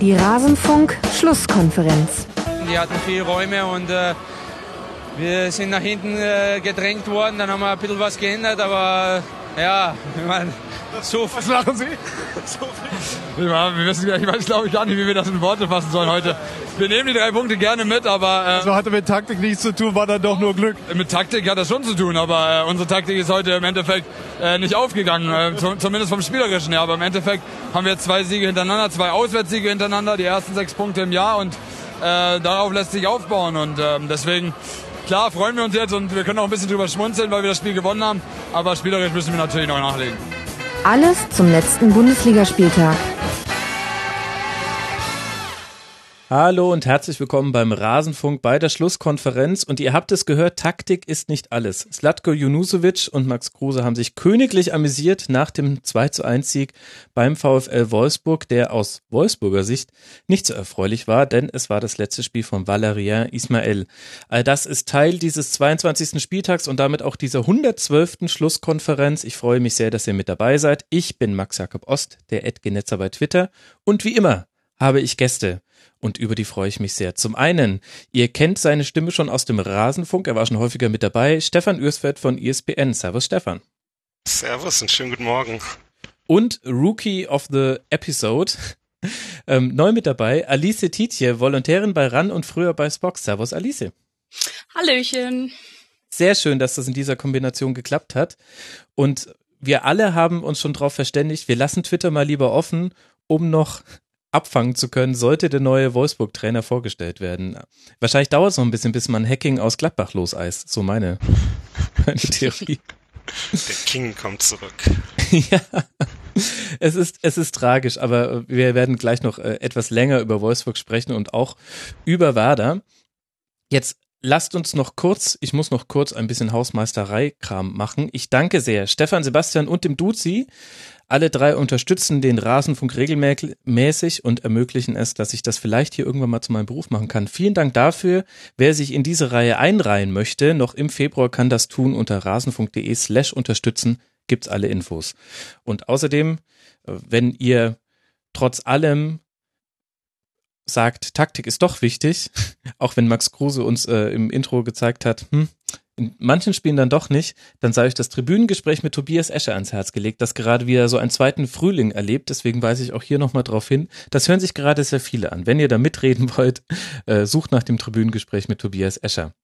Die Rasenfunk-Schlusskonferenz. Die hatten viele Räume und äh, wir sind nach hinten äh, gedrängt worden. Dann haben wir ein bisschen was geändert, aber ja, ich meine, so Was lachen Sie? Ja, wir wissen, ich weiß glaube ich gar nicht, wie wir das in Worte fassen sollen heute. Wir nehmen die drei Punkte gerne mit, aber äh, Also hatte mit Taktik nichts zu tun, war dann doch nur Glück. mit Taktik hat das schon zu tun. Aber äh, unsere Taktik ist heute im Endeffekt äh, nicht aufgegangen, äh, zu, zumindest vom Spielerischen her. Aber im Endeffekt haben wir zwei Siege hintereinander, zwei Auswärtssiege hintereinander, die ersten sechs Punkte im Jahr und äh, darauf lässt sich aufbauen. Und ähm, deswegen, klar, freuen wir uns jetzt und wir können auch ein bisschen drüber schmunzeln, weil wir das Spiel gewonnen haben. Aber spielerisch müssen wir natürlich noch nachlegen. Alles zum letzten Bundesligaspieltag. Hallo und herzlich willkommen beim Rasenfunk bei der Schlusskonferenz. Und ihr habt es gehört, Taktik ist nicht alles. Slatko Junusovic und Max Kruse haben sich königlich amüsiert nach dem 2 zu 1 Sieg beim VfL Wolfsburg, der aus Wolfsburger Sicht nicht so erfreulich war, denn es war das letzte Spiel von Valerien Ismael. All das ist Teil dieses 22. Spieltags und damit auch dieser 112. Schlusskonferenz. Ich freue mich sehr, dass ihr mit dabei seid. Ich bin Max Jakob Ost, der Edgenetzer bei Twitter. Und wie immer habe ich Gäste und über die freue ich mich sehr. Zum einen, ihr kennt seine Stimme schon aus dem Rasenfunk, er war schon häufiger mit dabei, Stefan Ürsfeld von ESPN. Servus Stefan. Servus und schönen guten Morgen. Und Rookie of the Episode, ähm, neu mit dabei, Alice Tietje, Volontärin bei RAN und früher bei Spock. Servus Alice. Hallöchen. Sehr schön, dass das in dieser Kombination geklappt hat. Und wir alle haben uns schon darauf verständigt, wir lassen Twitter mal lieber offen, um noch abfangen zu können, sollte der neue Wolfsburg-Trainer vorgestellt werden. Wahrscheinlich dauert es noch ein bisschen, bis man Hacking aus Gladbach loseist. So meine, meine Theorie. Der King kommt zurück. ja, es ist, es ist tragisch, aber wir werden gleich noch äh, etwas länger über Wolfsburg sprechen und auch über Werder. Jetzt lasst uns noch kurz, ich muss noch kurz ein bisschen Hausmeisterei-Kram machen. Ich danke sehr Stefan, Sebastian und dem Duzi. Alle drei unterstützen den Rasenfunk regelmäßig und ermöglichen es, dass ich das vielleicht hier irgendwann mal zu meinem Beruf machen kann. Vielen Dank dafür. Wer sich in diese Reihe einreihen möchte, noch im Februar kann das tun unter rasenfunk.de slash unterstützen, gibt's alle Infos. Und außerdem, äh, wenn ihr trotz allem sagt, Taktik ist doch wichtig, auch wenn Max Kruse uns äh, im Intro gezeigt hat, hm, in manchen Spielen dann doch nicht, dann sei euch das Tribünengespräch mit Tobias Escher ans Herz gelegt, das gerade wieder so einen zweiten Frühling erlebt. Deswegen weise ich auch hier nochmal drauf hin. Das hören sich gerade sehr viele an. Wenn ihr da mitreden wollt, äh, sucht nach dem Tribünengespräch mit Tobias Escher.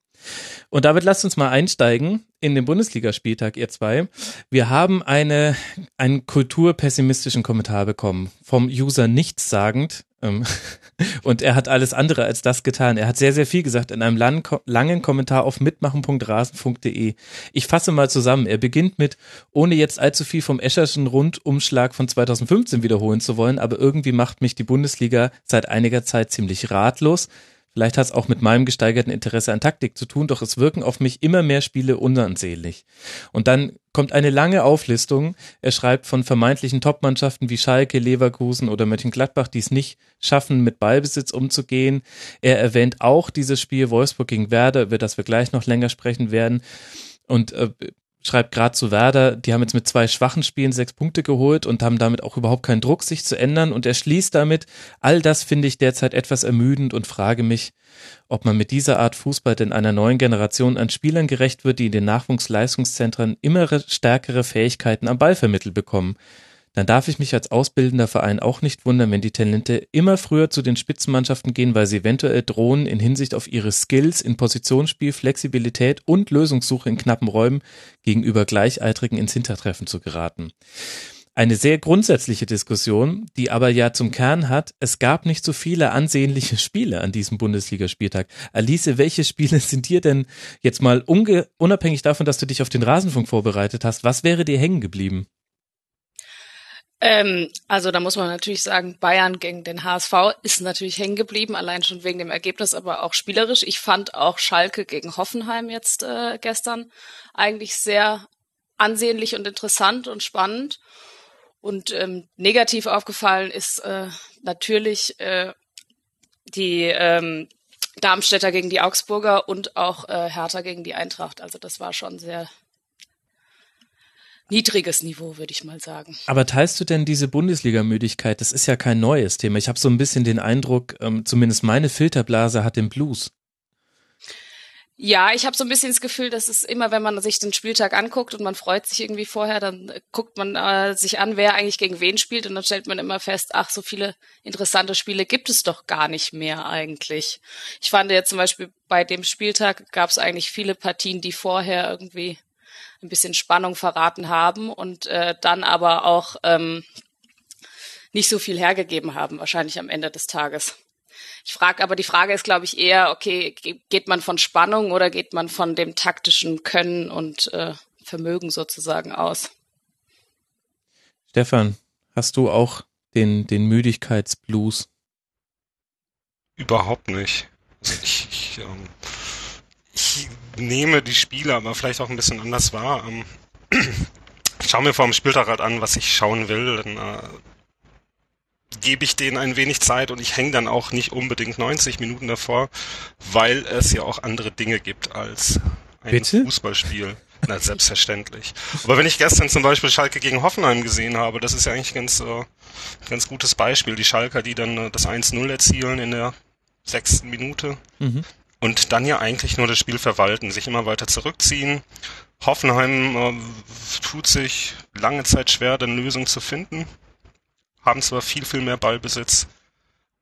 Und damit lasst uns mal einsteigen in den Bundesligaspieltag, ihr zwei. Wir haben eine, einen kulturpessimistischen Kommentar bekommen vom User nichtssagend. Ähm, Und er hat alles andere als das getan. Er hat sehr, sehr viel gesagt in einem langen, langen Kommentar auf mitmachen.rasen.de. Ich fasse mal zusammen. Er beginnt mit, ohne jetzt allzu viel vom Escherschen Rundumschlag von 2015 wiederholen zu wollen, aber irgendwie macht mich die Bundesliga seit einiger Zeit ziemlich ratlos. Vielleicht hat es auch mit meinem gesteigerten Interesse an Taktik zu tun, doch es wirken auf mich immer mehr Spiele unansehnlich. Und dann kommt eine lange Auflistung. Er schreibt von vermeintlichen Topmannschaften wie Schalke, Leverkusen oder Mönchengladbach, die es nicht schaffen, mit Ballbesitz umzugehen. Er erwähnt auch dieses Spiel Wolfsburg gegen Werder, über das wir gleich noch länger sprechen werden. Und äh, schreibt gerade zu Werder, die haben jetzt mit zwei schwachen Spielen sechs Punkte geholt und haben damit auch überhaupt keinen Druck, sich zu ändern. Und er schließt damit, all das finde ich derzeit etwas ermüdend und frage mich, ob man mit dieser Art Fußball denn einer neuen Generation an Spielern gerecht wird, die in den Nachwuchsleistungszentren immer stärkere Fähigkeiten am Ball vermittelt bekommen dann darf ich mich als ausbildender Verein auch nicht wundern, wenn die Talente immer früher zu den Spitzenmannschaften gehen, weil sie eventuell drohen, in Hinsicht auf ihre Skills in Positionsspiel, Flexibilität und Lösungssuche in knappen Räumen gegenüber Gleichaltrigen ins Hintertreffen zu geraten. Eine sehr grundsätzliche Diskussion, die aber ja zum Kern hat, es gab nicht so viele ansehnliche Spiele an diesem Bundesligaspieltag. Alice, welche Spiele sind dir denn jetzt mal unabhängig davon, dass du dich auf den Rasenfunk vorbereitet hast, was wäre dir hängen geblieben? Ähm, also da muss man natürlich sagen, Bayern gegen den HSV ist natürlich hängen geblieben, allein schon wegen dem Ergebnis, aber auch spielerisch. Ich fand auch Schalke gegen Hoffenheim jetzt äh, gestern eigentlich sehr ansehnlich und interessant und spannend. Und ähm, negativ aufgefallen ist äh, natürlich äh, die ähm, Darmstädter gegen die Augsburger und auch äh, Hertha gegen die Eintracht. Also das war schon sehr niedriges Niveau, würde ich mal sagen. Aber teilst du denn diese Bundesliga-Müdigkeit? Das ist ja kein neues Thema. Ich habe so ein bisschen den Eindruck, ähm, zumindest meine Filterblase hat den Blues. Ja, ich habe so ein bisschen das Gefühl, dass es immer, wenn man sich den Spieltag anguckt und man freut sich irgendwie vorher, dann guckt man äh, sich an, wer eigentlich gegen wen spielt und dann stellt man immer fest, ach, so viele interessante Spiele gibt es doch gar nicht mehr eigentlich. Ich fand jetzt zum Beispiel bei dem Spieltag gab es eigentlich viele Partien, die vorher irgendwie ein bisschen Spannung verraten haben und äh, dann aber auch ähm, nicht so viel hergegeben haben, wahrscheinlich am Ende des Tages. Ich frage, aber die Frage ist, glaube ich, eher, okay, geht man von Spannung oder geht man von dem taktischen Können und äh, Vermögen sozusagen aus? Stefan, hast du auch den, den Müdigkeitsblues? Überhaupt nicht. Also ich, ich, ähm, ich nehme die Spiele aber vielleicht auch ein bisschen anders wahr. Ähm, ich schaue mir vor dem Spieltag halt an, was ich schauen will. Dann äh, gebe ich denen ein wenig Zeit und ich hänge dann auch nicht unbedingt 90 Minuten davor, weil es ja auch andere Dinge gibt als ein Bitte? Fußballspiel. Na, selbstverständlich. Aber wenn ich gestern zum Beispiel Schalke gegen Hoffenheim gesehen habe, das ist ja eigentlich ganz, äh, ganz gutes Beispiel. Die Schalker, die dann äh, das 1-0 erzielen in der sechsten Minute mhm. Und dann ja eigentlich nur das Spiel verwalten, sich immer weiter zurückziehen. Hoffenheim äh, tut sich lange Zeit schwer, eine Lösung zu finden haben zwar viel, viel mehr Ballbesitz,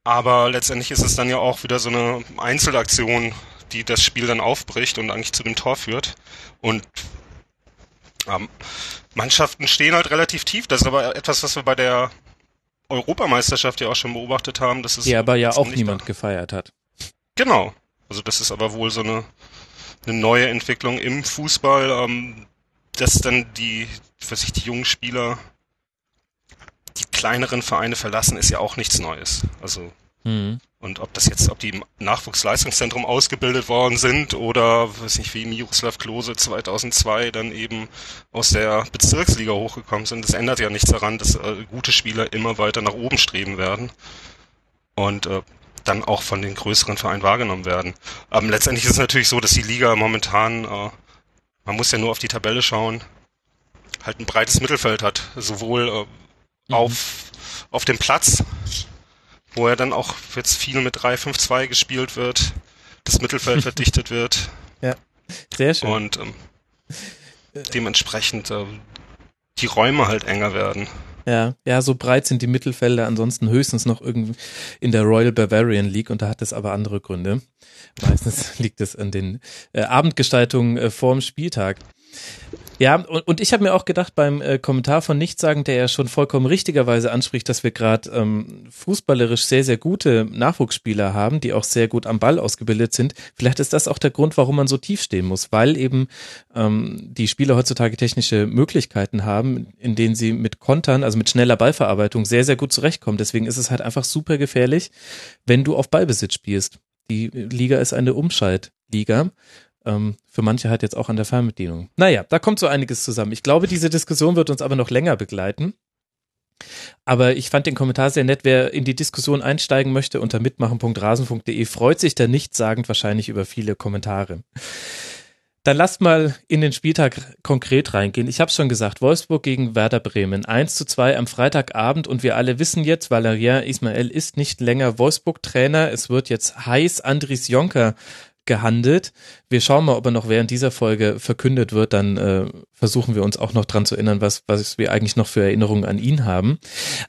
aber letztendlich ist es dann ja auch wieder so eine Einzelaktion, die das Spiel dann aufbricht und eigentlich zu dem Tor führt. Und ähm, Mannschaften stehen halt relativ tief. Das ist aber etwas, was wir bei der Europameisterschaft ja auch schon beobachtet haben. Dass es die aber ja auch niemand gefeiert hat. Genau. Also das ist aber wohl so eine, eine neue Entwicklung im Fußball, ähm, dass dann die, was ich, die jungen Spieler die kleineren Vereine verlassen, ist ja auch nichts Neues. Also mhm. und ob das jetzt, ob die im Nachwuchsleistungszentrum ausgebildet worden sind oder weiß nicht wie Miroslav Klose 2002 dann eben aus der Bezirksliga hochgekommen sind, das ändert ja nichts daran, dass äh, gute Spieler immer weiter nach oben streben werden und äh, dann auch von den größeren Vereinen wahrgenommen werden. Aber letztendlich ist es natürlich so, dass die Liga momentan, äh, man muss ja nur auf die Tabelle schauen, halt ein breites Mittelfeld hat, sowohl äh, mhm. auf, auf dem Platz, wo er dann auch jetzt viel mit 3-5-2 gespielt wird, das Mittelfeld verdichtet wird. Ja, sehr schön. Und ähm, dementsprechend äh, die Räume halt enger werden. Ja, ja, so breit sind die Mittelfelder ansonsten höchstens noch irgendwie in der Royal Bavarian League und da hat es aber andere Gründe. Meistens liegt es an den äh, Abendgestaltungen äh, vorm Spieltag. Ja, und, und ich habe mir auch gedacht beim äh, Kommentar von Nichtsagen, der ja schon vollkommen richtigerweise anspricht, dass wir gerade ähm, fußballerisch sehr, sehr gute Nachwuchsspieler haben, die auch sehr gut am Ball ausgebildet sind. Vielleicht ist das auch der Grund, warum man so tief stehen muss, weil eben ähm, die Spieler heutzutage technische Möglichkeiten haben, in denen sie mit Kontern, also mit schneller Ballverarbeitung, sehr, sehr gut zurechtkommen. Deswegen ist es halt einfach super gefährlich, wenn du auf Ballbesitz spielst. Die Liga ist eine Umschaltliga ähm, für manche halt jetzt auch an der Fernbedienung. Naja, da kommt so einiges zusammen. Ich glaube, diese Diskussion wird uns aber noch länger begleiten. Aber ich fand den Kommentar sehr nett. Wer in die Diskussion einsteigen möchte unter mitmachen.rasen.de freut sich da nichtssagend wahrscheinlich über viele Kommentare. Dann lasst mal in den Spieltag konkret reingehen. Ich habe schon gesagt, Wolfsburg gegen Werder Bremen. 1 zu 2 am Freitagabend und wir alle wissen jetzt, Valerian Ismael ist nicht länger Wolfsburg-Trainer. Es wird jetzt heiß Andris Jonker gehandelt. Wir schauen mal, ob er noch während dieser Folge verkündet wird. Dann äh, versuchen wir uns auch noch dran zu erinnern, was, was wir eigentlich noch für Erinnerungen an ihn haben.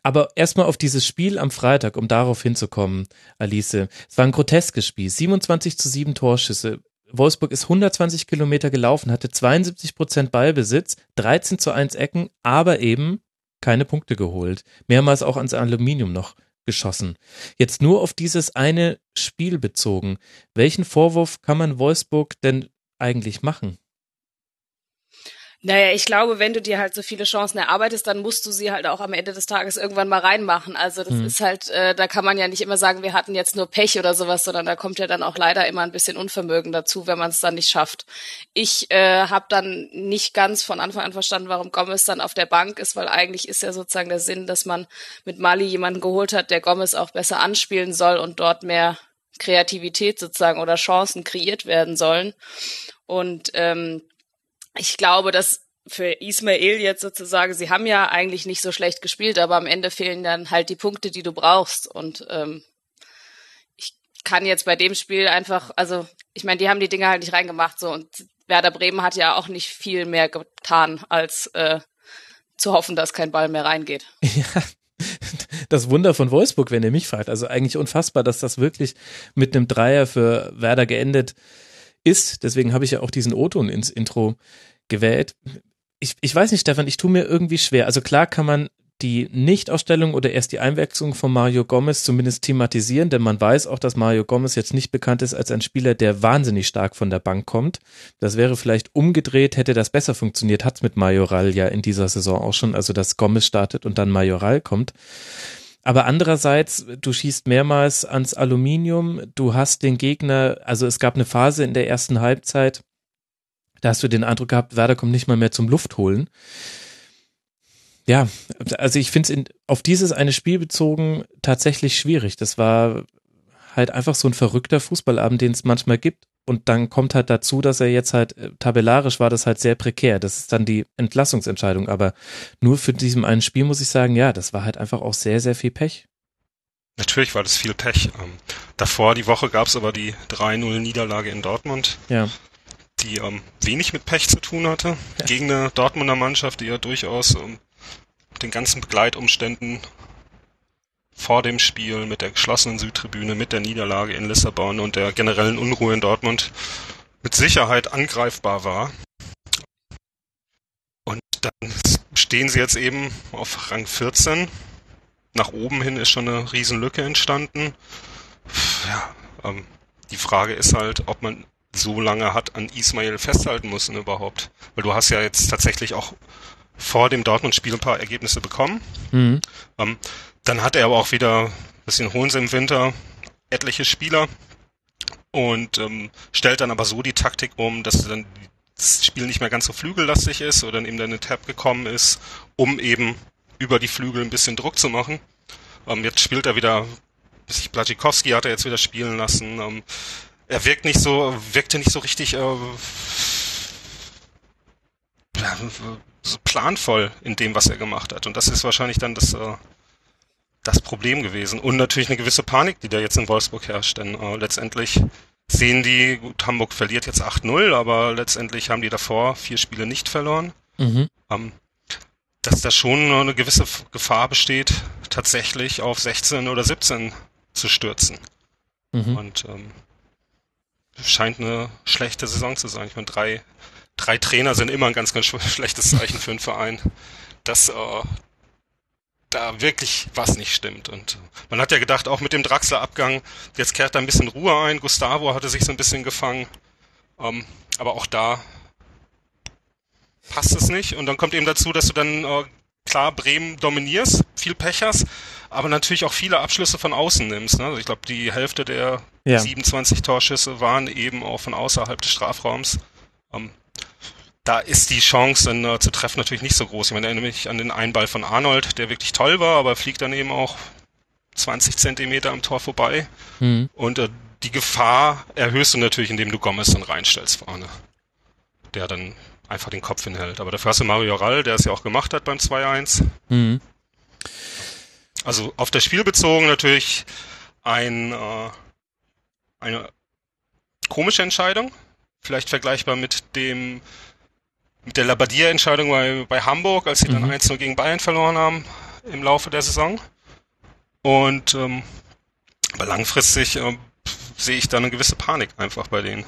Aber erstmal auf dieses Spiel am Freitag, um darauf hinzukommen, Alice. Es war ein groteskes Spiel. 27 zu 7 Torschüsse. Wolfsburg ist 120 Kilometer gelaufen, hatte 72 Prozent Ballbesitz, 13 zu 1 Ecken, aber eben keine Punkte geholt. Mehrmals auch ans Aluminium noch geschossen. Jetzt nur auf dieses eine Spiel bezogen. Welchen Vorwurf kann man Wolfsburg denn eigentlich machen? Naja, ich glaube, wenn du dir halt so viele Chancen erarbeitest, dann musst du sie halt auch am Ende des Tages irgendwann mal reinmachen. Also das mhm. ist halt, äh, da kann man ja nicht immer sagen, wir hatten jetzt nur Pech oder sowas, sondern da kommt ja dann auch leider immer ein bisschen Unvermögen dazu, wenn man es dann nicht schafft. Ich äh, habe dann nicht ganz von Anfang an verstanden, warum Gomez dann auf der Bank ist, weil eigentlich ist ja sozusagen der Sinn, dass man mit Mali jemanden geholt hat, der Gomez auch besser anspielen soll und dort mehr Kreativität sozusagen oder Chancen kreiert werden sollen. Und ähm, ich glaube, dass für Ismail jetzt sozusagen, sie haben ja eigentlich nicht so schlecht gespielt, aber am Ende fehlen dann halt die Punkte, die du brauchst. Und ähm, ich kann jetzt bei dem Spiel einfach, also ich meine, die haben die Dinge halt nicht reingemacht so und Werder Bremen hat ja auch nicht viel mehr getan, als äh, zu hoffen, dass kein Ball mehr reingeht. Ja, das Wunder von Wolfsburg, wenn ihr mich fragt. Also eigentlich unfassbar, dass das wirklich mit einem Dreier für Werder geendet ist. Deswegen habe ich ja auch diesen O-Ton ins Intro gewählt. Ich, ich weiß nicht, Stefan, ich tue mir irgendwie schwer. Also klar kann man die Nichtausstellung oder erst die Einwechslung von Mario Gomez zumindest thematisieren, denn man weiß auch, dass Mario Gomez jetzt nicht bekannt ist als ein Spieler, der wahnsinnig stark von der Bank kommt. Das wäre vielleicht umgedreht, hätte das besser funktioniert, hat's mit Majoral ja in dieser Saison auch schon, also dass Gomez startet und dann Majoral kommt. Aber andererseits, du schießt mehrmals ans Aluminium, du hast den Gegner, also es gab eine Phase in der ersten Halbzeit, da hast du den Eindruck gehabt, Werder kommt nicht mal mehr zum Luftholen ja, also ich finde es auf dieses eine Spiel bezogen tatsächlich schwierig. Das war halt einfach so ein verrückter Fußballabend, den es manchmal gibt. Und dann kommt halt dazu, dass er jetzt halt äh, tabellarisch war das halt sehr prekär. Das ist dann die Entlassungsentscheidung. Aber nur für diesem einen Spiel muss ich sagen, ja, das war halt einfach auch sehr, sehr viel Pech. Natürlich war das viel Pech. Ähm, davor die Woche gab es aber die 3-0-Niederlage in Dortmund. Ja. Die ähm, wenig mit Pech zu tun hatte. Ja. Gegen eine Dortmunder Mannschaft, die ja durchaus ähm, den ganzen Begleitumständen vor dem Spiel mit der geschlossenen Südtribüne, mit der Niederlage in Lissabon und der generellen Unruhe in Dortmund mit Sicherheit angreifbar war. Und dann stehen sie jetzt eben auf Rang 14. Nach oben hin ist schon eine Riesenlücke entstanden. Ja, ähm, die Frage ist halt, ob man so lange hat an Ismail festhalten müssen überhaupt. Weil du hast ja jetzt tatsächlich auch vor dem Dortmund-Spiel ein paar Ergebnisse bekommen. Mhm. Ähm, dann hat er aber auch wieder ein bisschen Hohns im Winter, etliche Spieler und ähm, stellt dann aber so die Taktik um, dass dann das Spiel nicht mehr ganz so flügellastig ist oder dann eben eine Tab gekommen ist, um eben über die Flügel ein bisschen Druck zu machen. Ähm, jetzt spielt er wieder, Blaschikowski hat er jetzt wieder spielen lassen. Ähm, er wirkt nicht so, wirkte nicht so richtig äh, so planvoll in dem, was er gemacht hat. Und das ist wahrscheinlich dann das, äh, das Problem gewesen. Und natürlich eine gewisse Panik, die da jetzt in Wolfsburg herrscht. Denn äh, letztendlich sehen die, gut, Hamburg verliert jetzt 8-0, aber letztendlich haben die davor vier Spiele nicht verloren. Mhm. Ähm, dass da schon eine gewisse Gefahr besteht, tatsächlich auf 16 oder 17 zu stürzen. Mhm. Und ähm, scheint eine schlechte Saison zu sein. Ich meine, drei drei Trainer sind immer ein ganz, ganz schlechtes Zeichen für einen Verein, dass äh, da wirklich was nicht stimmt. Und man hat ja gedacht, auch mit dem Draxler-Abgang, jetzt kehrt da ein bisschen Ruhe ein. Gustavo hatte sich so ein bisschen gefangen. Ähm, aber auch da passt es nicht. Und dann kommt eben dazu, dass du dann äh, klar Bremen dominierst, viel Pech hast, aber natürlich auch viele Abschlüsse von außen nimmst. Ne? Also ich glaube, die Hälfte der ja. 27 Torschüsse waren eben auch von außerhalb des Strafraums. Ähm, da ist die Chance dann äh, zu treffen natürlich nicht so groß. Ich meine, erinnere mich an den Einball von Arnold, der wirklich toll war, aber fliegt dann eben auch 20 Zentimeter am Tor vorbei. Mhm. Und äh, die Gefahr erhöhst du natürlich, indem du Gomez dann reinstellst vorne. Der dann einfach den Kopf hinhält. Aber dafür hast du Mario Rall, der es ja auch gemacht hat beim 2-1. Mhm. Also auf das Spiel bezogen natürlich ein, äh, eine komische Entscheidung. Vielleicht vergleichbar mit dem mit der Labadia-Entscheidung bei, bei Hamburg, als sie mhm. dann 1-0 gegen Bayern verloren haben im Laufe der Saison. Und ähm, aber langfristig äh, sehe ich da eine gewisse Panik einfach bei denen.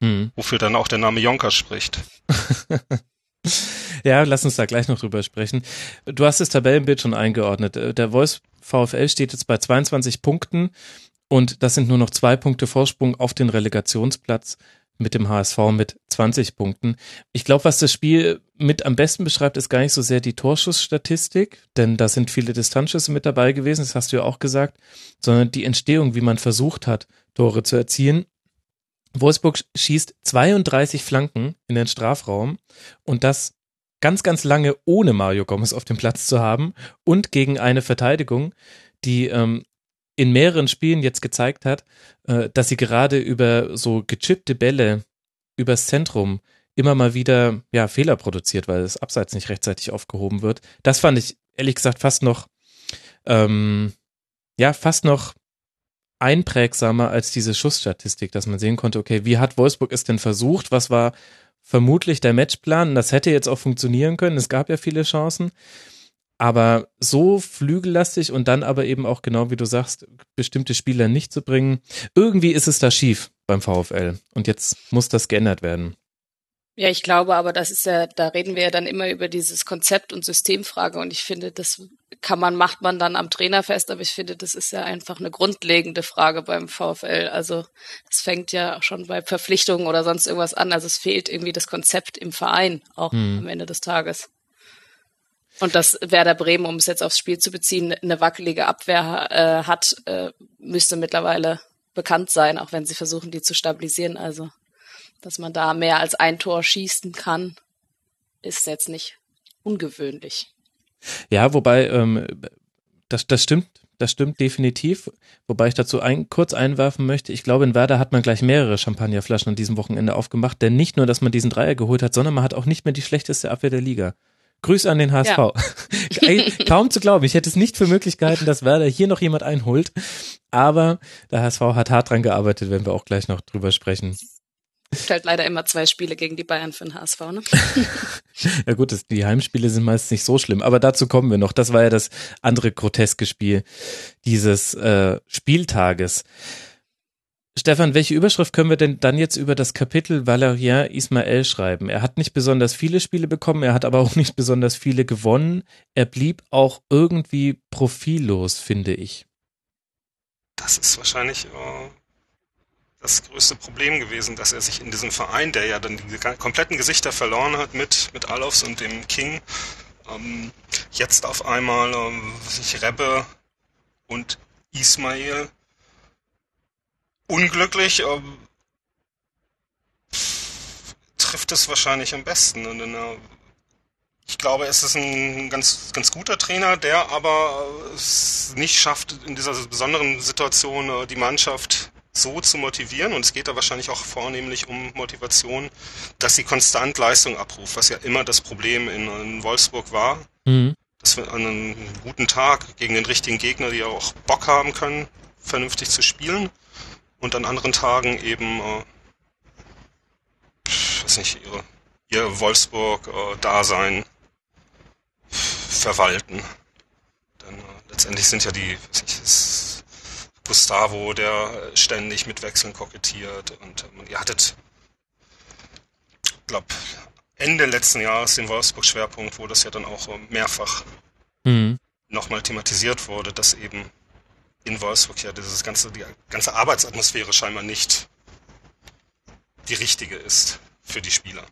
Mhm. Wofür dann auch der Name Jonker spricht. ja, lass uns da gleich noch drüber sprechen. Du hast das Tabellenbild schon eingeordnet. Äh, der Voice VfL steht jetzt bei 22 Punkten und das sind nur noch zwei Punkte Vorsprung auf den Relegationsplatz mit dem HSV mit 20 Punkten. Ich glaube, was das Spiel mit am besten beschreibt, ist gar nicht so sehr die Torschussstatistik, denn da sind viele Distanzschüsse mit dabei gewesen, das hast du ja auch gesagt, sondern die Entstehung, wie man versucht hat, Tore zu erzielen. Wolfsburg schießt 32 Flanken in den Strafraum und das ganz, ganz lange ohne Mario Gomez auf dem Platz zu haben und gegen eine Verteidigung, die ähm, in mehreren Spielen jetzt gezeigt hat, äh, dass sie gerade über so gechippte Bälle übers Zentrum immer mal wieder ja Fehler produziert, weil das Abseits nicht rechtzeitig aufgehoben wird. Das fand ich ehrlich gesagt fast noch ähm, ja fast noch einprägsamer als diese Schussstatistik, dass man sehen konnte, okay, wie hat Wolfsburg es denn versucht? Was war vermutlich der Matchplan? Das hätte jetzt auch funktionieren können. Es gab ja viele Chancen. Aber so flügellastig und dann aber eben auch genau wie du sagst, bestimmte Spieler nicht zu bringen. Irgendwie ist es da schief beim VfL. Und jetzt muss das geändert werden. Ja, ich glaube aber, das ist ja, da reden wir ja dann immer über dieses Konzept und Systemfrage und ich finde, das kann man, macht man dann am Trainer fest, aber ich finde, das ist ja einfach eine grundlegende Frage beim VfL. Also es fängt ja schon bei Verpflichtungen oder sonst irgendwas an. Also es fehlt irgendwie das Konzept im Verein auch hm. am Ende des Tages. Und dass Werder Bremen, um es jetzt aufs Spiel zu beziehen, eine wackelige Abwehr äh, hat, äh, müsste mittlerweile bekannt sein, auch wenn sie versuchen, die zu stabilisieren. Also dass man da mehr als ein Tor schießen kann, ist jetzt nicht ungewöhnlich. Ja, wobei, ähm, das, das stimmt, das stimmt definitiv. Wobei ich dazu ein, kurz einwerfen möchte, ich glaube, in Werder hat man gleich mehrere Champagnerflaschen an diesem Wochenende aufgemacht, denn nicht nur, dass man diesen Dreier geholt hat, sondern man hat auch nicht mehr die schlechteste Abwehr der Liga. Grüße an den HSV. Ja. Kaum zu glauben. Ich hätte es nicht für möglich gehalten, dass Werder hier noch jemand einholt. Aber der HSV hat hart dran gearbeitet, wenn wir auch gleich noch drüber sprechen. Es halt leider immer zwei Spiele gegen die Bayern für den HSV, ne? ja gut, das, die Heimspiele sind meist nicht so schlimm, aber dazu kommen wir noch. Das war ja das andere groteske Spiel dieses äh, Spieltages. Stefan, welche Überschrift können wir denn dann jetzt über das Kapitel Valerien Ismael schreiben? Er hat nicht besonders viele Spiele bekommen, er hat aber auch nicht besonders viele gewonnen. Er blieb auch irgendwie profillos, finde ich. Das ist wahrscheinlich äh, das größte Problem gewesen, dass er sich in diesem Verein, der ja dann die kompletten Gesichter verloren hat mit, mit Alofs und dem King, ähm, jetzt auf einmal ähm, sich Rebbe und Ismail unglücklich ähm, trifft es wahrscheinlich am besten. Und einer, ich glaube, es ist ein ganz, ganz guter Trainer, der aber es nicht schafft, in dieser besonderen Situation äh, die Mannschaft so zu motivieren, und es geht da wahrscheinlich auch vornehmlich um Motivation, dass sie konstant Leistung abruft, was ja immer das Problem in, in Wolfsburg war. Mhm. Dass wir an einem guten Tag gegen den richtigen Gegner, die auch Bock haben können, vernünftig zu spielen, und an anderen Tagen eben, äh, weiß nicht, ihre, ihr Wolfsburg-Dasein äh, verwalten. Denn äh, letztendlich sind ja die, weiß nicht, Gustavo, der ständig mit Wechseln kokettiert. Und ähm, ihr hattet, glaube Ende letzten Jahres den Wolfsburg-Schwerpunkt, wo das ja dann auch ähm, mehrfach mhm. nochmal thematisiert wurde, dass eben in Wolfsburg ja dieses ganze, die ganze Arbeitsatmosphäre scheinbar nicht die richtige ist für die Spieler.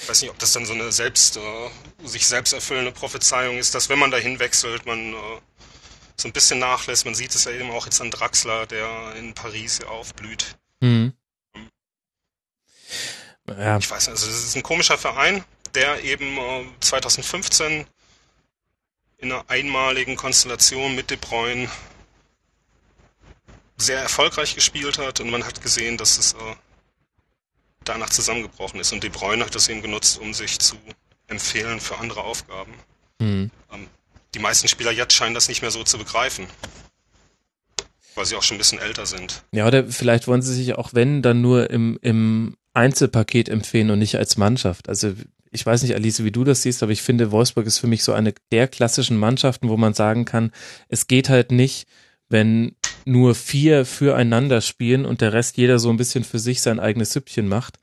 Ich weiß nicht, ob das dann so eine selbst, äh, sich selbst erfüllende Prophezeiung ist, dass wenn man dahin wechselt, man äh, so ein bisschen nachlässt. Man sieht es ja eben auch jetzt an Draxler, der in Paris ja aufblüht. Mhm. Ja. Ich weiß nicht, also das ist ein komischer Verein, der eben äh, 2015 in einer einmaligen Konstellation mit De Bruyne sehr erfolgreich gespielt hat und man hat gesehen, dass es äh, danach zusammengebrochen ist und De Bruyne hat das eben genutzt, um sich zu empfehlen für andere Aufgaben. Mhm. Ähm, die meisten Spieler jetzt scheinen das nicht mehr so zu begreifen. Weil sie auch schon ein bisschen älter sind. Ja, oder vielleicht wollen sie sich auch, wenn, dann nur im, im Einzelpaket empfehlen und nicht als Mannschaft. Also ich weiß nicht, Alice, wie du das siehst, aber ich finde, Wolfsburg ist für mich so eine der klassischen Mannschaften, wo man sagen kann, es geht halt nicht, wenn nur vier füreinander spielen und der Rest jeder so ein bisschen für sich sein eigenes Süppchen macht,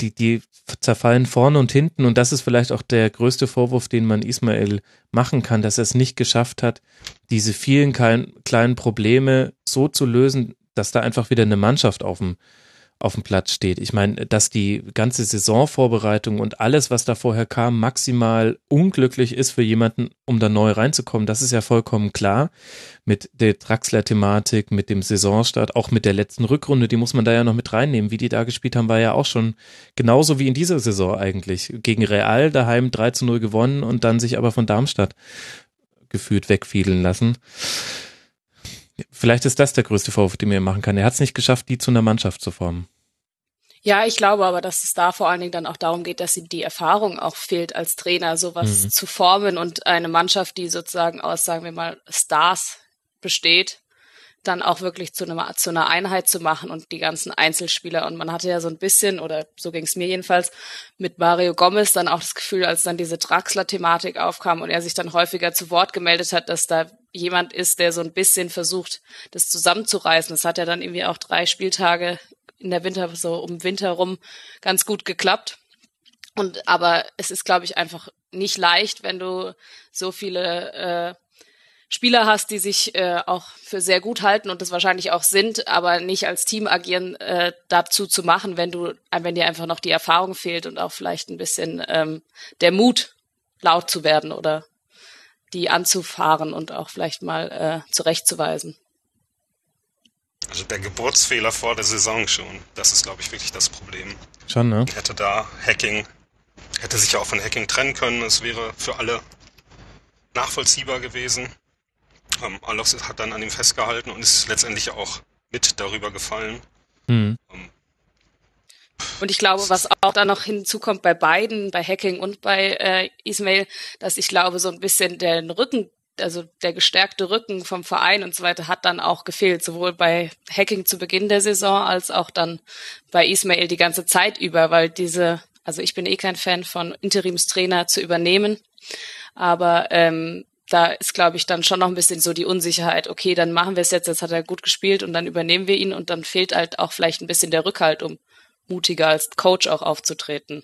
die, die zerfallen vorne und hinten und das ist vielleicht auch der größte Vorwurf, den man Ismail machen kann, dass er es nicht geschafft hat, diese vielen kleinen Probleme so zu lösen, dass da einfach wieder eine Mannschaft auf dem auf dem Platz steht. Ich meine, dass die ganze Saisonvorbereitung und alles, was da vorher kam, maximal unglücklich ist für jemanden, um da neu reinzukommen, das ist ja vollkommen klar. Mit der Draxler-Thematik, mit dem Saisonstart, auch mit der letzten Rückrunde, die muss man da ja noch mit reinnehmen. Wie die da gespielt haben, war ja auch schon genauso wie in dieser Saison eigentlich. Gegen Real daheim 3 zu 0 gewonnen und dann sich aber von Darmstadt gefühlt wegfielen lassen. Vielleicht ist das der größte Vorwurf, den man machen kann. Er hat es nicht geschafft, die zu einer Mannschaft zu formen. Ja, ich glaube aber, dass es da vor allen Dingen dann auch darum geht, dass ihm die Erfahrung auch fehlt als Trainer, sowas mhm. zu formen und eine Mannschaft, die sozusagen aus, sagen wir mal, Stars besteht, dann auch wirklich zu einer, zu einer Einheit zu machen und die ganzen Einzelspieler. Und man hatte ja so ein bisschen, oder so ging es mir jedenfalls, mit Mario Gomez dann auch das Gefühl, als dann diese Draxler-Thematik aufkam und er sich dann häufiger zu Wort gemeldet hat, dass da jemand ist, der so ein bisschen versucht, das zusammenzureißen. Das hat ja dann irgendwie auch drei Spieltage in der Winter, so um Winter rum ganz gut geklappt. Und aber es ist, glaube ich, einfach nicht leicht, wenn du so viele äh, Spieler hast, die sich äh, auch für sehr gut halten und das wahrscheinlich auch sind, aber nicht als Team agieren, äh, dazu zu machen, wenn du, wenn dir einfach noch die Erfahrung fehlt und auch vielleicht ein bisschen ähm, der Mut, laut zu werden oder die anzufahren und auch vielleicht mal äh, zurechtzuweisen. Also der Geburtsfehler vor der Saison schon. Das ist, glaube ich, wirklich das Problem. Schon, ne? Hätte da Hacking, hätte sich ja auch von Hacking trennen können. Es wäre für alle nachvollziehbar gewesen. Ähm, Alox hat dann an ihm festgehalten und ist letztendlich auch mit darüber gefallen. Mhm. Ähm, und ich glaube, was auch da noch hinzukommt bei beiden, bei Hacking und bei äh, Ismail, dass ich glaube, so ein bisschen den Rücken, also der gestärkte Rücken vom Verein und so weiter hat dann auch gefehlt, sowohl bei Hacking zu Beginn der Saison als auch dann bei Ismail die ganze Zeit über, weil diese, also ich bin eh kein Fan von Interimstrainer zu übernehmen, aber ähm, da ist, glaube ich, dann schon noch ein bisschen so die Unsicherheit, okay, dann machen wir es jetzt, jetzt hat er gut gespielt und dann übernehmen wir ihn und dann fehlt halt auch vielleicht ein bisschen der Rückhalt, um mutiger als Coach auch aufzutreten.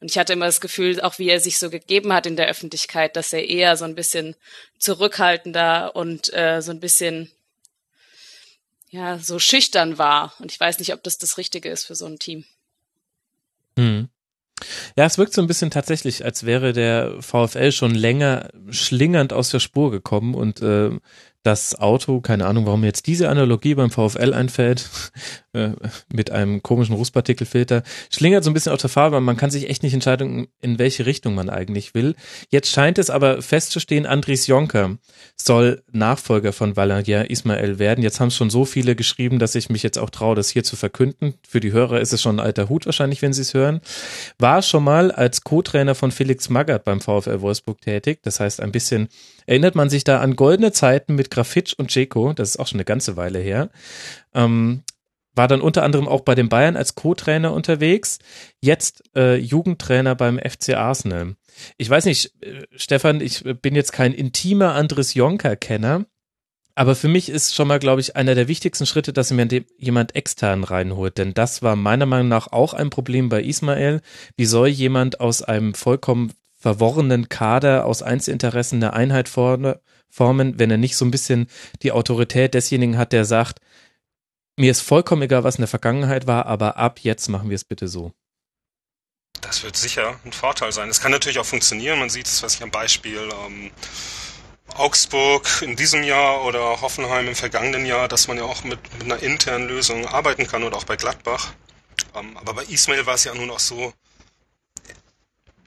Und ich hatte immer das Gefühl, auch wie er sich so gegeben hat in der Öffentlichkeit, dass er eher so ein bisschen zurückhaltender und äh, so ein bisschen ja so schüchtern war. Und ich weiß nicht, ob das das Richtige ist für so ein Team. Hm. Ja, es wirkt so ein bisschen tatsächlich, als wäre der VfL schon länger schlingernd aus der Spur gekommen und äh, das Auto, keine Ahnung, warum jetzt diese Analogie beim VfL einfällt, äh, mit einem komischen Rußpartikelfilter, schlingert so ein bisschen auf der Farbe, man kann sich echt nicht entscheiden, in welche Richtung man eigentlich will. Jetzt scheint es aber festzustehen, Andries Jonker soll Nachfolger von Valerian Ismael werden. Jetzt haben es schon so viele geschrieben, dass ich mich jetzt auch traue, das hier zu verkünden. Für die Hörer ist es schon ein alter Hut wahrscheinlich, wenn sie es hören. War schon mal als Co-Trainer von Felix Magath beim VfL Wolfsburg tätig. Das heißt, ein bisschen erinnert man sich da an goldene Zeiten mit Grafitsch und Ceko, das ist auch schon eine ganze Weile her. Ähm, war dann unter anderem auch bei den Bayern als Co-Trainer unterwegs, jetzt äh, Jugendtrainer beim FC Arsenal. Ich weiß nicht, äh, Stefan, ich bin jetzt kein intimer Andres Jonker-Kenner, aber für mich ist schon mal, glaube ich, einer der wichtigsten Schritte, dass mir jemand extern reinholt. Denn das war meiner Meinung nach auch ein Problem bei Ismael. Wie soll jemand aus einem vollkommen verworrenen Kader aus Einzelinteressen eine Einheit formen, wenn er nicht so ein bisschen die Autorität desjenigen hat, der sagt, mir ist vollkommen egal, was in der Vergangenheit war, aber ab jetzt machen wir es bitte so. Das wird sicher ein Vorteil sein. Es kann natürlich auch funktionieren. Man sieht es, was ich am Beispiel ähm, Augsburg in diesem Jahr oder Hoffenheim im vergangenen Jahr, dass man ja auch mit, mit einer internen Lösung arbeiten kann oder auch bei Gladbach. Ähm, aber bei Ismail war es ja nun auch so,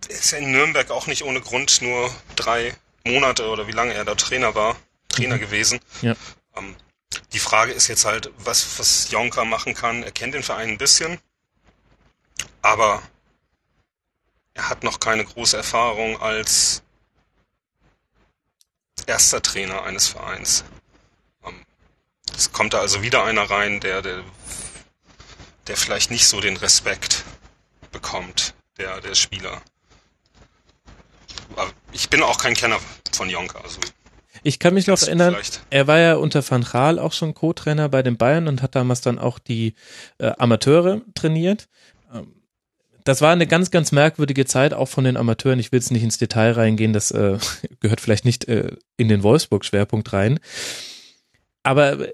ist ja in Nürnberg auch nicht ohne Grund nur drei Monate oder wie lange er da Trainer war, Trainer mhm. gewesen. Ja. Ähm, die Frage ist jetzt halt, was, was Jonka machen kann. Er kennt den Verein ein bisschen, aber er hat noch keine große Erfahrung als erster Trainer eines Vereins. Ähm, es kommt da also wieder einer rein, der, der, der vielleicht nicht so den Respekt bekommt, der, der Spieler. Ich bin auch kein Kenner von Jonka, also ich kann mich noch erinnern, er war ja unter Van Gaal auch schon Co-Trainer bei den Bayern und hat damals dann auch die äh, Amateure trainiert. Ähm, das war eine ganz, ganz merkwürdige Zeit, auch von den Amateuren. Ich will jetzt nicht ins Detail reingehen, das äh, gehört vielleicht nicht äh, in den Wolfsburg-Schwerpunkt rein. Aber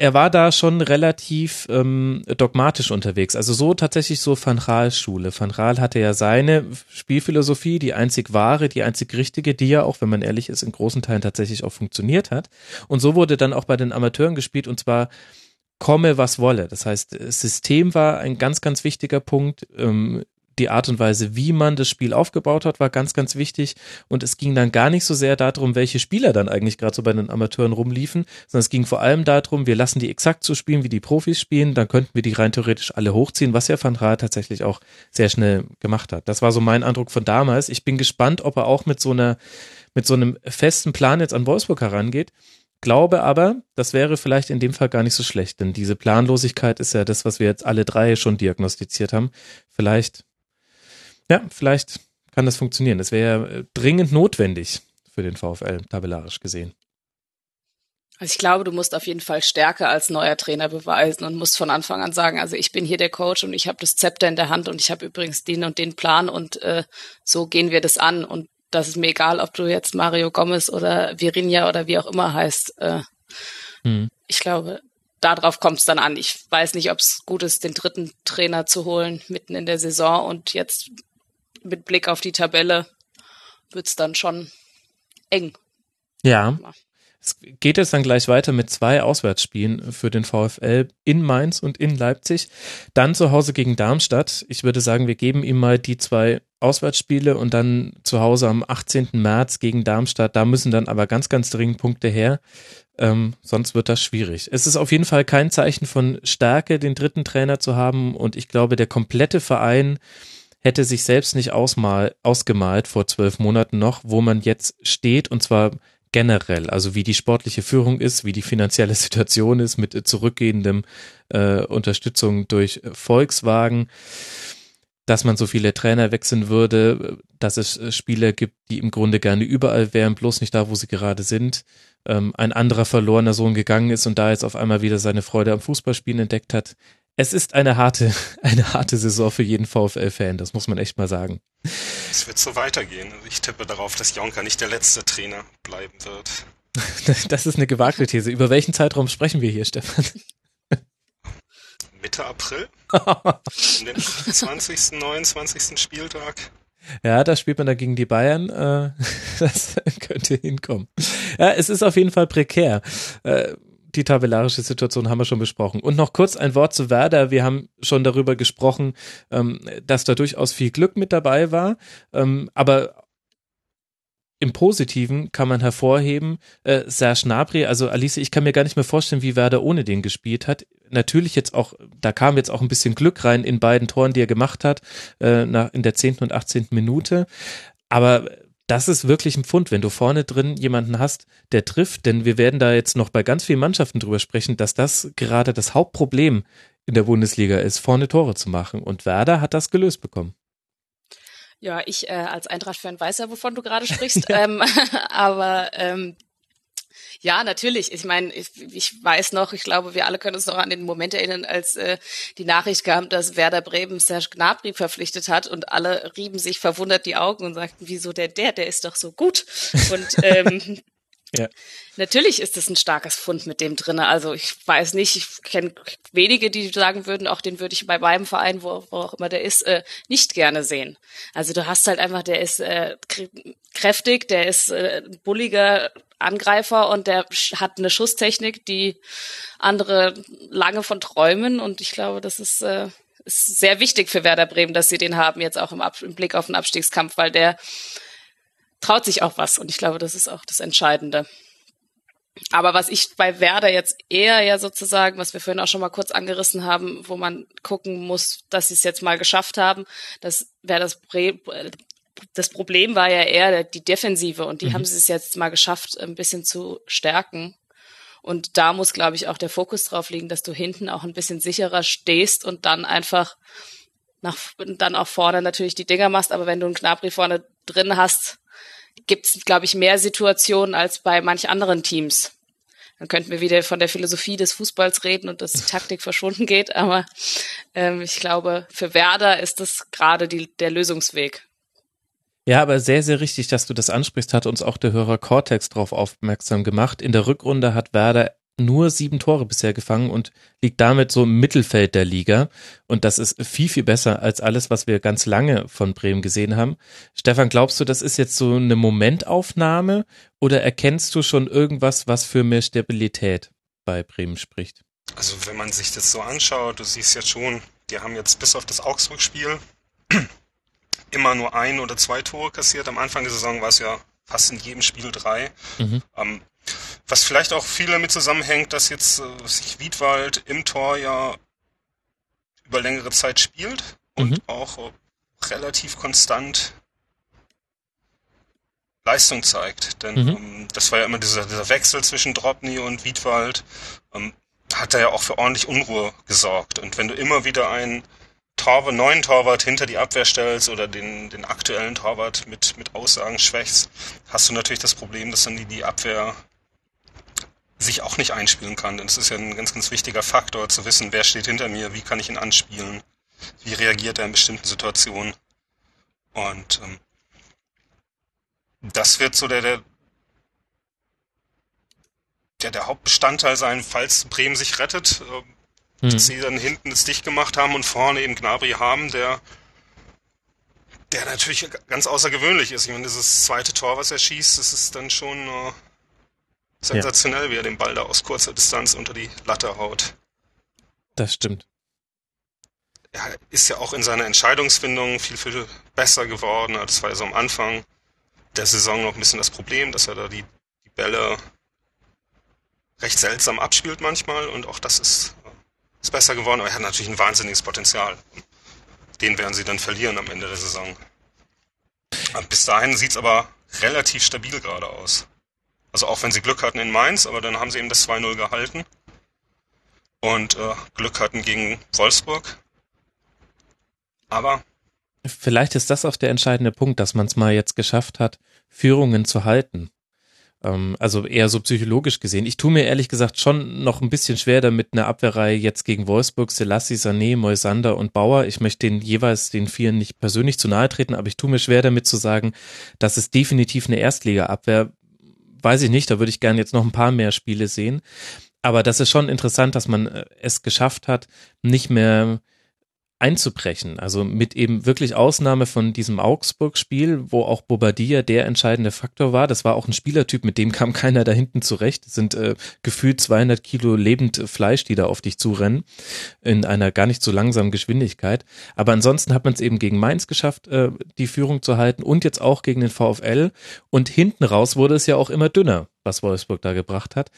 er war da schon relativ ähm, dogmatisch unterwegs. Also so tatsächlich so Van Raal Schule. Van Raal hatte ja seine Spielphilosophie, die einzig wahre, die einzig richtige, die ja auch, wenn man ehrlich ist, in großen Teilen tatsächlich auch funktioniert hat. Und so wurde dann auch bei den Amateuren gespielt und zwar komme was wolle. Das heißt, System war ein ganz, ganz wichtiger Punkt. Ähm, die Art und Weise, wie man das Spiel aufgebaut hat, war ganz, ganz wichtig. Und es ging dann gar nicht so sehr darum, welche Spieler dann eigentlich gerade so bei den Amateuren rumliefen, sondern es ging vor allem darum, wir lassen die exakt so spielen, wie die Profis spielen, dann könnten wir die rein theoretisch alle hochziehen, was ja Van Raal tatsächlich auch sehr schnell gemacht hat. Das war so mein Eindruck von damals. Ich bin gespannt, ob er auch mit so einer, mit so einem festen Plan jetzt an Wolfsburg herangeht. Glaube aber, das wäre vielleicht in dem Fall gar nicht so schlecht, denn diese Planlosigkeit ist ja das, was wir jetzt alle drei schon diagnostiziert haben. Vielleicht, ja, vielleicht kann das funktionieren. Das wäre ja dringend notwendig für den VfL, tabellarisch gesehen. Also ich glaube, du musst auf jeden Fall Stärke als neuer Trainer beweisen und musst von Anfang an sagen, also ich bin hier der Coach und ich habe das Zepter in der Hand und ich habe übrigens den und den Plan und äh, so gehen wir das an. Und das ist mir egal, ob du jetzt Mario Gomez oder Virinha oder wie auch immer heißt. Äh, mhm. Ich glaube, darauf kommt es dann an. Ich weiß nicht, ob es gut ist, den dritten Trainer zu holen mitten in der Saison und jetzt mit Blick auf die Tabelle wird es dann schon eng. Ja. Es geht jetzt dann gleich weiter mit zwei Auswärtsspielen für den VfL in Mainz und in Leipzig. Dann zu Hause gegen Darmstadt. Ich würde sagen, wir geben ihm mal die zwei Auswärtsspiele und dann zu Hause am 18. März gegen Darmstadt. Da müssen dann aber ganz, ganz dringend Punkte her. Ähm, sonst wird das schwierig. Es ist auf jeden Fall kein Zeichen von Stärke, den dritten Trainer zu haben. Und ich glaube, der komplette Verein hätte sich selbst nicht ausmal, ausgemalt vor zwölf Monaten noch, wo man jetzt steht. Und zwar generell, also wie die sportliche Führung ist, wie die finanzielle Situation ist mit zurückgehendem äh, Unterstützung durch Volkswagen, dass man so viele Trainer wechseln würde, dass es äh, Spieler gibt, die im Grunde gerne überall wären, bloß nicht da, wo sie gerade sind. Ähm, ein anderer verlorener Sohn gegangen ist und da jetzt auf einmal wieder seine Freude am Fußballspielen entdeckt hat. Es ist eine harte, eine harte Saison für jeden VfL-Fan, das muss man echt mal sagen. Es wird so weitergehen. Also ich tippe darauf, dass Jonker nicht der letzte Trainer bleiben wird. Das ist eine gewagte These. Über welchen Zeitraum sprechen wir hier, Stefan? Mitte April? um den 20., 29. Spieltag. Ja, da spielt man da gegen die Bayern. Äh, das könnte hinkommen. Ja, es ist auf jeden Fall prekär. Die tabellarische Situation haben wir schon besprochen. Und noch kurz ein Wort zu Werder. Wir haben schon darüber gesprochen, ähm, dass da durchaus viel Glück mit dabei war. Ähm, aber im Positiven kann man hervorheben, äh, Serge Gnabry, also Alice, ich kann mir gar nicht mehr vorstellen, wie Werder ohne den gespielt hat. Natürlich jetzt auch, da kam jetzt auch ein bisschen Glück rein in beiden Toren, die er gemacht hat, äh, nach, in der zehnten und achtzehnten Minute. Aber das ist wirklich ein Pfund, wenn du vorne drin jemanden hast, der trifft, denn wir werden da jetzt noch bei ganz vielen Mannschaften drüber sprechen, dass das gerade das Hauptproblem in der Bundesliga ist, vorne Tore zu machen. Und Werder hat das gelöst bekommen. Ja, ich äh, als Eintracht-Fan weiß ja, wovon du gerade sprichst. ähm, aber ähm, ja, natürlich. Ich meine, ich, ich weiß noch, ich glaube, wir alle können uns noch an den Moment erinnern, als äh, die Nachricht kam, dass Werder Bremen Serge Gnabry verpflichtet hat und alle rieben sich verwundert die Augen und sagten, wieso der, der, der ist doch so gut. Und ähm, Ja. Natürlich ist es ein starkes Fund mit dem drinne. Also ich weiß nicht, ich kenne wenige, die sagen würden, auch den würde ich bei meinem Verein, wo, wo auch immer der ist, äh, nicht gerne sehen. Also du hast halt einfach, der ist äh, kräftig, der ist äh, bulliger Angreifer und der hat eine Schusstechnik, die andere lange von träumen. Und ich glaube, das ist, äh, ist sehr wichtig für Werder Bremen, dass sie den haben jetzt auch im, Ab im Blick auf den Abstiegskampf, weil der traut sich auch was. Und ich glaube, das ist auch das Entscheidende. Aber was ich bei Werder jetzt eher ja sozusagen, was wir vorhin auch schon mal kurz angerissen haben, wo man gucken muss, dass sie es jetzt mal geschafft haben, das wäre das das Problem war ja eher die Defensive und die mhm. haben sie es jetzt mal geschafft, ein bisschen zu stärken. Und da muss, glaube ich, auch der Fokus drauf liegen, dass du hinten auch ein bisschen sicherer stehst und dann einfach nach, dann auch vorne natürlich die Dinger machst. Aber wenn du einen Knabri vorne drin hast, gibt es, glaube ich, mehr Situationen als bei manch anderen Teams. Dann könnten wir wieder von der Philosophie des Fußballs reden und dass die Taktik verschwunden geht. Aber ähm, ich glaube, für Werder ist das gerade die, der Lösungsweg. Ja, aber sehr, sehr richtig, dass du das ansprichst, hat uns auch der Hörer Cortex darauf aufmerksam gemacht. In der Rückrunde hat Werder nur sieben Tore bisher gefangen und liegt damit so im Mittelfeld der Liga. Und das ist viel, viel besser als alles, was wir ganz lange von Bremen gesehen haben. Stefan, glaubst du, das ist jetzt so eine Momentaufnahme oder erkennst du schon irgendwas, was für mehr Stabilität bei Bremen spricht? Also wenn man sich das so anschaut, du siehst jetzt schon, die haben jetzt bis auf das Augsburg-Spiel immer nur ein oder zwei Tore kassiert. Am Anfang der Saison war es ja fast in jedem Spiel drei. Mhm. Ähm, was vielleicht auch viel damit zusammenhängt, dass jetzt äh, sich Wiedwald im Tor ja über längere Zeit spielt und mhm. auch äh, relativ konstant Leistung zeigt. Denn mhm. ähm, das war ja immer dieser, dieser Wechsel zwischen Dropny und Wiedwald. Ähm, hat er ja auch für ordentlich Unruhe gesorgt. Und wenn du immer wieder einen Torwart, neuen Torwart hinter die Abwehr stellst oder den, den aktuellen Torwart mit, mit Aussagen schwächst, hast du natürlich das Problem, dass dann die, die Abwehr sich auch nicht einspielen kann. Denn es ist ja ein ganz, ganz wichtiger Faktor, zu wissen, wer steht hinter mir, wie kann ich ihn anspielen, wie reagiert er in bestimmten Situationen. Und ähm, das wird so der, der, der, der Hauptbestandteil sein, falls Bremen sich rettet, äh, mhm. dass sie dann hinten es dicht gemacht haben und vorne eben Gnabry haben, der der natürlich ganz außergewöhnlich ist. Ich meine, dieses zweite Tor, was er schießt, das ist dann schon äh, sensationell, ja. wie er den Ball da aus kurzer Distanz unter die Latte haut. Das stimmt. Er ist ja auch in seiner Entscheidungsfindung viel, viel besser geworden. Das war ja so am Anfang der Saison noch ein bisschen das Problem, dass er da die, die Bälle recht seltsam abspielt manchmal und auch das ist, ist besser geworden, aber er hat natürlich ein wahnsinniges Potenzial. Den werden sie dann verlieren am Ende der Saison. Bis dahin sieht's aber relativ stabil gerade aus. Also auch wenn sie Glück hatten in Mainz, aber dann haben sie eben das 2-0 gehalten. Und äh, Glück hatten gegen Wolfsburg. Aber. Vielleicht ist das auch der entscheidende Punkt, dass man es mal jetzt geschafft hat, Führungen zu halten. Ähm, also eher so psychologisch gesehen. Ich tue mir ehrlich gesagt schon noch ein bisschen schwer damit, eine Abwehrreihe jetzt gegen Wolfsburg, Selassie, Sané, Moisander und Bauer. Ich möchte den jeweils den Vieren nicht persönlich zu nahe treten, aber ich tue mir schwer damit zu sagen, dass es definitiv eine Erstliga-Abwehr. Weiß ich nicht, da würde ich gerne jetzt noch ein paar mehr Spiele sehen. Aber das ist schon interessant, dass man äh, es geschafft hat, nicht mehr einzubrechen. Also mit eben wirklich Ausnahme von diesem Augsburg-Spiel, wo auch Bobadilla der entscheidende Faktor war. Das war auch ein Spielertyp, mit dem kam keiner da hinten zurecht. Das sind äh, gefühlt 200 Kilo lebend Fleisch, die da auf dich zurennen, in einer gar nicht so langsamen Geschwindigkeit. Aber ansonsten hat man es eben gegen Mainz geschafft, äh, die Führung zu halten und jetzt auch gegen den VfL. Und hinten raus wurde es ja auch immer dünner, was Wolfsburg da gebracht hat.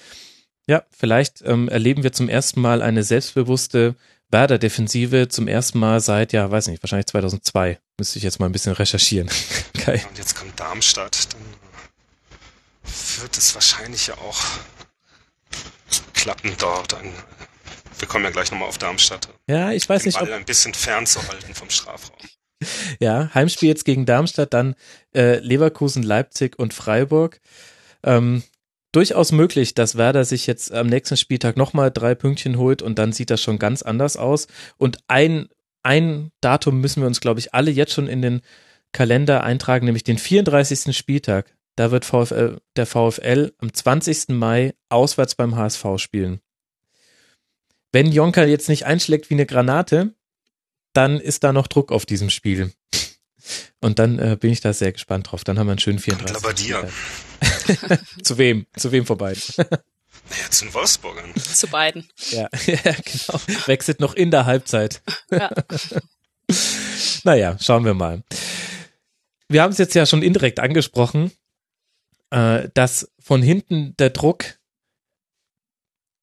Ja, vielleicht ähm, erleben wir zum ersten Mal eine selbstbewusste Werder-Defensive zum ersten Mal seit, ja, weiß nicht, wahrscheinlich 2002. Müsste ich jetzt mal ein bisschen recherchieren. okay. Und jetzt kommt Darmstadt, dann wird es wahrscheinlich ja auch klappen dort. Ein, wir kommen ja gleich nochmal auf Darmstadt. Ja, ich weiß nicht. Ball ob ein bisschen fernzuhalten vom Strafraum. Ja, Heimspiel jetzt gegen Darmstadt, dann äh, Leverkusen, Leipzig und Freiburg. Ähm, durchaus möglich, dass Werder sich jetzt am nächsten Spieltag nochmal drei Pünktchen holt und dann sieht das schon ganz anders aus. Und ein, ein Datum müssen wir uns, glaube ich, alle jetzt schon in den Kalender eintragen, nämlich den 34. Spieltag. Da wird VfL, der VfL am 20. Mai auswärts beim HSV spielen. Wenn Jonker jetzt nicht einschlägt wie eine Granate, dann ist da noch Druck auf diesem Spiel. Und dann äh, bin ich da sehr gespannt drauf. Dann haben wir einen schönen 34. Zu wem? Zu wem vorbei? Naja, zu den Wolfsburgern. Zu beiden. Ja, ja, genau. Wechselt noch in der Halbzeit. Ja. naja, schauen wir mal. Wir haben es jetzt ja schon indirekt angesprochen, äh, dass von hinten der Druck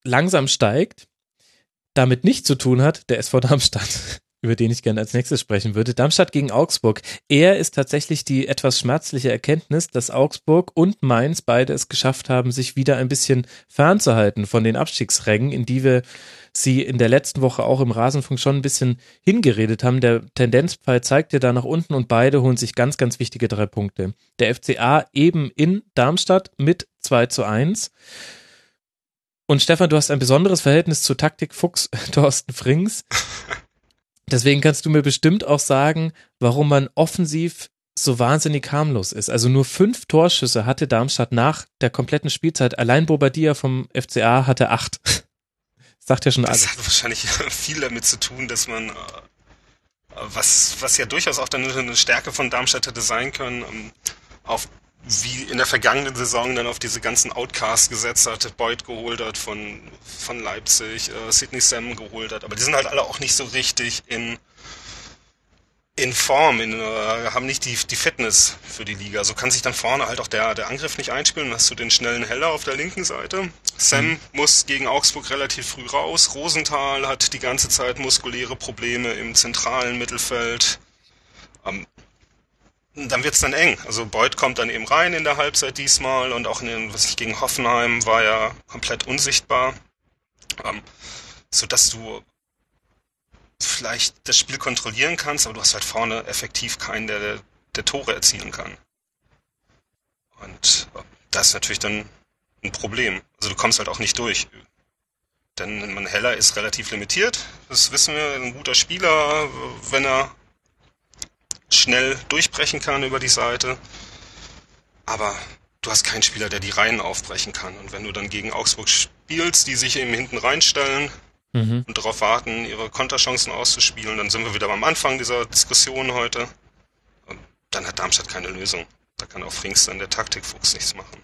langsam steigt, damit nichts zu tun hat, der SV Darmstadt über den ich gerne als nächstes sprechen würde. Darmstadt gegen Augsburg. Er ist tatsächlich die etwas schmerzliche Erkenntnis, dass Augsburg und Mainz beide es geschafft haben, sich wieder ein bisschen fernzuhalten von den Abstiegsrängen, in die wir sie in der letzten Woche auch im Rasenfunk schon ein bisschen hingeredet haben. Der Tendenzpfeil zeigt ja da nach unten und beide holen sich ganz, ganz wichtige drei Punkte. Der FCA eben in Darmstadt mit 2 zu 1. Und Stefan, du hast ein besonderes Verhältnis zu Taktik Fuchs Thorsten Frings. Deswegen kannst du mir bestimmt auch sagen, warum man offensiv so wahnsinnig harmlos ist. Also nur fünf Torschüsse hatte Darmstadt nach der kompletten Spielzeit. Allein Bobadilla vom FCA hatte acht. Sagt ja schon alles. Das hat wahrscheinlich viel damit zu tun, dass man, äh, was, was ja durchaus auch dann eine Stärke von Darmstadt hätte sein können, ähm, auf wie in der vergangenen Saison dann auf diese ganzen Outcasts gesetzt hat, Boyd geholt hat von, von Leipzig, äh, Sidney Sam geholt hat, aber die sind halt alle auch nicht so richtig in, in Form, in, äh, haben nicht die, die Fitness für die Liga. So kann sich dann vorne halt auch der, der Angriff nicht einspielen. Dann hast du den schnellen Heller auf der linken Seite. Sam mhm. muss gegen Augsburg relativ früh raus. Rosenthal hat die ganze Zeit muskuläre Probleme im zentralen Mittelfeld. Ähm, dann wird's dann eng. Also Beuth kommt dann eben rein in der Halbzeit diesmal und auch in den, was ich gegen Hoffenheim war ja komplett unsichtbar. Ähm, so dass du vielleicht das Spiel kontrollieren kannst, aber du hast halt vorne effektiv keinen, der, der Tore erzielen kann. Und äh, das ist natürlich dann ein Problem. Also du kommst halt auch nicht durch. Denn Heller ist relativ limitiert. Das wissen wir. Ein guter Spieler, wenn er schnell durchbrechen kann über die Seite. Aber du hast keinen Spieler, der die Reihen aufbrechen kann. Und wenn du dann gegen Augsburg spielst, die sich eben hinten reinstellen, mhm. und darauf warten, ihre Konterchancen auszuspielen. Dann sind wir wieder am Anfang dieser Diskussion heute. Und dann hat Darmstadt keine Lösung. Da kann auch Frings dann der Taktikfuchs nichts machen.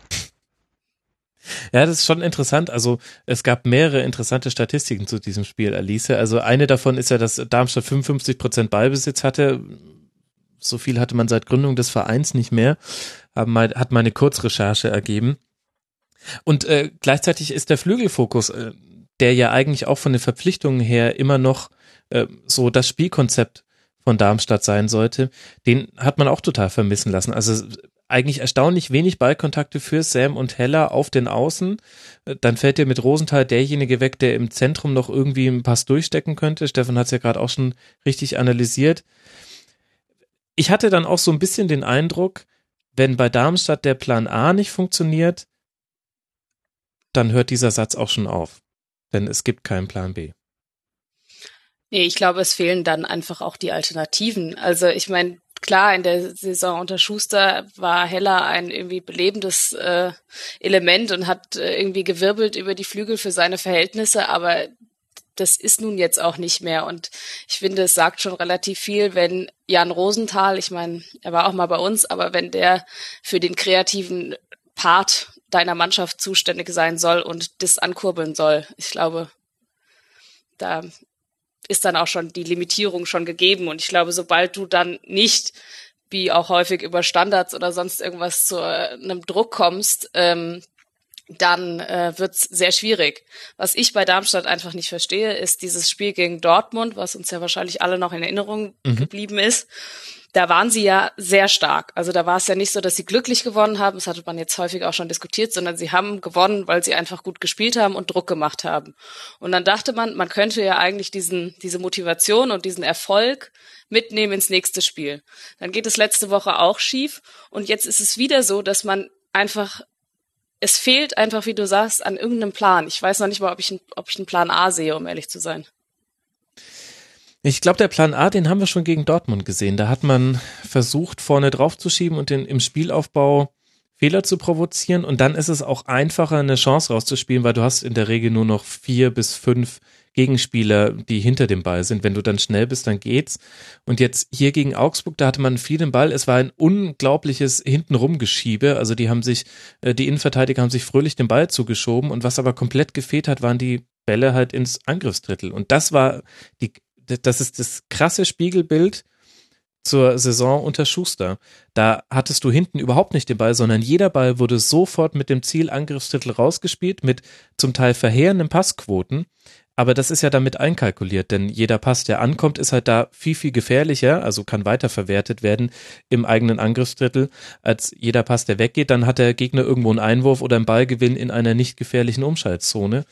Ja, das ist schon interessant. Also es gab mehrere interessante Statistiken zu diesem Spiel, Alice. Also eine davon ist ja, dass Darmstadt 55 Prozent Ballbesitz hatte. So viel hatte man seit Gründung des Vereins nicht mehr. Hat meine Kurzrecherche ergeben. Und äh, gleichzeitig ist der Flügelfokus äh, der ja eigentlich auch von den Verpflichtungen her immer noch äh, so das Spielkonzept von Darmstadt sein sollte, den hat man auch total vermissen lassen. Also eigentlich erstaunlich wenig Ballkontakte für Sam und Heller auf den Außen. Dann fällt dir mit Rosenthal derjenige weg, der im Zentrum noch irgendwie einen Pass durchstecken könnte. Stefan hat es ja gerade auch schon richtig analysiert. Ich hatte dann auch so ein bisschen den Eindruck, wenn bei Darmstadt der Plan A nicht funktioniert, dann hört dieser Satz auch schon auf denn es gibt keinen Plan B. Nee, ich glaube, es fehlen dann einfach auch die Alternativen. Also ich meine, klar, in der Saison unter Schuster war Heller ein irgendwie belebendes äh, Element und hat äh, irgendwie gewirbelt über die Flügel für seine Verhältnisse, aber das ist nun jetzt auch nicht mehr. Und ich finde, es sagt schon relativ viel, wenn Jan Rosenthal, ich meine, er war auch mal bei uns, aber wenn der für den kreativen Part deiner Mannschaft zuständig sein soll und das ankurbeln soll. Ich glaube, da ist dann auch schon die Limitierung schon gegeben. Und ich glaube, sobald du dann nicht, wie auch häufig über Standards oder sonst irgendwas zu einem Druck kommst, ähm, dann äh, wird's sehr schwierig. Was ich bei Darmstadt einfach nicht verstehe, ist dieses Spiel gegen Dortmund, was uns ja wahrscheinlich alle noch in Erinnerung mhm. geblieben ist da waren sie ja sehr stark. Also da war es ja nicht so, dass sie glücklich gewonnen haben, das hatte man jetzt häufig auch schon diskutiert, sondern sie haben gewonnen, weil sie einfach gut gespielt haben und Druck gemacht haben. Und dann dachte man, man könnte ja eigentlich diesen, diese Motivation und diesen Erfolg mitnehmen ins nächste Spiel. Dann geht es letzte Woche auch schief und jetzt ist es wieder so, dass man einfach es fehlt einfach, wie du sagst, an irgendeinem Plan. Ich weiß noch nicht mal, ob ich, ob ich einen Plan A sehe, um ehrlich zu sein. Ich glaube, der Plan A, den haben wir schon gegen Dortmund gesehen. Da hat man versucht, vorne drauf zu schieben und den, im Spielaufbau Fehler zu provozieren. Und dann ist es auch einfacher, eine Chance rauszuspielen, weil du hast in der Regel nur noch vier bis fünf Gegenspieler, die hinter dem Ball sind. Wenn du dann schnell bist, dann geht's. Und jetzt hier gegen Augsburg, da hatte man viel den Ball. Es war ein unglaubliches Hintenrum-Geschiebe. Also die haben sich, äh, die Innenverteidiger haben sich fröhlich den Ball zugeschoben. Und was aber komplett gefehlt hat, waren die Bälle halt ins Angriffsdrittel. Und das war die das ist das krasse Spiegelbild zur Saison unter Schuster. Da hattest du hinten überhaupt nicht den Ball, sondern jeder Ball wurde sofort mit dem Ziel Angriffstitel rausgespielt, mit zum Teil verheerenden Passquoten. Aber das ist ja damit einkalkuliert, denn jeder Pass, der ankommt, ist halt da viel, viel gefährlicher, also kann weiterverwertet werden im eigenen Angriffsdrittel, als jeder Pass, der weggeht. Dann hat der Gegner irgendwo einen Einwurf oder einen Ballgewinn in einer nicht gefährlichen Umschaltzone.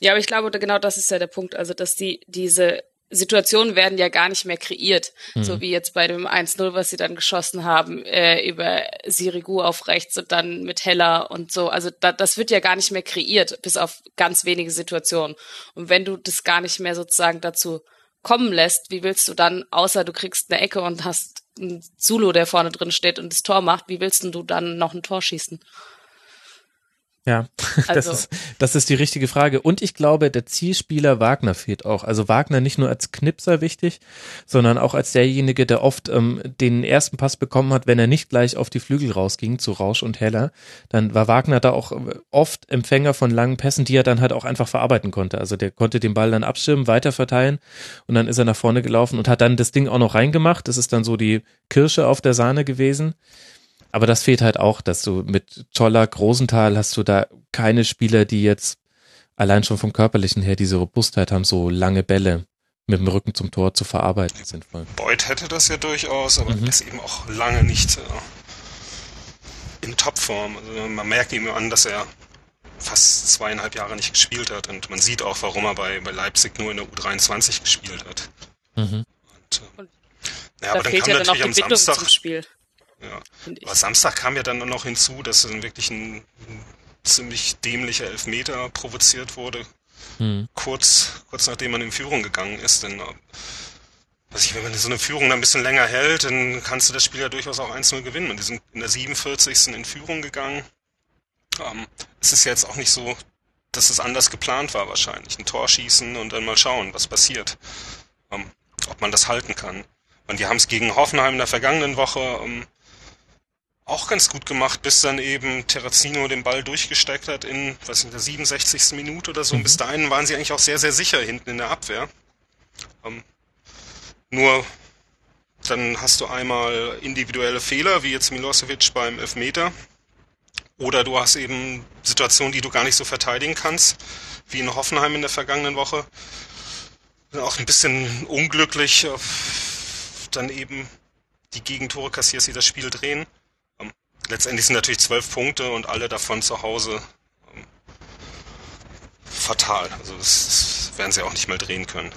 Ja, aber ich glaube, genau das ist ja der Punkt. Also, dass die, diese Situationen werden ja gar nicht mehr kreiert, mhm. so wie jetzt bei dem 1-0, was sie dann geschossen haben, äh, über Sirigu auf rechts und dann mit Heller und so. Also da, das wird ja gar nicht mehr kreiert, bis auf ganz wenige Situationen. Und wenn du das gar nicht mehr sozusagen dazu kommen lässt, wie willst du dann, außer du kriegst eine Ecke und hast einen Zulu, der vorne drin steht und das Tor macht, wie willst du dann noch ein Tor schießen? Ja, also. das, ist, das ist die richtige Frage. Und ich glaube, der Zielspieler Wagner fehlt auch. Also Wagner nicht nur als Knipser wichtig, sondern auch als derjenige, der oft ähm, den ersten Pass bekommen hat, wenn er nicht gleich auf die Flügel rausging zu Rausch und Heller. Dann war Wagner da auch äh, oft Empfänger von langen Pässen, die er dann halt auch einfach verarbeiten konnte. Also der konnte den Ball dann abschirmen, weiter verteilen und dann ist er nach vorne gelaufen und hat dann das Ding auch noch reingemacht. Das ist dann so die Kirsche auf der Sahne gewesen. Aber das fehlt halt auch, dass du mit Toller, Großenthal hast du da keine Spieler, die jetzt allein schon vom körperlichen her diese Robustheit haben, so lange Bälle mit dem Rücken zum Tor zu verarbeiten sinnvoll. Beuth hätte das ja durchaus, aber mhm. ist eben auch lange nicht äh, in Topform. Also man merkt ihm an, dass er fast zweieinhalb Jahre nicht gespielt hat und man sieht auch, warum er bei, bei Leipzig nur in der U23 gespielt hat. Mhm. Und, äh, ja, da aber fehlt dann kam ja dann auch die Bindung Samstag, zum Spiel. Ja. Aber Samstag kam ja dann noch hinzu, dass dann wirklich ein, ein ziemlich dämlicher Elfmeter provoziert wurde. Hm. Kurz, kurz nachdem man in Führung gegangen ist. Denn was ich, wenn man so eine Führung dann ein bisschen länger hält, dann kannst du das Spiel ja durchaus auch 1-0 gewinnen. Und die sind in der 47. in Führung gegangen. Ähm, es ist jetzt auch nicht so, dass es anders geplant war wahrscheinlich. Ein Tor schießen und dann mal schauen, was passiert. Ähm, ob man das halten kann. Und die haben es gegen Hoffenheim in der vergangenen Woche ähm, auch ganz gut gemacht, bis dann eben Terrazino den Ball durchgesteckt hat in, was in der 67. Minute oder so. Mhm. Und bis dahin waren sie eigentlich auch sehr, sehr sicher hinten in der Abwehr. Ähm, nur dann hast du einmal individuelle Fehler, wie jetzt Milosevic beim Elfmeter. Oder du hast eben Situationen, die du gar nicht so verteidigen kannst, wie in Hoffenheim in der vergangenen Woche. Auch ein bisschen unglücklich, äh, dann eben die Gegentore kassierst, die das Spiel drehen letztendlich sind natürlich zwölf Punkte und alle davon zu Hause ähm, fatal. Also das, das werden sie auch nicht mal drehen können.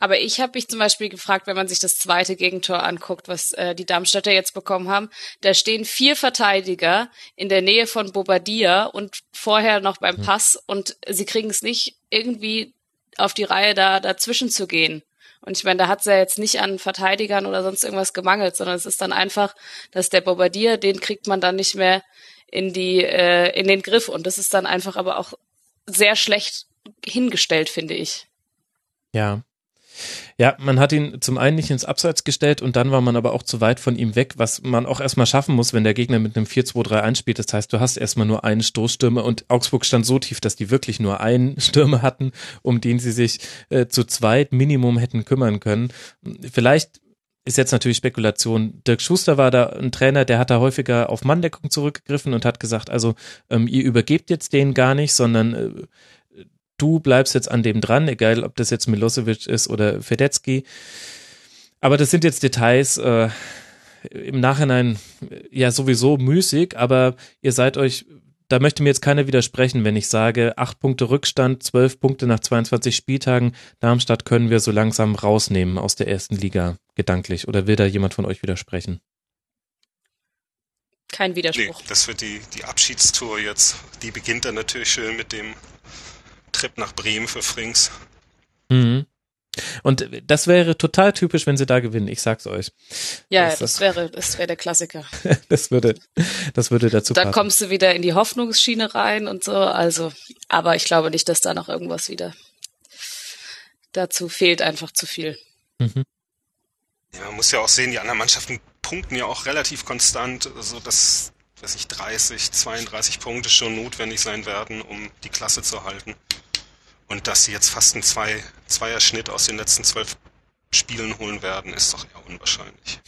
Aber ich habe mich zum Beispiel gefragt, wenn man sich das zweite Gegentor anguckt, was äh, die Darmstädter jetzt bekommen haben, da stehen vier Verteidiger in der Nähe von Bobadilla und vorher noch beim hm. Pass und sie kriegen es nicht irgendwie auf die Reihe, da dazwischen zu gehen. Und ich meine, da hat es ja jetzt nicht an Verteidigern oder sonst irgendwas gemangelt, sondern es ist dann einfach, dass der Bombardier, den kriegt man dann nicht mehr in die, äh, in den Griff. Und das ist dann einfach aber auch sehr schlecht hingestellt, finde ich. Ja. Ja, man hat ihn zum einen nicht ins Abseits gestellt und dann war man aber auch zu weit von ihm weg, was man auch erstmal schaffen muss, wenn der Gegner mit einem 4-2-3 einspielt. Das heißt, du hast erstmal nur einen Stoßstürmer und Augsburg stand so tief, dass die wirklich nur einen Stürmer hatten, um den sie sich äh, zu zweit Minimum hätten kümmern können. Vielleicht ist jetzt natürlich Spekulation. Dirk Schuster war da ein Trainer, der hat da häufiger auf Manndeckung zurückgegriffen und hat gesagt, also ähm, ihr übergebt jetzt den gar nicht, sondern äh, du bleibst jetzt an dem dran, egal ob das jetzt Milosevic ist oder Fedetsky. Aber das sind jetzt Details, äh, im Nachhinein ja sowieso müßig, aber ihr seid euch, da möchte mir jetzt keiner widersprechen, wenn ich sage, acht Punkte Rückstand, zwölf Punkte nach 22 Spieltagen, Darmstadt können wir so langsam rausnehmen aus der ersten Liga, gedanklich. Oder will da jemand von euch widersprechen? Kein Widerspruch. Nee, das wird die, die Abschiedstour jetzt. Die beginnt dann natürlich schön mit dem Trip nach Bremen für Frings. Mhm. Und das wäre total typisch, wenn sie da gewinnen. Ich sag's euch. Ja, das, das wäre, das wäre der Klassiker. das würde, das würde dazu Dann passen. kommst du wieder in die Hoffnungsschiene rein und so. Also, aber ich glaube nicht, dass da noch irgendwas wieder dazu fehlt. Einfach zu viel. Mhm. Ja, man muss ja auch sehen, die anderen Mannschaften punkten ja auch relativ konstant, so also dass, weiß ich, 30, 32 Punkte schon notwendig sein werden, um die Klasse zu halten. Und dass sie jetzt fast einen Zwei Zweierschnitt aus den letzten zwölf Spielen holen werden, ist doch eher unwahrscheinlich.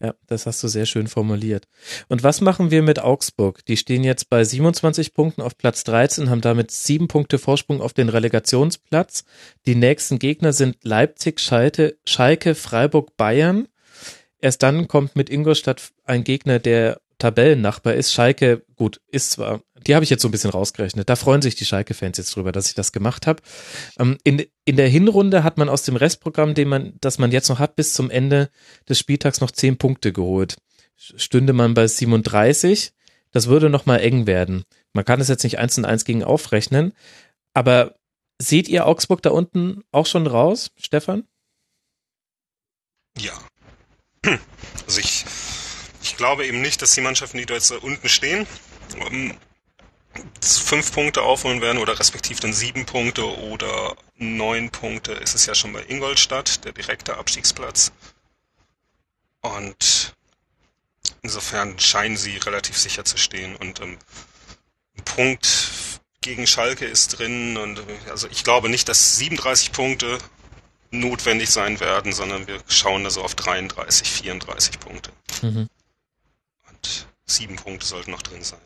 Ja, das hast du sehr schön formuliert. Und was machen wir mit Augsburg? Die stehen jetzt bei 27 Punkten auf Platz 13, haben damit sieben Punkte Vorsprung auf den Relegationsplatz. Die nächsten Gegner sind Leipzig, Schalke, Freiburg, Bayern. Erst dann kommt mit Ingolstadt ein Gegner, der Tabellennachbar ist. Schalke, gut, ist zwar, die habe ich jetzt so ein bisschen rausgerechnet. Da freuen sich die Schalke-Fans jetzt drüber, dass ich das gemacht habe. Ähm, in, in der Hinrunde hat man aus dem Restprogramm, den man, das man jetzt noch hat, bis zum Ende des Spieltags noch zehn Punkte geholt. Stünde man bei 37, das würde noch mal eng werden. Man kann es jetzt nicht eins und eins gegen aufrechnen, aber seht ihr Augsburg da unten auch schon raus, Stefan? Ja. Also ich ich glaube eben nicht, dass die Mannschaften, die jetzt unten stehen, ähm, fünf Punkte aufholen werden oder respektiv dann sieben Punkte oder neun Punkte ist es ja schon bei Ingolstadt, der direkte Abstiegsplatz. Und insofern scheinen sie relativ sicher zu stehen und ähm, ein Punkt gegen Schalke ist drin und also ich glaube nicht, dass 37 Punkte notwendig sein werden, sondern wir schauen da so auf 33, 34 Punkte. Mhm. Sieben Punkte sollten noch drin sein.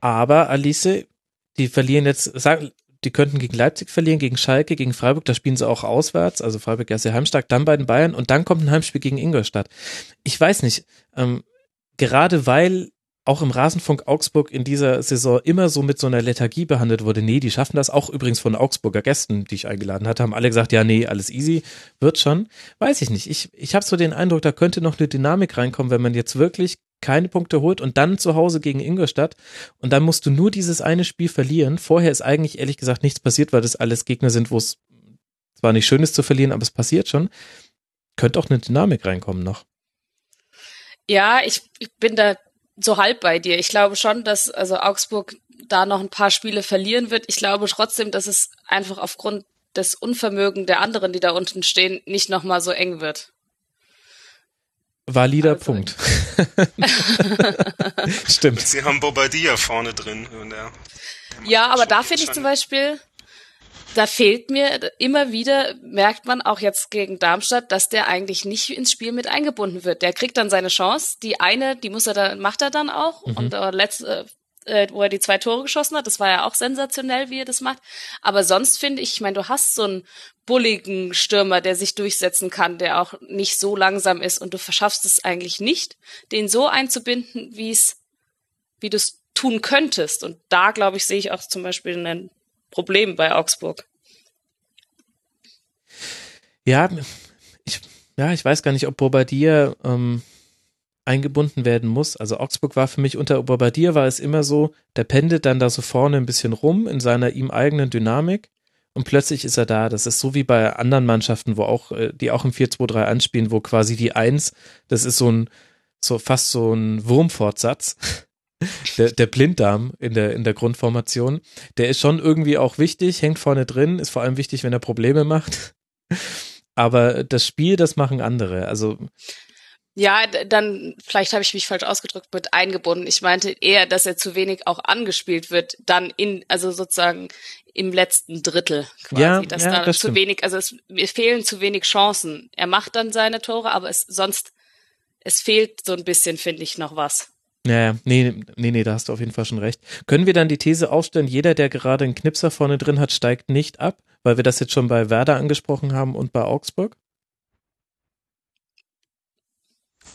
Aber Alice, die verlieren jetzt, sagen, die könnten gegen Leipzig verlieren, gegen Schalke, gegen Freiburg, da spielen sie auch auswärts, also Freiburg ja sehr heimstark, dann bei den Bayern und dann kommt ein Heimspiel gegen Ingolstadt. Ich weiß nicht, ähm, gerade weil auch im Rasenfunk Augsburg in dieser Saison immer so mit so einer Lethargie behandelt wurde. Nee, die schaffen das auch übrigens von Augsburger Gästen, die ich eingeladen hatte, haben alle gesagt, ja, nee, alles easy, wird schon. Weiß ich nicht. Ich, ich habe so den Eindruck, da könnte noch eine Dynamik reinkommen, wenn man jetzt wirklich keine Punkte holt und dann zu Hause gegen Ingolstadt und dann musst du nur dieses eine Spiel verlieren. Vorher ist eigentlich ehrlich gesagt nichts passiert, weil das alles Gegner sind, wo es zwar nicht schön ist zu verlieren, aber es passiert schon. Könnte auch eine Dynamik reinkommen noch. Ja, ich, ich bin da so halb bei dir. Ich glaube schon, dass also Augsburg da noch ein paar Spiele verlieren wird. Ich glaube trotzdem, dass es einfach aufgrund des Unvermögen der anderen, die da unten stehen, nicht nochmal so eng wird. Valider also. Punkt. Stimmt. Sie haben Bobadilla vorne drin. Der, der ja, aber da finde ich zum Beispiel, da fehlt mir immer wieder, merkt man auch jetzt gegen Darmstadt, dass der eigentlich nicht ins Spiel mit eingebunden wird. Der kriegt dann seine Chance. Die eine, die muss er dann, macht er dann auch. Mhm. Und äh, letzte, äh, wo er die zwei Tore geschossen hat, das war ja auch sensationell, wie er das macht. Aber sonst finde ich, ich meine, du hast so einen bulligen Stürmer, der sich durchsetzen kann, der auch nicht so langsam ist und du verschaffst es eigentlich nicht, den so einzubinden, wie es, wie du es tun könntest. Und da, glaube ich, sehe ich auch zum Beispiel einen Problem bei Augsburg. Ja, ich, ja, ich weiß gar nicht, ob Bobadilla ähm, eingebunden werden muss. Also Augsburg war für mich unter Bobadilla war es immer so, der pendelt dann da so vorne ein bisschen rum in seiner ihm eigenen Dynamik und plötzlich ist er da. Das ist so wie bei anderen Mannschaften, wo auch, äh, die auch im 4-2-3 anspielen, wo quasi die Eins, das ist so ein, so fast so ein Wurmfortsatz der, der Blinddarm in der, in der Grundformation, der ist schon irgendwie auch wichtig, hängt vorne drin, ist vor allem wichtig, wenn er Probleme macht. Aber das Spiel, das machen andere. Also ja, dann vielleicht habe ich mich falsch ausgedrückt mit eingebunden. Ich meinte eher, dass er zu wenig auch angespielt wird, dann in, also sozusagen im letzten Drittel quasi. Ja, dass ja, da das zu stimmt. wenig, also es mir fehlen zu wenig Chancen. Er macht dann seine Tore, aber es sonst, es fehlt so ein bisschen, finde ich, noch was. Naja, nee, nee, nee, da hast du auf jeden Fall schon recht. Können wir dann die These aufstellen, jeder, der gerade einen Knipser vorne drin hat, steigt nicht ab, weil wir das jetzt schon bei Werder angesprochen haben und bei Augsburg?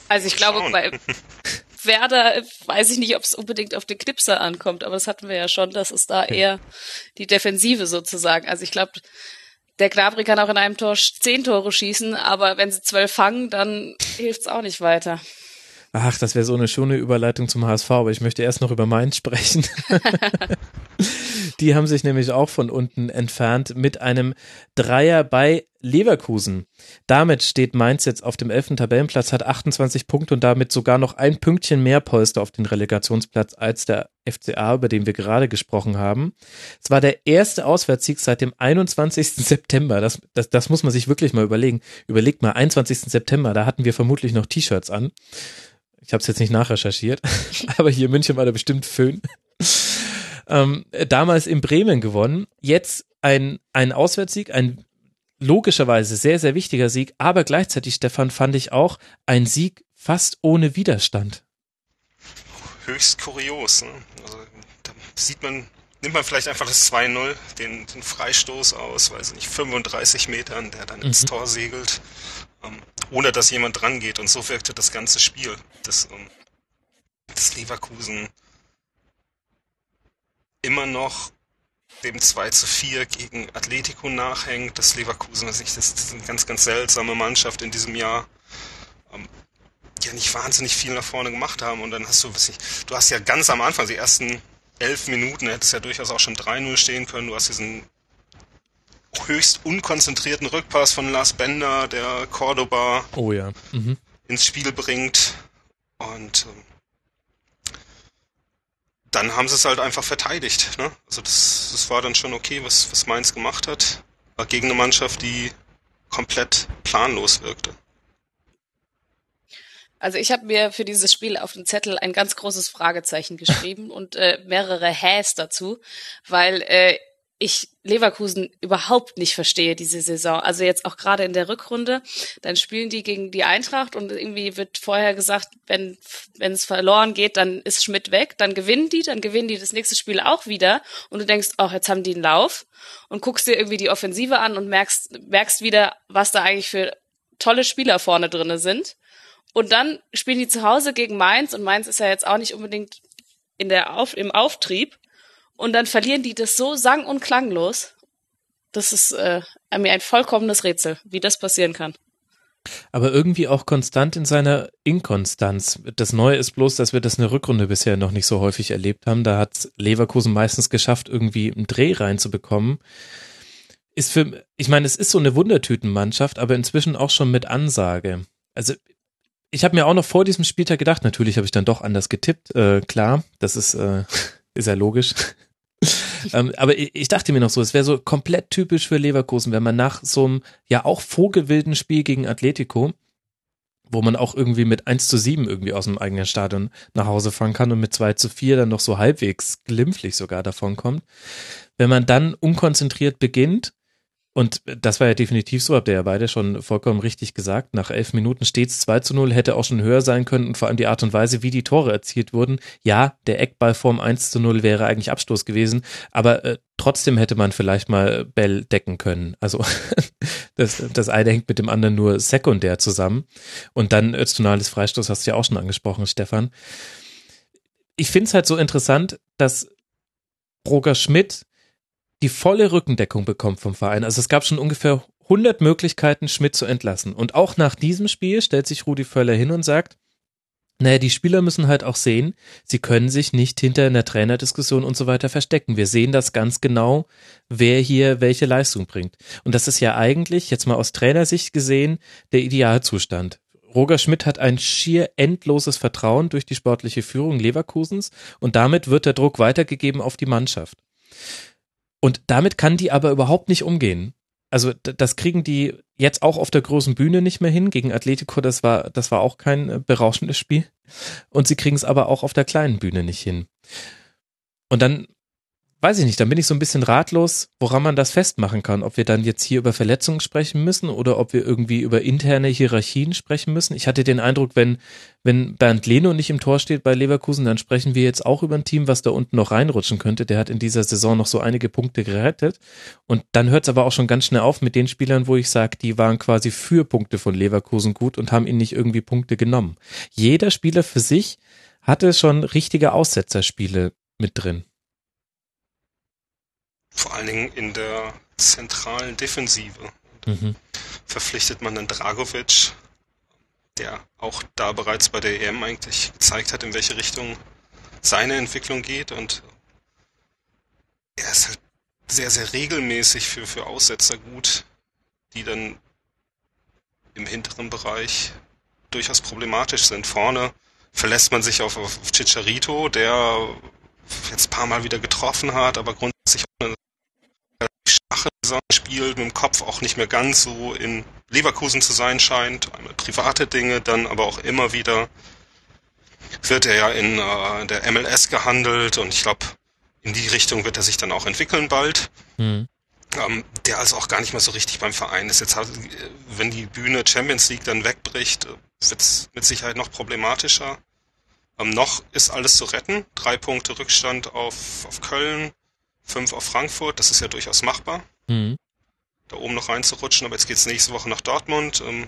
Also ich glaube, bei Werder weiß ich nicht, ob es unbedingt auf den Knipser ankommt, aber das hatten wir ja schon, das ist da eher die Defensive sozusagen. Also ich glaube, der Gnabry kann auch in einem Tor zehn Tore schießen, aber wenn sie zwölf fangen, dann hilft's auch nicht weiter. Ach, das wäre so eine schöne Überleitung zum HSV, aber ich möchte erst noch über Mainz sprechen. Die haben sich nämlich auch von unten entfernt mit einem Dreier bei Leverkusen. Damit steht Mainz jetzt auf dem elften Tabellenplatz, hat 28 Punkte und damit sogar noch ein Pünktchen mehr Polster auf den Relegationsplatz als der FCA, über den wir gerade gesprochen haben. Es war der erste Auswärtssieg seit dem 21. September. Das, das, das muss man sich wirklich mal überlegen. Überlegt mal, 21. September, da hatten wir vermutlich noch T-Shirts an. Ich habe es jetzt nicht nachrecherchiert, aber hier in München war da bestimmt Föhn. Ähm, damals in Bremen gewonnen. Jetzt ein, ein Auswärtssieg, ein logischerweise sehr, sehr wichtiger Sieg, aber gleichzeitig, Stefan, fand ich auch ein Sieg fast ohne Widerstand. Höchst kurios. Ne? Also, da sieht man, nimmt man vielleicht einfach das 2-0, den, den Freistoß aus, weiß nicht, 35 Metern, der dann ins Mhm. Tor segelt, ähm, ohne dass jemand dran geht. Und so wirkte das ganze Spiel. Das, ähm, das Leverkusen immer noch dem 2 zu 4 gegen Atletico nachhängt. Das Leverkusen, das ist eine ganz, ganz seltsame Mannschaft in diesem Jahr. Ähm, ja nicht wahnsinnig viel nach vorne gemacht haben. Und dann hast du, weiß nicht, du hast ja ganz am Anfang, die ersten elf Minuten, hättest ja durchaus auch schon 3-0 stehen können. Du hast diesen höchst unkonzentrierten Rückpass von Lars Bender, der Cordoba Oh ja. Mhm. ins Spiel bringt. Und ähm, dann haben sie es halt einfach verteidigt. Ne? Also das, das war dann schon okay, was, was Mainz gemacht hat. War gegen eine Mannschaft, die komplett planlos wirkte. Also ich habe mir für dieses Spiel auf den Zettel ein ganz großes Fragezeichen geschrieben und äh, mehrere Häs dazu, weil äh, ich Leverkusen überhaupt nicht verstehe diese Saison. Also jetzt auch gerade in der Rückrunde, dann spielen die gegen die Eintracht und irgendwie wird vorher gesagt, wenn wenn es verloren geht, dann ist Schmidt weg, dann gewinnen die, dann gewinnen die das nächste Spiel auch wieder und du denkst, ach, jetzt haben die einen Lauf und guckst dir irgendwie die Offensive an und merkst merkst wieder, was da eigentlich für tolle Spieler vorne drinne sind. Und dann spielen die zu Hause gegen Mainz und Mainz ist ja jetzt auch nicht unbedingt in der Auf im Auftrieb und dann verlieren die das so sang- und klanglos. Das ist äh, mir ein vollkommenes Rätsel, wie das passieren kann. Aber irgendwie auch konstant in seiner Inkonstanz. Das Neue ist bloß, dass wir das in der Rückrunde bisher noch nicht so häufig erlebt haben. Da hat Leverkusen meistens geschafft, irgendwie einen Dreh reinzubekommen. Ist für, ich meine, es ist so eine Wundertütenmannschaft, aber inzwischen auch schon mit Ansage. Also ich habe mir auch noch vor diesem Spieltag gedacht, natürlich habe ich dann doch anders getippt, äh, klar, das ist, äh, ist ja logisch. ähm, aber ich, dachte mir noch so, es wäre so komplett typisch für Leverkusen, wenn man nach so einem ja auch vogelwilden Spiel gegen Atletico, wo man auch irgendwie mit 1 zu 7 irgendwie aus dem eigenen Stadion nach Hause fahren kann und mit 2 zu 4 dann noch so halbwegs glimpflich sogar davon kommt. Wenn man dann unkonzentriert beginnt und das war ja definitiv so, habt ihr ja beide schon vollkommen richtig gesagt. Nach elf Minuten steht es 2 zu 0, hätte auch schon höher sein können und vor allem die Art und Weise, wie die Tore erzielt wurden. Ja, der Eckball vorm 1 zu 0 wäre eigentlich Abstoß gewesen, aber äh, trotzdem hätte man vielleicht mal Bell decken können. Also das, das eine hängt mit dem anderen nur sekundär zusammen. Und dann Öztunales Freistoß hast du ja auch schon angesprochen, Stefan. Ich finde es halt so interessant, dass Roger Schmidt die volle Rückendeckung bekommt vom Verein. Also es gab schon ungefähr 100 Möglichkeiten, Schmidt zu entlassen. Und auch nach diesem Spiel stellt sich Rudi Völler hin und sagt, naja, die Spieler müssen halt auch sehen, sie können sich nicht hinter einer Trainerdiskussion und so weiter verstecken. Wir sehen das ganz genau, wer hier welche Leistung bringt. Und das ist ja eigentlich, jetzt mal aus Trainersicht gesehen, der Idealzustand. Roger Schmidt hat ein schier endloses Vertrauen durch die sportliche Führung Leverkusens und damit wird der Druck weitergegeben auf die Mannschaft. Und damit kann die aber überhaupt nicht umgehen. Also das kriegen die jetzt auch auf der großen Bühne nicht mehr hin. Gegen Atletico, das war, das war auch kein äh, berauschendes Spiel. Und sie kriegen es aber auch auf der kleinen Bühne nicht hin. Und dann weiß ich nicht, dann bin ich so ein bisschen ratlos, woran man das festmachen kann. Ob wir dann jetzt hier über Verletzungen sprechen müssen oder ob wir irgendwie über interne Hierarchien sprechen müssen. Ich hatte den Eindruck, wenn, wenn Bernd Leno nicht im Tor steht bei Leverkusen, dann sprechen wir jetzt auch über ein Team, was da unten noch reinrutschen könnte. Der hat in dieser Saison noch so einige Punkte gerettet. Und dann hört es aber auch schon ganz schnell auf mit den Spielern, wo ich sage, die waren quasi für Punkte von Leverkusen gut und haben ihnen nicht irgendwie Punkte genommen. Jeder Spieler für sich hatte schon richtige Aussetzerspiele mit drin. Vor allen Dingen in der zentralen Defensive. Mhm. Verpflichtet man dann Dragovic, der auch da bereits bei der EM eigentlich gezeigt hat, in welche Richtung seine Entwicklung geht und er ist halt sehr, sehr regelmäßig für, für Aussetzer gut, die dann im hinteren Bereich durchaus problematisch sind. Vorne verlässt man sich auf, auf Chicharito, der jetzt ein paar Mal wieder getroffen hat, aber grundsätzlich auch eine schwache Saison spielt, mit dem Kopf auch nicht mehr ganz so in Leverkusen zu sein scheint. Einmal private Dinge, dann aber auch immer wieder wird er ja in äh, der MLS gehandelt und ich glaube, in die Richtung wird er sich dann auch entwickeln bald. Mhm. Ähm, der also auch gar nicht mehr so richtig beim Verein ist. Jetzt, hat, wenn die Bühne Champions League dann wegbricht, wird es mit Sicherheit noch problematischer. Ähm, noch ist alles zu retten. Drei Punkte Rückstand auf, auf Köln, fünf auf Frankfurt. Das ist ja durchaus machbar. Mhm. Da oben noch reinzurutschen, aber jetzt geht's nächste Woche nach Dortmund. Ähm,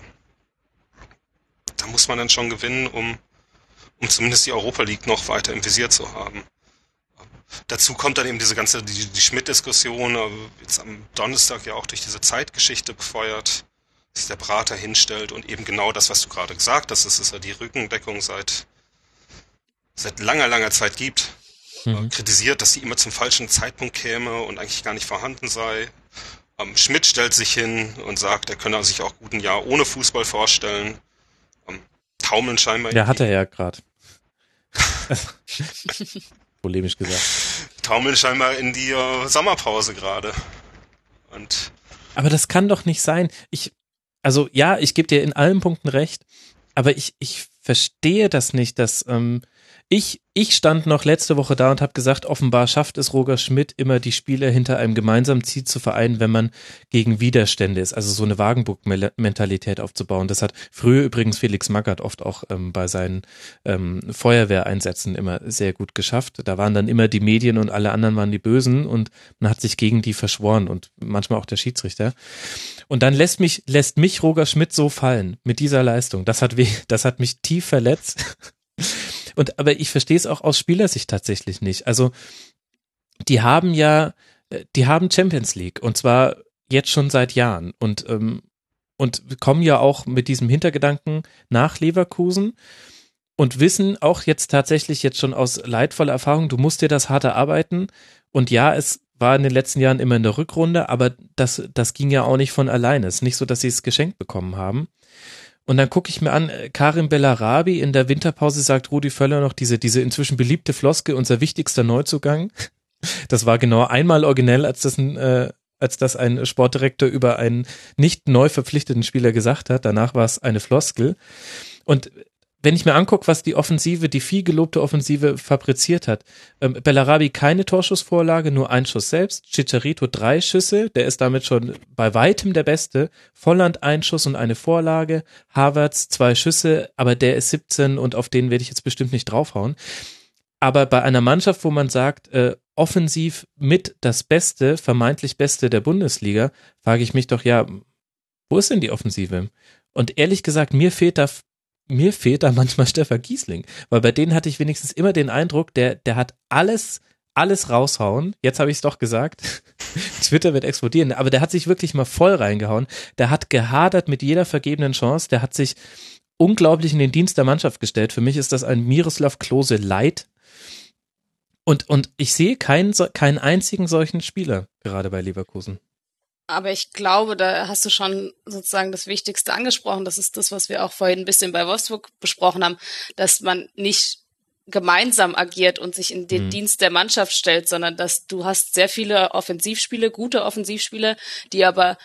da muss man dann schon gewinnen, um, um zumindest die Europa League noch weiter im Visier zu haben. Dazu kommt dann eben diese ganze, die, die Schmidt-Diskussion, äh, jetzt am Donnerstag ja auch durch diese Zeitgeschichte befeuert, sich der Brater hinstellt und eben genau das, was du gerade gesagt hast, das ist ja die Rückendeckung seit, seit langer, langer Zeit gibt. Mhm. Kritisiert, dass sie immer zum falschen Zeitpunkt käme und eigentlich gar nicht vorhanden sei. Ähm, Schmidt stellt sich hin und sagt, er könne sich auch gut ein Jahr ohne Fußball vorstellen. Ähm, taumeln scheinbar. Ja, hat er ja gerade. polemisch gesagt. Taumeln scheinbar in die äh, Sommerpause gerade. Und aber das kann doch nicht sein. Ich, also ja, ich gebe dir in allen Punkten recht, aber ich, ich verstehe das nicht, dass ähm, ich, ich stand noch letzte Woche da und habe gesagt, offenbar schafft es Roger Schmidt immer die Spieler hinter einem gemeinsamen Ziel zu vereinen, wenn man gegen Widerstände ist, also so eine Wagenburg-Mentalität aufzubauen. Das hat früher übrigens Felix Magath oft auch ähm, bei seinen ähm, Feuerwehreinsätzen immer sehr gut geschafft. Da waren dann immer die Medien und alle anderen waren die Bösen und man hat sich gegen die verschworen und manchmal auch der Schiedsrichter. Und dann lässt mich, lässt mich Roger Schmidt so fallen mit dieser Leistung. Das hat, weh, das hat mich tief verletzt. Und aber ich verstehe es auch aus Spielersicht tatsächlich nicht. Also die haben ja, äh, die haben Champions League und zwar jetzt schon seit Jahren und ähm, und kommen ja auch mit diesem Hintergedanken nach Leverkusen und wissen auch jetzt tatsächlich jetzt schon aus leidvoller Erfahrung, du musst dir das harte arbeiten und ja, es war in den letzten Jahren immer in der Rückrunde, aber das, das ging ja auch nicht von alleine. Es ist nicht so, dass sie es geschenkt bekommen haben. Und dann gucke ich mir an, äh, Karim Bellarabi in der Winterpause sagt Rudi Völler noch diese, diese inzwischen beliebte Floske, unser wichtigster Neuzugang. Das war genau einmal originell, als das ein, äh, als das ein Sportdirektor über einen nicht neu verpflichteten Spieler gesagt hat. Danach war es eine Floskel. Und wenn ich mir angucke, was die Offensive, die viel gelobte Offensive fabriziert hat, ähm, Bellarabi keine Torschussvorlage, nur ein Schuss selbst, Chicharito drei Schüsse, der ist damit schon bei weitem der Beste, Volland ein Schuss und eine Vorlage, Havertz zwei Schüsse, aber der ist 17 und auf den werde ich jetzt bestimmt nicht draufhauen. Aber bei einer Mannschaft, wo man sagt, äh, offensiv mit das Beste, vermeintlich Beste der Bundesliga, frage ich mich doch, ja, wo ist denn die Offensive? Und ehrlich gesagt, mir fehlt da mir fehlt da manchmal Stefan Giesling, weil bei denen hatte ich wenigstens immer den Eindruck, der, der hat alles, alles raushauen. Jetzt habe ich es doch gesagt. Twitter wird explodieren, aber der hat sich wirklich mal voll reingehauen. Der hat gehadert mit jeder vergebenen Chance. Der hat sich unglaublich in den Dienst der Mannschaft gestellt. Für mich ist das ein Miroslav Klose Light. Und, und ich sehe keinen, keinen einzigen solchen Spieler gerade bei Leverkusen. Aber ich glaube, da hast du schon sozusagen das Wichtigste angesprochen. Das ist das, was wir auch vorhin ein bisschen bei Wolfsburg besprochen haben, dass man nicht gemeinsam agiert und sich in den mhm. Dienst der Mannschaft stellt, sondern dass du hast sehr viele Offensivspiele, gute Offensivspiele, die aber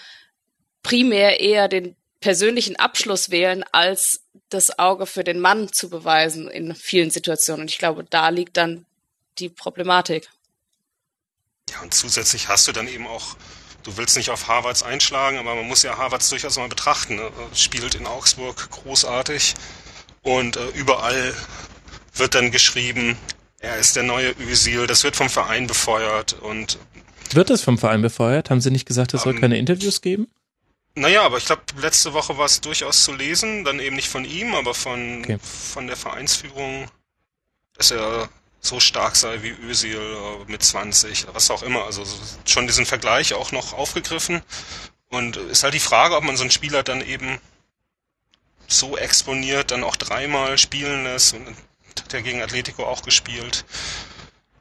primär eher den persönlichen Abschluss wählen, als das Auge für den Mann zu beweisen in vielen Situationen. Und ich glaube, da liegt dann die Problematik. Ja, und zusätzlich hast du dann eben auch du willst nicht auf Harvards einschlagen, aber man muss ja Harvards durchaus mal betrachten. Ne? Spielt in Augsburg großartig und äh, überall wird dann geschrieben, er ist der neue Özil, das wird vom Verein befeuert und wird es vom Verein befeuert? Haben Sie nicht gesagt, es soll ähm, keine Interviews geben? Naja, aber ich glaube, letzte Woche war es durchaus zu lesen, dann eben nicht von ihm, aber von, okay. von der Vereinsführung, dass er so stark sei wie Özil äh, mit 20 oder was auch immer. Also schon diesen Vergleich auch noch aufgegriffen. Und ist halt die Frage, ob man so einen Spieler dann eben so exponiert, dann auch dreimal spielen lässt. Und hat er gegen Atletico auch gespielt.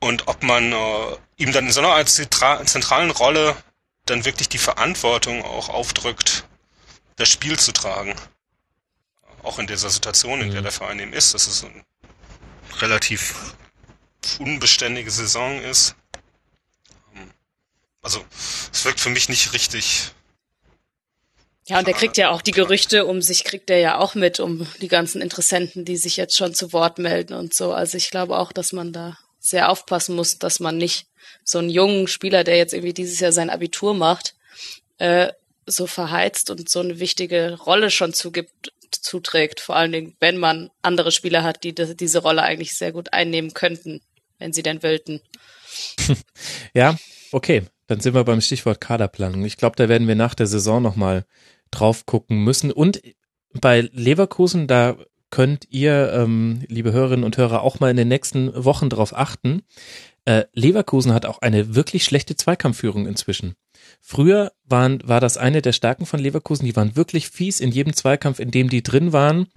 Und ob man äh, ihm dann in so einer zentralen Rolle dann wirklich die Verantwortung auch aufdrückt, das Spiel zu tragen. Auch in dieser Situation, in der mhm. der Verein eben ist. Das ist ein relativ unbeständige Saison ist. Ähm, also, es wirkt für mich nicht richtig. Ja, und der kriegt ja auch die Gerüchte um sich, kriegt er ja auch mit, um die ganzen Interessenten, die sich jetzt schon zu Wort melden und so. Also ich glaube auch, dass man da sehr aufpassen muss, dass man nicht so einen jungen Spieler, der jetzt irgendwie dieses Jahr sein Abitur macht, äh, so verheizt und so eine wichtige Rolle schon zugibt, zuträgt. Vor allen Dingen, wenn man andere Spieler hat, die diese Rolle eigentlich sehr gut einnehmen könnten wenn sie denn wollten. ja, okay. Dann sind wir beim Stichwort Kaderplanung. Ich glaube, da werden wir nach der Saison nochmal drauf gucken müssen. Und bei Leverkusen, da könnt ihr, ähm, liebe Hörerinnen und Hörer, auch mal in den nächsten Wochen drauf achten. Äh, Leverkusen hat auch eine wirklich schlechte Zweikampfführung inzwischen. Früher waren, war das eine der Stärken von Leverkusen. Die waren wirklich fies in jedem Zweikampf, in dem die drin waren.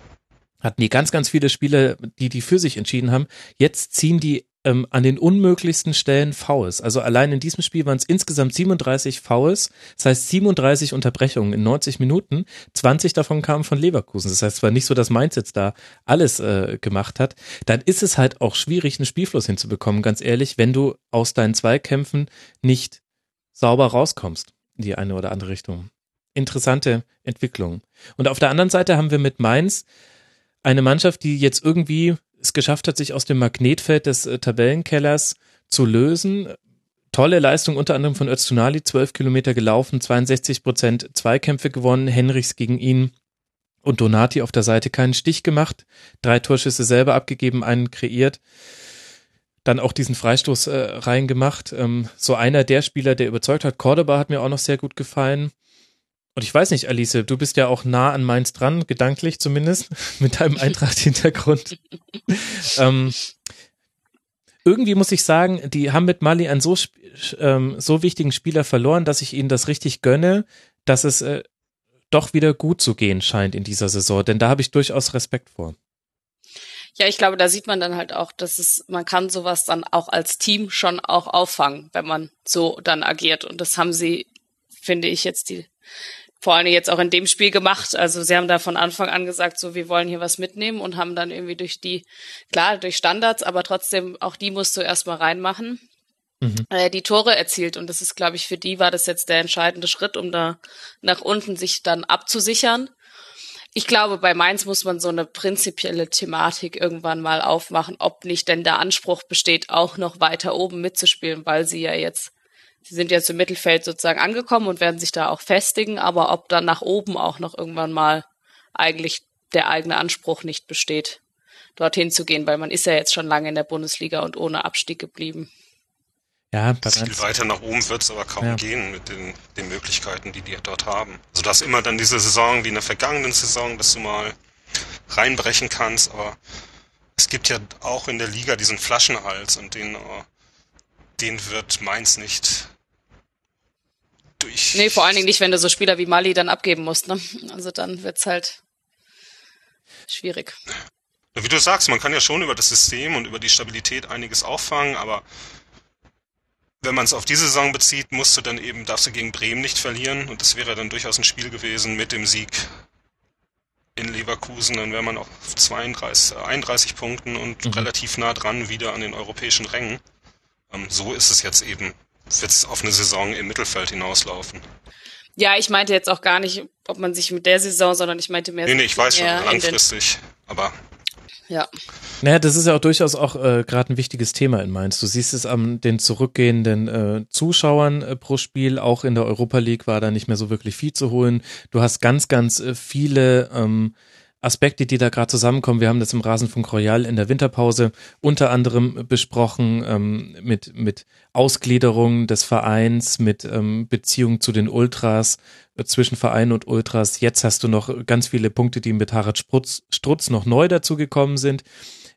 Hatten die ganz, ganz viele Spieler, die die für sich entschieden haben. Jetzt ziehen die ähm, an den unmöglichsten Stellen Fouls. Also allein in diesem Spiel waren es insgesamt 37 Fouls, das heißt 37 Unterbrechungen in 90 Minuten. 20 davon kamen von Leverkusen. Das heißt, es war nicht so, dass Mainz jetzt da alles äh, gemacht hat. Dann ist es halt auch schwierig, einen Spielfluss hinzubekommen, ganz ehrlich, wenn du aus deinen Zweikämpfen nicht sauber rauskommst in die eine oder andere Richtung. Interessante Entwicklung. Und auf der anderen Seite haben wir mit Mainz eine Mannschaft, die jetzt irgendwie es geschafft hat, sich aus dem Magnetfeld des äh, Tabellenkellers zu lösen. Tolle Leistung unter anderem von Öztunali, 12 Kilometer gelaufen, 62 Prozent Zweikämpfe gewonnen, Henrichs gegen ihn und Donati auf der Seite keinen Stich gemacht, drei Torschüsse selber abgegeben, einen kreiert, dann auch diesen Freistoß äh, reingemacht. Ähm, so einer der Spieler, der überzeugt hat. Cordoba hat mir auch noch sehr gut gefallen. Und ich weiß nicht, Alice, du bist ja auch nah an Mainz dran, gedanklich zumindest, mit deinem Eintracht-Hintergrund. ähm, irgendwie muss ich sagen, die haben mit Mali einen so, ähm, so wichtigen Spieler verloren, dass ich ihnen das richtig gönne, dass es äh, doch wieder gut zu gehen scheint in dieser Saison. Denn da habe ich durchaus Respekt vor. Ja, ich glaube, da sieht man dann halt auch, dass es, man kann sowas dann auch als Team schon auch auffangen, wenn man so dann agiert. Und das haben sie, finde ich, jetzt die vor allem jetzt auch in dem Spiel gemacht. Also sie haben da von Anfang an gesagt, so wir wollen hier was mitnehmen und haben dann irgendwie durch die, klar, durch Standards, aber trotzdem auch die musst du erstmal reinmachen. Mhm. Äh, die Tore erzielt und das ist, glaube ich, für die war das jetzt der entscheidende Schritt, um da nach unten sich dann abzusichern. Ich glaube, bei Mainz muss man so eine prinzipielle Thematik irgendwann mal aufmachen, ob nicht denn der Anspruch besteht, auch noch weiter oben mitzuspielen, weil sie ja jetzt Sie sind jetzt im Mittelfeld sozusagen angekommen und werden sich da auch festigen, aber ob dann nach oben auch noch irgendwann mal eigentlich der eigene Anspruch nicht besteht, dorthin zu gehen, weil man ist ja jetzt schon lange in der Bundesliga und ohne Abstieg geblieben. Ja, viel weiter nach oben wird es aber kaum ja. gehen mit den, den Möglichkeiten, die die dort haben. Also dass immer dann diese Saison wie in der vergangenen Saison, dass du mal reinbrechen kannst, aber es gibt ja auch in der Liga diesen Flaschenhals und den, äh, den wird Mainz nicht durch. Nee, vor allen Dingen nicht, wenn du so Spieler wie Mali dann abgeben musst, ne? Also dann wird's halt schwierig. Wie du sagst, man kann ja schon über das System und über die Stabilität einiges auffangen, aber wenn man es auf diese Saison bezieht, musst du dann eben, darfst du gegen Bremen nicht verlieren und das wäre dann durchaus ein Spiel gewesen mit dem Sieg in Leverkusen, dann wäre man auf 32, 31 Punkten und mhm. relativ nah dran wieder an den europäischen Rängen. Ähm, so ist es jetzt eben wird es auf eine Saison im Mittelfeld hinauslaufen. Ja, ich meinte jetzt auch gar nicht, ob man sich mit der Saison, sondern ich meinte mehr. Nee, nee, ich weiß schon, langfristig, aber. Ja. Naja, das ist ja auch durchaus auch äh, gerade ein wichtiges Thema in Mainz. Du siehst es an den zurückgehenden äh, Zuschauern äh, pro Spiel. Auch in der Europa League war da nicht mehr so wirklich viel zu holen. Du hast ganz, ganz äh, viele ähm, Aspekte, die da gerade zusammenkommen. Wir haben das im Rasenfunk Royal in der Winterpause unter anderem besprochen ähm, mit, mit Ausgliederung des Vereins, mit ähm, Beziehung zu den Ultras, äh, zwischen Verein und Ultras. Jetzt hast du noch ganz viele Punkte, die mit Harald Strutz, Strutz noch neu dazugekommen sind.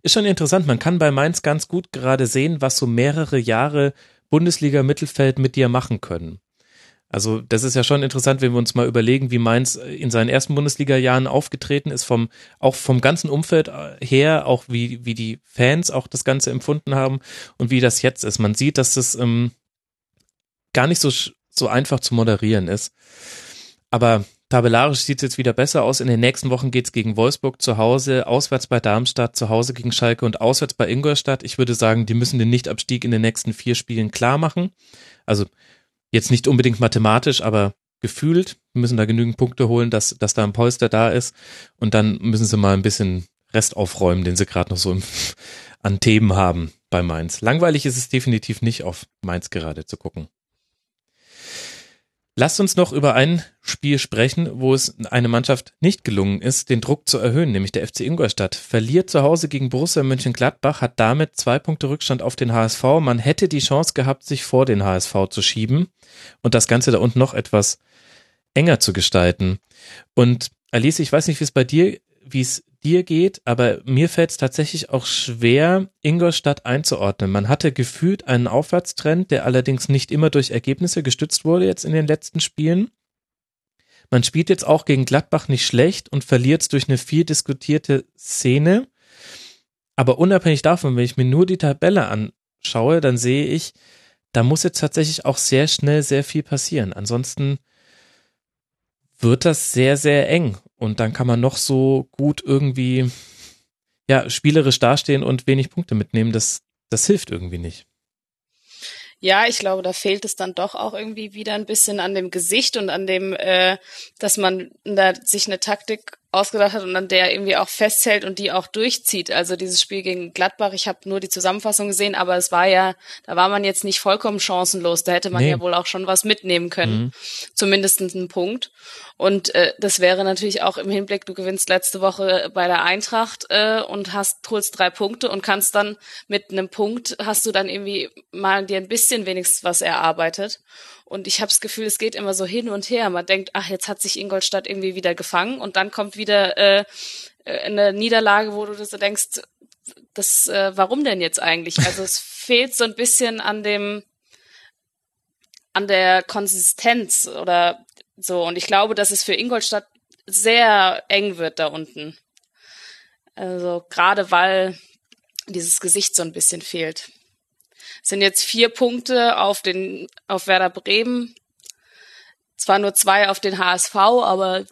Ist schon interessant. Man kann bei Mainz ganz gut gerade sehen, was so mehrere Jahre Bundesliga Mittelfeld mit dir machen können. Also das ist ja schon interessant, wenn wir uns mal überlegen, wie Mainz in seinen ersten Bundesliga-Jahren aufgetreten ist, vom, auch vom ganzen Umfeld her, auch wie, wie die Fans auch das Ganze empfunden haben und wie das jetzt ist. Man sieht, dass das ähm, gar nicht so, so einfach zu moderieren ist. Aber tabellarisch sieht es jetzt wieder besser aus. In den nächsten Wochen geht's gegen Wolfsburg zu Hause, auswärts bei Darmstadt, zu Hause gegen Schalke und auswärts bei Ingolstadt. Ich würde sagen, die müssen den Nichtabstieg in den nächsten vier Spielen klar machen. Also Jetzt nicht unbedingt mathematisch, aber gefühlt müssen da genügend Punkte holen, dass, dass da ein Polster da ist. Und dann müssen sie mal ein bisschen Rest aufräumen, den sie gerade noch so im, an Themen haben bei Mainz. Langweilig ist es definitiv nicht, auf Mainz gerade zu gucken. Lasst uns noch über ein Spiel sprechen, wo es eine Mannschaft nicht gelungen ist, den Druck zu erhöhen, nämlich der FC Ingolstadt. Verliert zu Hause gegen Borussia Mönchengladbach, hat damit zwei Punkte Rückstand auf den HSV. Man hätte die Chance gehabt, sich vor den HSV zu schieben und das Ganze da unten noch etwas enger zu gestalten. Und Alice, ich weiß nicht, wie es bei dir, wie es dir geht, aber mir fällt es tatsächlich auch schwer, Ingolstadt einzuordnen. Man hatte gefühlt einen Aufwärtstrend, der allerdings nicht immer durch Ergebnisse gestützt wurde jetzt in den letzten Spielen. Man spielt jetzt auch gegen Gladbach nicht schlecht und verliert durch eine viel diskutierte Szene. Aber unabhängig davon, wenn ich mir nur die Tabelle an, schaue, dann sehe ich, da muss jetzt tatsächlich auch sehr schnell sehr viel passieren. Ansonsten wird das sehr, sehr eng. Und dann kann man noch so gut irgendwie, ja, spielerisch dastehen und wenig Punkte mitnehmen. Das, das hilft irgendwie nicht. Ja, ich glaube, da fehlt es dann doch auch irgendwie wieder ein bisschen an dem Gesicht und an dem, äh, dass man da sich eine Taktik ausgedacht hat und an der irgendwie auch festhält und die auch durchzieht. Also dieses Spiel gegen Gladbach, ich habe nur die Zusammenfassung gesehen, aber es war ja, da war man jetzt nicht vollkommen chancenlos. Da hätte man nee. ja wohl auch schon was mitnehmen können. Mhm. Zumindest einen Punkt. Und äh, das wäre natürlich auch im Hinblick, du gewinnst letzte Woche bei der Eintracht äh, und hast holst drei Punkte und kannst dann mit einem Punkt hast du dann irgendwie mal dir ein bisschen wenigstens was erarbeitet. Und ich habe das Gefühl, es geht immer so hin und her. Man denkt, ach, jetzt hat sich Ingolstadt irgendwie wieder gefangen und dann kommt wieder äh, äh eine Niederlage, wo du so denkst, das, äh, warum denn jetzt eigentlich? Also es fehlt so ein bisschen an dem, an der Konsistenz oder so. Und ich glaube, dass es für Ingolstadt sehr eng wird da unten. Also gerade weil dieses Gesicht so ein bisschen fehlt sind jetzt vier Punkte auf den, auf Werder Bremen. Zwar nur zwei auf den HSV, aber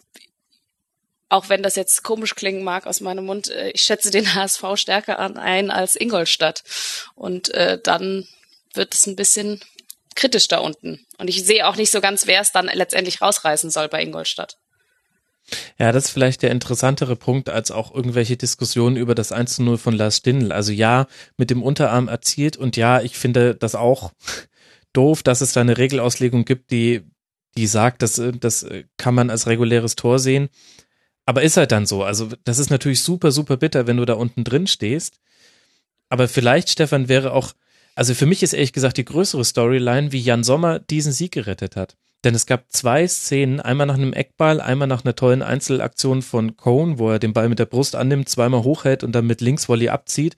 auch wenn das jetzt komisch klingen mag aus meinem Mund, äh, ich schätze den HSV stärker an ein als Ingolstadt. Und äh, dann wird es ein bisschen kritisch da unten. Und ich sehe auch nicht so ganz, wer es dann letztendlich rausreißen soll bei Ingolstadt. Ja, das ist vielleicht der interessantere Punkt als auch irgendwelche Diskussionen über das 1 zu 0 von Lars Stindl. Also ja, mit dem Unterarm erzielt und ja, ich finde das auch doof, dass es da eine Regelauslegung gibt, die, die sagt, dass, das kann man als reguläres Tor sehen. Aber ist halt dann so. Also das ist natürlich super, super bitter, wenn du da unten drin stehst. Aber vielleicht, Stefan, wäre auch, also für mich ist ehrlich gesagt die größere Storyline, wie Jan Sommer diesen Sieg gerettet hat. Denn es gab zwei Szenen, einmal nach einem Eckball, einmal nach einer tollen Einzelaktion von Cohn, wo er den Ball mit der Brust annimmt, zweimal hochhält und dann mit Linksvolley abzieht.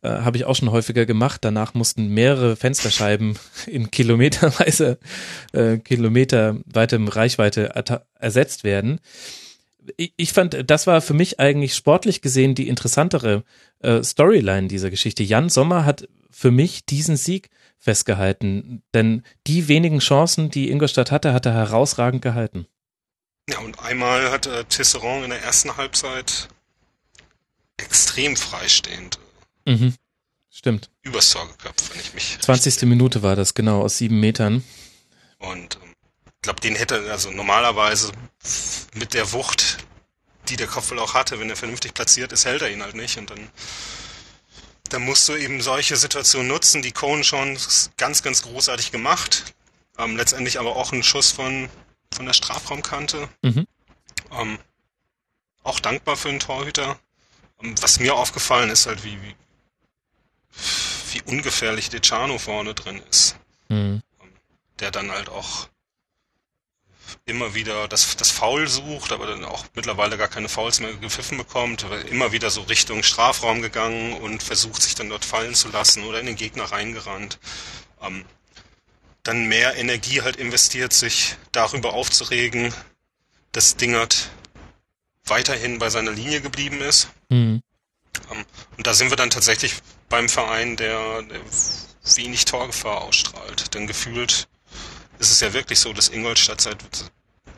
Äh, Habe ich auch schon häufiger gemacht. Danach mussten mehrere Fensterscheiben in kilometerweise, äh, kilometerweitem Reichweite ersetzt werden. Ich, ich fand, das war für mich eigentlich sportlich gesehen die interessantere äh, Storyline dieser Geschichte. Jan Sommer hat für mich diesen Sieg festgehalten. Denn die wenigen Chancen, die Ingolstadt hatte, hat er herausragend gehalten. Ja, und einmal hat äh, Tisserand in der ersten Halbzeit extrem freistehend. Mhm. Stimmt. Übers Tor geköpft, wenn ich mich. 20. Minute war das, genau, aus sieben Metern. Und ähm, glaube, den hätte, also normalerweise mit der Wucht, die der Kopfball auch hatte, wenn er vernünftig platziert ist, hält er ihn halt nicht. Und dann da musst du eben solche Situationen nutzen, die Cohen schon ganz, ganz großartig gemacht. Ähm, letztendlich aber auch ein Schuss von, von der Strafraumkante. Mhm. Ähm, auch dankbar für den Torhüter. Ähm, was mir aufgefallen ist halt, wie, wie, wie ungefährlich Decano vorne drin ist. Mhm. Der dann halt auch immer wieder das, das Foul sucht, aber dann auch mittlerweile gar keine Fouls mehr gepfiffen bekommt, immer wieder so Richtung Strafraum gegangen und versucht sich dann dort fallen zu lassen oder in den Gegner reingerannt. Ähm, dann mehr Energie halt investiert, sich darüber aufzuregen, dass Dingert weiterhin bei seiner Linie geblieben ist. Mhm. Ähm, und da sind wir dann tatsächlich beim Verein, der, der wenig Torgefahr ausstrahlt. Denn gefühlt es ist ja wirklich so, dass Ingolstadt seit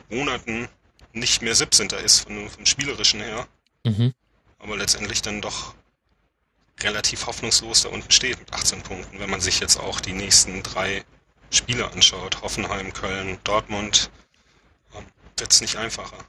Monaten nicht mehr 17. ist, von, vom Spielerischen her. Mhm. Aber letztendlich dann doch relativ hoffnungslos da unten steht mit 18 Punkten, wenn man sich jetzt auch die nächsten drei Spiele anschaut. Hoffenheim, Köln, Dortmund, ähm, wird es nicht einfacher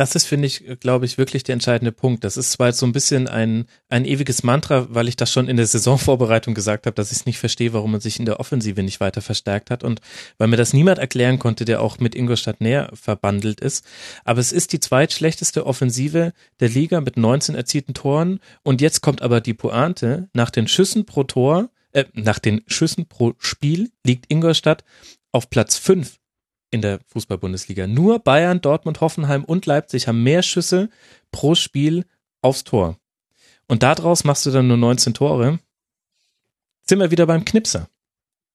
das ist, finde ich, glaube ich, wirklich der entscheidende Punkt. Das ist zwar jetzt so ein bisschen ein, ein ewiges Mantra, weil ich das schon in der Saisonvorbereitung gesagt habe, dass ich es nicht verstehe, warum man sich in der Offensive nicht weiter verstärkt hat und weil mir das niemand erklären konnte, der auch mit Ingolstadt näher verbandelt ist. Aber es ist die zweitschlechteste Offensive der Liga mit 19 erzielten Toren und jetzt kommt aber die Pointe. Nach den Schüssen pro Tor, äh, nach den Schüssen pro Spiel liegt Ingolstadt auf Platz 5 in der Fußball-Bundesliga. Nur Bayern, Dortmund, Hoffenheim und Leipzig haben mehr Schüsse pro Spiel aufs Tor. Und daraus machst du dann nur 19 Tore. Sind wir wieder beim Knipser.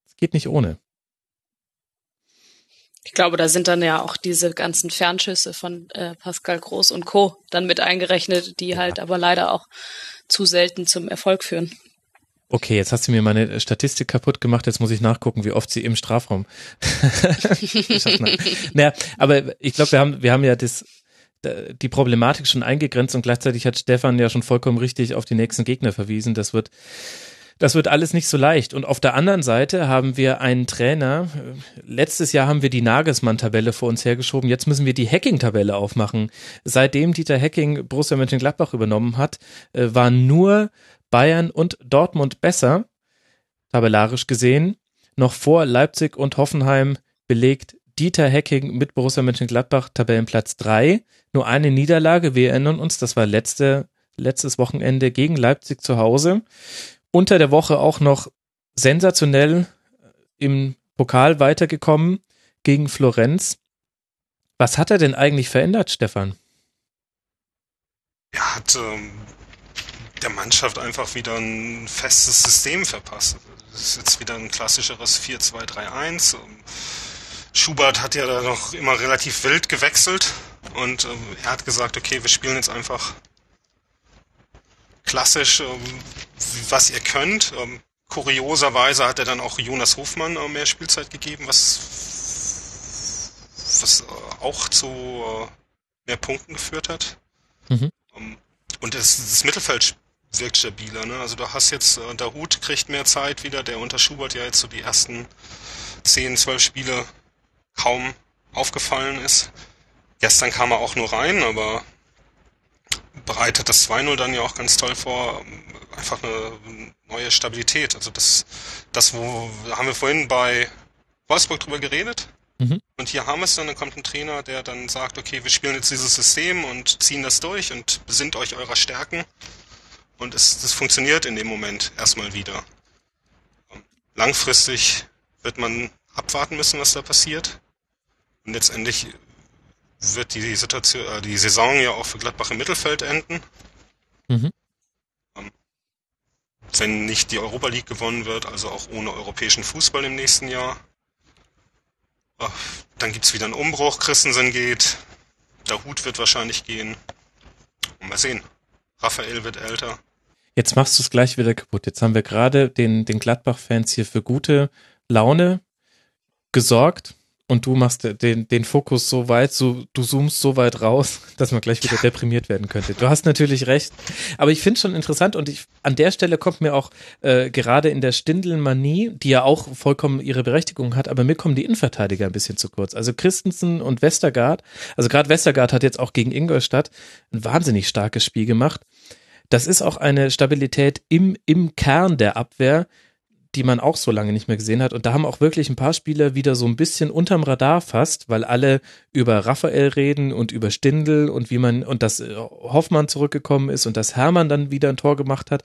Es geht nicht ohne. Ich glaube, da sind dann ja auch diese ganzen Fernschüsse von äh, Pascal Groß und Co. dann mit eingerechnet, die halt aber leider auch zu selten zum Erfolg führen. Okay, jetzt hast du mir meine Statistik kaputt gemacht. Jetzt muss ich nachgucken, wie oft sie im Strafraum. naja, aber ich glaube, wir haben, wir haben ja das, die Problematik schon eingegrenzt und gleichzeitig hat Stefan ja schon vollkommen richtig auf die nächsten Gegner verwiesen. Das wird, das wird alles nicht so leicht. Und auf der anderen Seite haben wir einen Trainer. Letztes Jahr haben wir die Nagelsmann-Tabelle vor uns hergeschoben. Jetzt müssen wir die Hacking-Tabelle aufmachen. Seitdem Dieter Hacking Borussia Mönchengladbach übernommen hat, äh, waren nur Bayern und Dortmund besser, tabellarisch gesehen. Noch vor Leipzig und Hoffenheim belegt Dieter Hacking mit Borussia Mönchengladbach Tabellenplatz 3. Nur eine Niederlage, wir erinnern uns, das war letzte, letztes Wochenende gegen Leipzig zu Hause. Unter der Woche auch noch sensationell im Pokal weitergekommen gegen Florenz. Was hat er denn eigentlich verändert, Stefan? Er hat ähm, der Mannschaft einfach wieder ein festes System verpasst. Das ist jetzt wieder ein klassischeres 4-2-3-1. Schubert hat ja da noch immer relativ wild gewechselt und ähm, er hat gesagt, okay, wir spielen jetzt einfach klassisch, ähm, was ihr könnt. Ähm, kurioserweise hat er dann auch Jonas Hofmann äh, mehr Spielzeit gegeben, was, was äh, auch zu äh, mehr Punkten geführt hat. Mhm. Ähm, und das, das Mittelfeld wirkt stabiler. Ne? Also du hast jetzt, äh, der Hut kriegt mehr Zeit wieder, der unter Schubert ja jetzt so die ersten 10, 12 Spiele kaum aufgefallen ist. Gestern kam er auch nur rein, aber bereitet das 2-0 dann ja auch ganz toll vor. Einfach eine neue Stabilität. Also das, das wo, haben wir vorhin bei Wolfsburg drüber geredet. Mhm. Und hier haben wir es dann, dann kommt ein Trainer, der dann sagt, okay, wir spielen jetzt dieses System und ziehen das durch und besinnt euch eurer Stärken. Und es, das funktioniert in dem Moment erstmal wieder. Langfristig wird man abwarten müssen, was da passiert. Und letztendlich wird die Situation, äh, die Saison ja auch für Gladbach im Mittelfeld enden. Mhm. Ähm, wenn nicht die Europa League gewonnen wird, also auch ohne europäischen Fußball im nächsten Jahr. Dann gibt's wieder einen Umbruch, Christensen geht, der Hut wird wahrscheinlich gehen. Und mal sehen. Raphael wird älter. Jetzt machst du es gleich wieder kaputt. Jetzt haben wir gerade den, den Gladbach-Fans hier für gute Laune gesorgt und du machst den, den Fokus so weit, so, du zoomst so weit raus, dass man gleich wieder deprimiert werden könnte. Du hast natürlich recht. Aber ich finde schon interessant und ich, an der Stelle kommt mir auch äh, gerade in der Stindelmanie, die ja auch vollkommen ihre Berechtigung hat, aber mir kommen die Innenverteidiger ein bisschen zu kurz. Also Christensen und Westergaard, also gerade Westergaard hat jetzt auch gegen Ingolstadt ein wahnsinnig starkes Spiel gemacht. Das ist auch eine Stabilität im, im Kern der Abwehr, die man auch so lange nicht mehr gesehen hat. Und da haben auch wirklich ein paar Spieler wieder so ein bisschen unterm Radar fast, weil alle über Raphael reden und über Stindl und wie man, und dass äh, Hoffmann zurückgekommen ist und dass Hermann dann wieder ein Tor gemacht hat.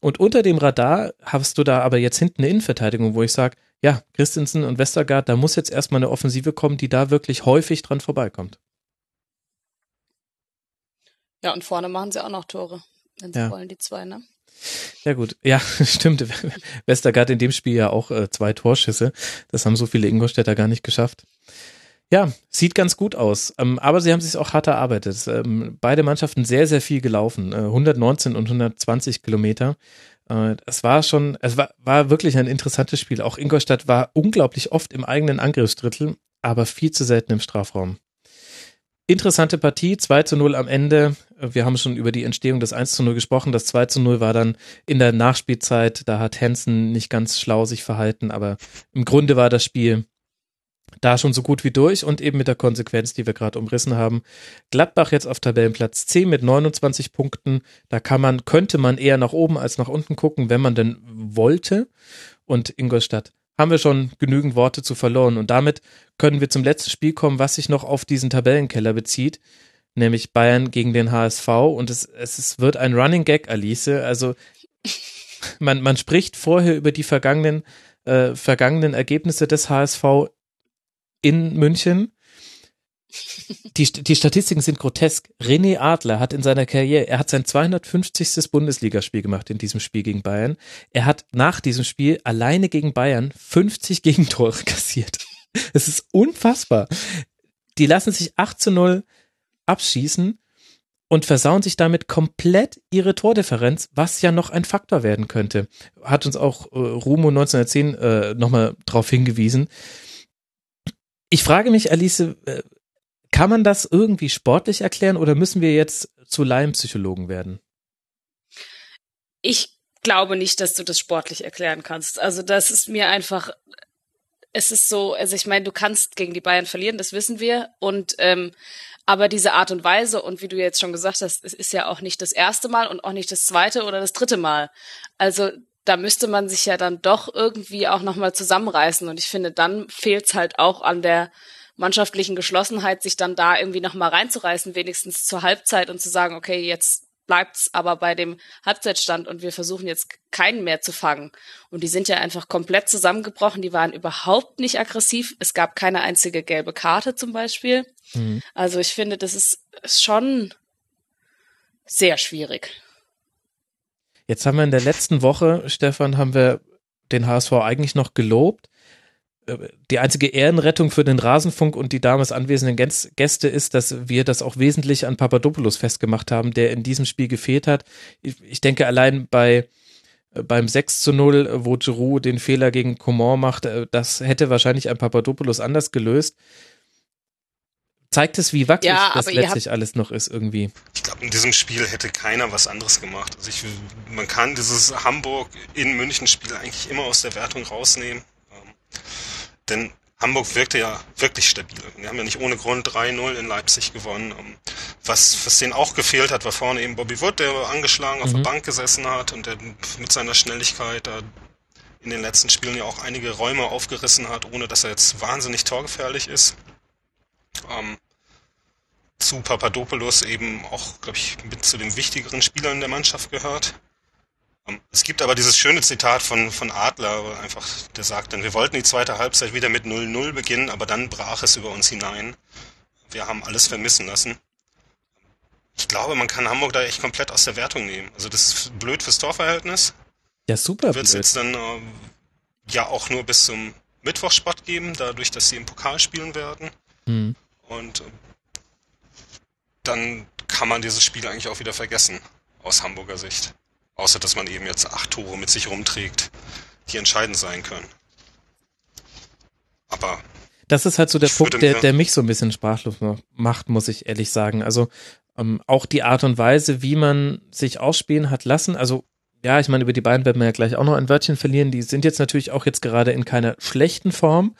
Und unter dem Radar hast du da aber jetzt hinten eine Innenverteidigung, wo ich sage, ja, Christensen und Westergaard, da muss jetzt erstmal eine Offensive kommen, die da wirklich häufig dran vorbeikommt. Ja, und vorne machen sie auch noch Tore, wenn sie ja. wollen, die zwei, ne? Ja gut, ja, stimmt. Westergaard in dem Spiel ja auch äh, zwei Torschüsse. Das haben so viele Ingolstädter gar nicht geschafft. Ja, sieht ganz gut aus. Ähm, aber sie haben sich auch hart erarbeitet. Ähm, beide Mannschaften sehr, sehr viel gelaufen. Äh, 119 und 120 Kilometer. Äh, es war schon, es war, war wirklich ein interessantes Spiel. Auch Ingolstadt war unglaublich oft im eigenen Angriffsdrittel, aber viel zu selten im Strafraum. Interessante Partie, 2 zu 0 am Ende. Wir haben schon über die Entstehung des 1 zu 0 gesprochen. Das 2 zu 0 war dann in der Nachspielzeit. Da hat Hansen nicht ganz schlau sich verhalten, aber im Grunde war das Spiel da schon so gut wie durch und eben mit der Konsequenz, die wir gerade umrissen haben. Gladbach jetzt auf Tabellenplatz 10 mit 29 Punkten. Da kann man, könnte man eher nach oben als nach unten gucken, wenn man denn wollte. Und Ingolstadt haben wir schon genügend Worte zu verloren. Und damit können wir zum letzten Spiel kommen, was sich noch auf diesen Tabellenkeller bezieht, nämlich Bayern gegen den HSV. Und es, es wird ein Running Gag, Alice. Also man, man spricht vorher über die vergangenen, äh, vergangenen Ergebnisse des HSV in München die, die Statistiken sind grotesk. René Adler hat in seiner Karriere, er hat sein 250. Bundesligaspiel gemacht in diesem Spiel gegen Bayern. Er hat nach diesem Spiel alleine gegen Bayern 50 Gegentore kassiert. Es ist unfassbar. Die lassen sich 8 zu 0 abschießen und versauen sich damit komplett ihre Tordifferenz, was ja noch ein Faktor werden könnte. Hat uns auch äh, Rumo 1910 äh, nochmal darauf hingewiesen. Ich frage mich, Alice, äh, kann man das irgendwie sportlich erklären oder müssen wir jetzt zu Laienpsychologen werden? Ich glaube nicht, dass du das sportlich erklären kannst. Also das ist mir einfach, es ist so, also ich meine, du kannst gegen die Bayern verlieren, das wissen wir. Und ähm, aber diese Art und Weise und wie du jetzt schon gesagt hast, es ist ja auch nicht das erste Mal und auch nicht das zweite oder das dritte Mal. Also da müsste man sich ja dann doch irgendwie auch nochmal zusammenreißen. Und ich finde, dann fehlt es halt auch an der mannschaftlichen Geschlossenheit, sich dann da irgendwie nochmal reinzureißen, wenigstens zur Halbzeit und zu sagen, okay, jetzt bleibt's aber bei dem Halbzeitstand und wir versuchen jetzt keinen mehr zu fangen. Und die sind ja einfach komplett zusammengebrochen. Die waren überhaupt nicht aggressiv. Es gab keine einzige gelbe Karte zum Beispiel. Mhm. Also ich finde, das ist schon sehr schwierig. Jetzt haben wir in der letzten Woche, Stefan, haben wir den HSV eigentlich noch gelobt die einzige Ehrenrettung für den Rasenfunk und die damals anwesenden Gäste ist, dass wir das auch wesentlich an Papadopoulos festgemacht haben, der in diesem Spiel gefehlt hat. Ich denke allein bei äh, beim 6 zu 0, wo Giroud den Fehler gegen Coman macht, äh, das hätte wahrscheinlich ein Papadopoulos anders gelöst. Zeigt es, wie wackelig ja, das letztlich alles noch ist irgendwie. Ich glaube, in diesem Spiel hätte keiner was anderes gemacht. Also ich, man kann dieses Hamburg in München Spiel eigentlich immer aus der Wertung rausnehmen. Ähm, denn Hamburg wirkte ja wirklich stabil. Wir haben ja nicht ohne Grund 3-0 in Leipzig gewonnen. Ähm, was, was denen auch gefehlt hat, war vorne eben Bobby Wood, der angeschlagen auf mhm. der Bank gesessen hat und der mit seiner Schnelligkeit da in den letzten Spielen ja auch einige Räume aufgerissen hat, ohne dass er jetzt wahnsinnig torgefährlich ist. Ähm, zu Papadopoulos eben auch, glaube ich, mit zu den wichtigeren Spielern der Mannschaft gehört. Ähm, es gibt aber dieses schöne Zitat von, von Adler, einfach, der sagt dann, wir wollten die zweite Halbzeit wieder mit 0-0 beginnen, aber dann brach es über uns hinein. Wir haben alles vermissen lassen. Ich glaube, man kann Hamburg da echt komplett aus der Wertung nehmen. Also das ist blöd fürs Torverhältnis. Ja, super Wird es jetzt dann äh, ja auch nur bis zum Mittwochspott geben, dadurch, dass sie im Pokal spielen werden. Mhm. Und äh, dann kann man dieses Spiel eigentlich auch wieder vergessen, aus Hamburger Sicht. Außer dass man eben jetzt acht Tore mit sich rumträgt, die entscheidend sein können. Aber. Das ist halt so der Punkt, der, der mich so ein bisschen sprachlos macht, muss ich ehrlich sagen. Also ähm, auch die Art und Weise, wie man sich ausspielen hat lassen. Also ja, ich meine, über die beiden werden wir ja gleich auch noch ein Wörtchen verlieren. Die sind jetzt natürlich auch jetzt gerade in keiner schlechten Form.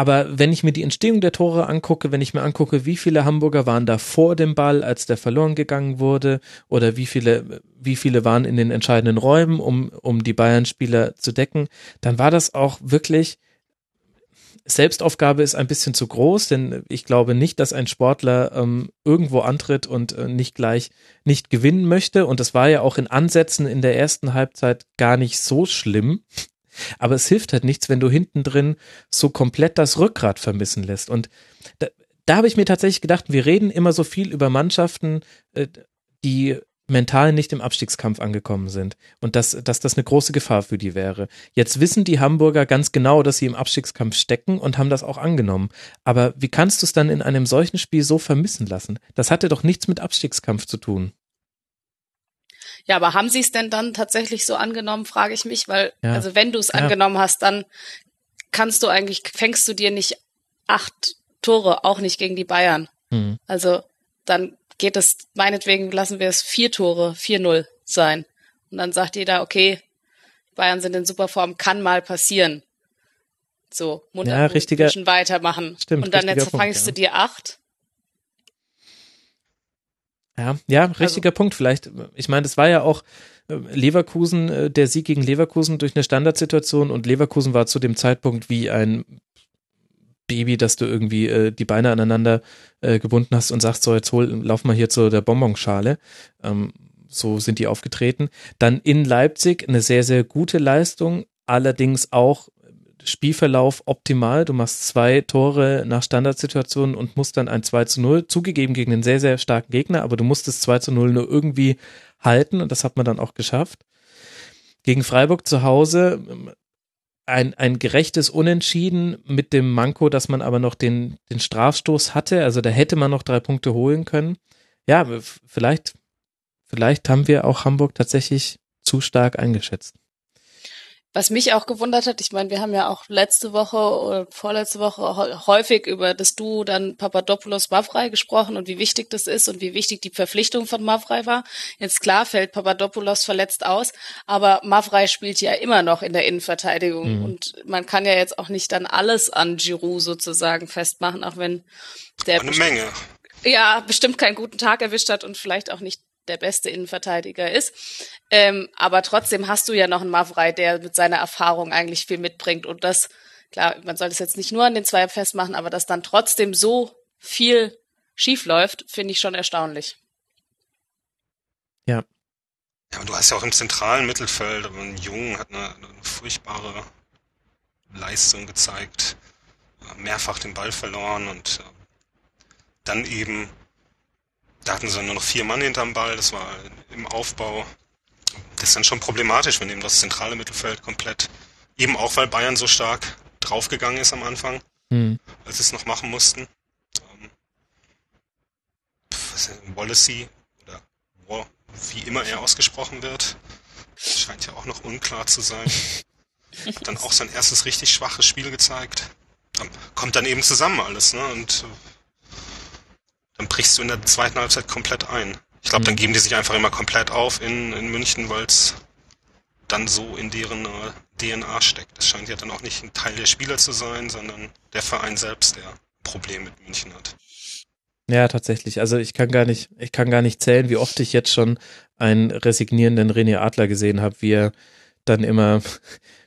Aber wenn ich mir die Entstehung der Tore angucke, wenn ich mir angucke, wie viele Hamburger waren da vor dem Ball, als der verloren gegangen wurde, oder wie viele, wie viele waren in den entscheidenden Räumen, um, um die Bayern-Spieler zu decken, dann war das auch wirklich, Selbstaufgabe ist ein bisschen zu groß, denn ich glaube nicht, dass ein Sportler ähm, irgendwo antritt und äh, nicht gleich nicht gewinnen möchte. Und das war ja auch in Ansätzen in der ersten Halbzeit gar nicht so schlimm. Aber es hilft halt nichts, wenn du hinten drin so komplett das Rückgrat vermissen lässt. Und da, da habe ich mir tatsächlich gedacht, wir reden immer so viel über Mannschaften, äh, die mental nicht im Abstiegskampf angekommen sind und dass, dass das eine große Gefahr für die wäre. Jetzt wissen die Hamburger ganz genau, dass sie im Abstiegskampf stecken und haben das auch angenommen. Aber wie kannst du es dann in einem solchen Spiel so vermissen lassen? Das hatte doch nichts mit Abstiegskampf zu tun. Ja, aber haben sie es denn dann tatsächlich so angenommen, frage ich mich, weil, ja. also wenn du es ja. angenommen hast, dann kannst du eigentlich, fängst du dir nicht acht Tore, auch nicht gegen die Bayern. Mhm. Also dann geht es, meinetwegen lassen wir es vier Tore, 4-0 sein. Und dann sagt jeder, okay, Bayern sind in super Form, kann mal passieren. So, munter ja, richtiger, weitermachen. Stimmt, und dann jetzt fangst ja. du dir acht ja, ja, richtiger also. Punkt. Vielleicht, ich meine, das war ja auch äh, Leverkusen, äh, der Sieg gegen Leverkusen durch eine Standardsituation und Leverkusen war zu dem Zeitpunkt wie ein Baby, dass du irgendwie äh, die Beine aneinander äh, gebunden hast und sagst, so jetzt hol, lauf mal hier zu der Bonbonschale. Ähm, so sind die aufgetreten. Dann in Leipzig eine sehr, sehr gute Leistung, allerdings auch Spielverlauf optimal. Du machst zwei Tore nach Standardsituationen und musst dann ein 2 zu 0, zugegeben gegen einen sehr, sehr starken Gegner, aber du musst das 2 zu 0 nur irgendwie halten und das hat man dann auch geschafft. Gegen Freiburg zu Hause ein, ein gerechtes Unentschieden mit dem Manko, dass man aber noch den, den Strafstoß hatte. Also da hätte man noch drei Punkte holen können. ja, vielleicht, vielleicht haben wir auch Hamburg tatsächlich zu stark eingeschätzt. Was mich auch gewundert hat, ich meine, wir haben ja auch letzte Woche oder vorletzte Woche häufig über das Duo dann Papadopoulos Mavrei gesprochen und wie wichtig das ist und wie wichtig die Verpflichtung von Mavrei war. Jetzt klar fällt Papadopoulos verletzt aus, aber Mavrei spielt ja immer noch in der Innenverteidigung mhm. und man kann ja jetzt auch nicht dann alles an Giroud sozusagen festmachen, auch wenn der eine Menge. Ja, bestimmt keinen guten Tag erwischt hat und vielleicht auch nicht der beste Innenverteidiger ist. Ähm, aber trotzdem hast du ja noch einen Mavrei, der mit seiner Erfahrung eigentlich viel mitbringt. Und das, klar, man soll das jetzt nicht nur an den zwei festmachen, aber dass dann trotzdem so viel schief läuft, finde ich schon erstaunlich. Ja. Ja, und du hast ja auch im zentralen Mittelfeld, ein Jung hat eine, eine furchtbare Leistung gezeigt, mehrfach den Ball verloren und äh, dann eben da hatten sie nur noch vier Mann hinterm Ball, das war im Aufbau. Das ist dann schon problematisch, wenn eben das zentrale Mittelfeld komplett, eben auch weil Bayern so stark draufgegangen ist am Anfang, mhm. als sie es noch machen mussten. Ähm, Wallacey oder War, wie immer er ausgesprochen wird, scheint ja auch noch unklar zu sein. Hat dann auch sein erstes richtig schwaches Spiel gezeigt. Kommt dann eben zusammen alles, ne? Und dann brichst du in der zweiten Halbzeit komplett ein. Ich glaube, dann mhm. geben die sich einfach immer komplett auf in, in München, weil es dann so in deren äh, DNA steckt. Das scheint ja dann auch nicht ein Teil der Spieler zu sein, sondern der Verein selbst, der Probleme mit München hat. Ja, tatsächlich. Also ich kann gar nicht, ich kann gar nicht zählen, wie oft ich jetzt schon einen resignierenden René Adler gesehen habe, wie er dann immer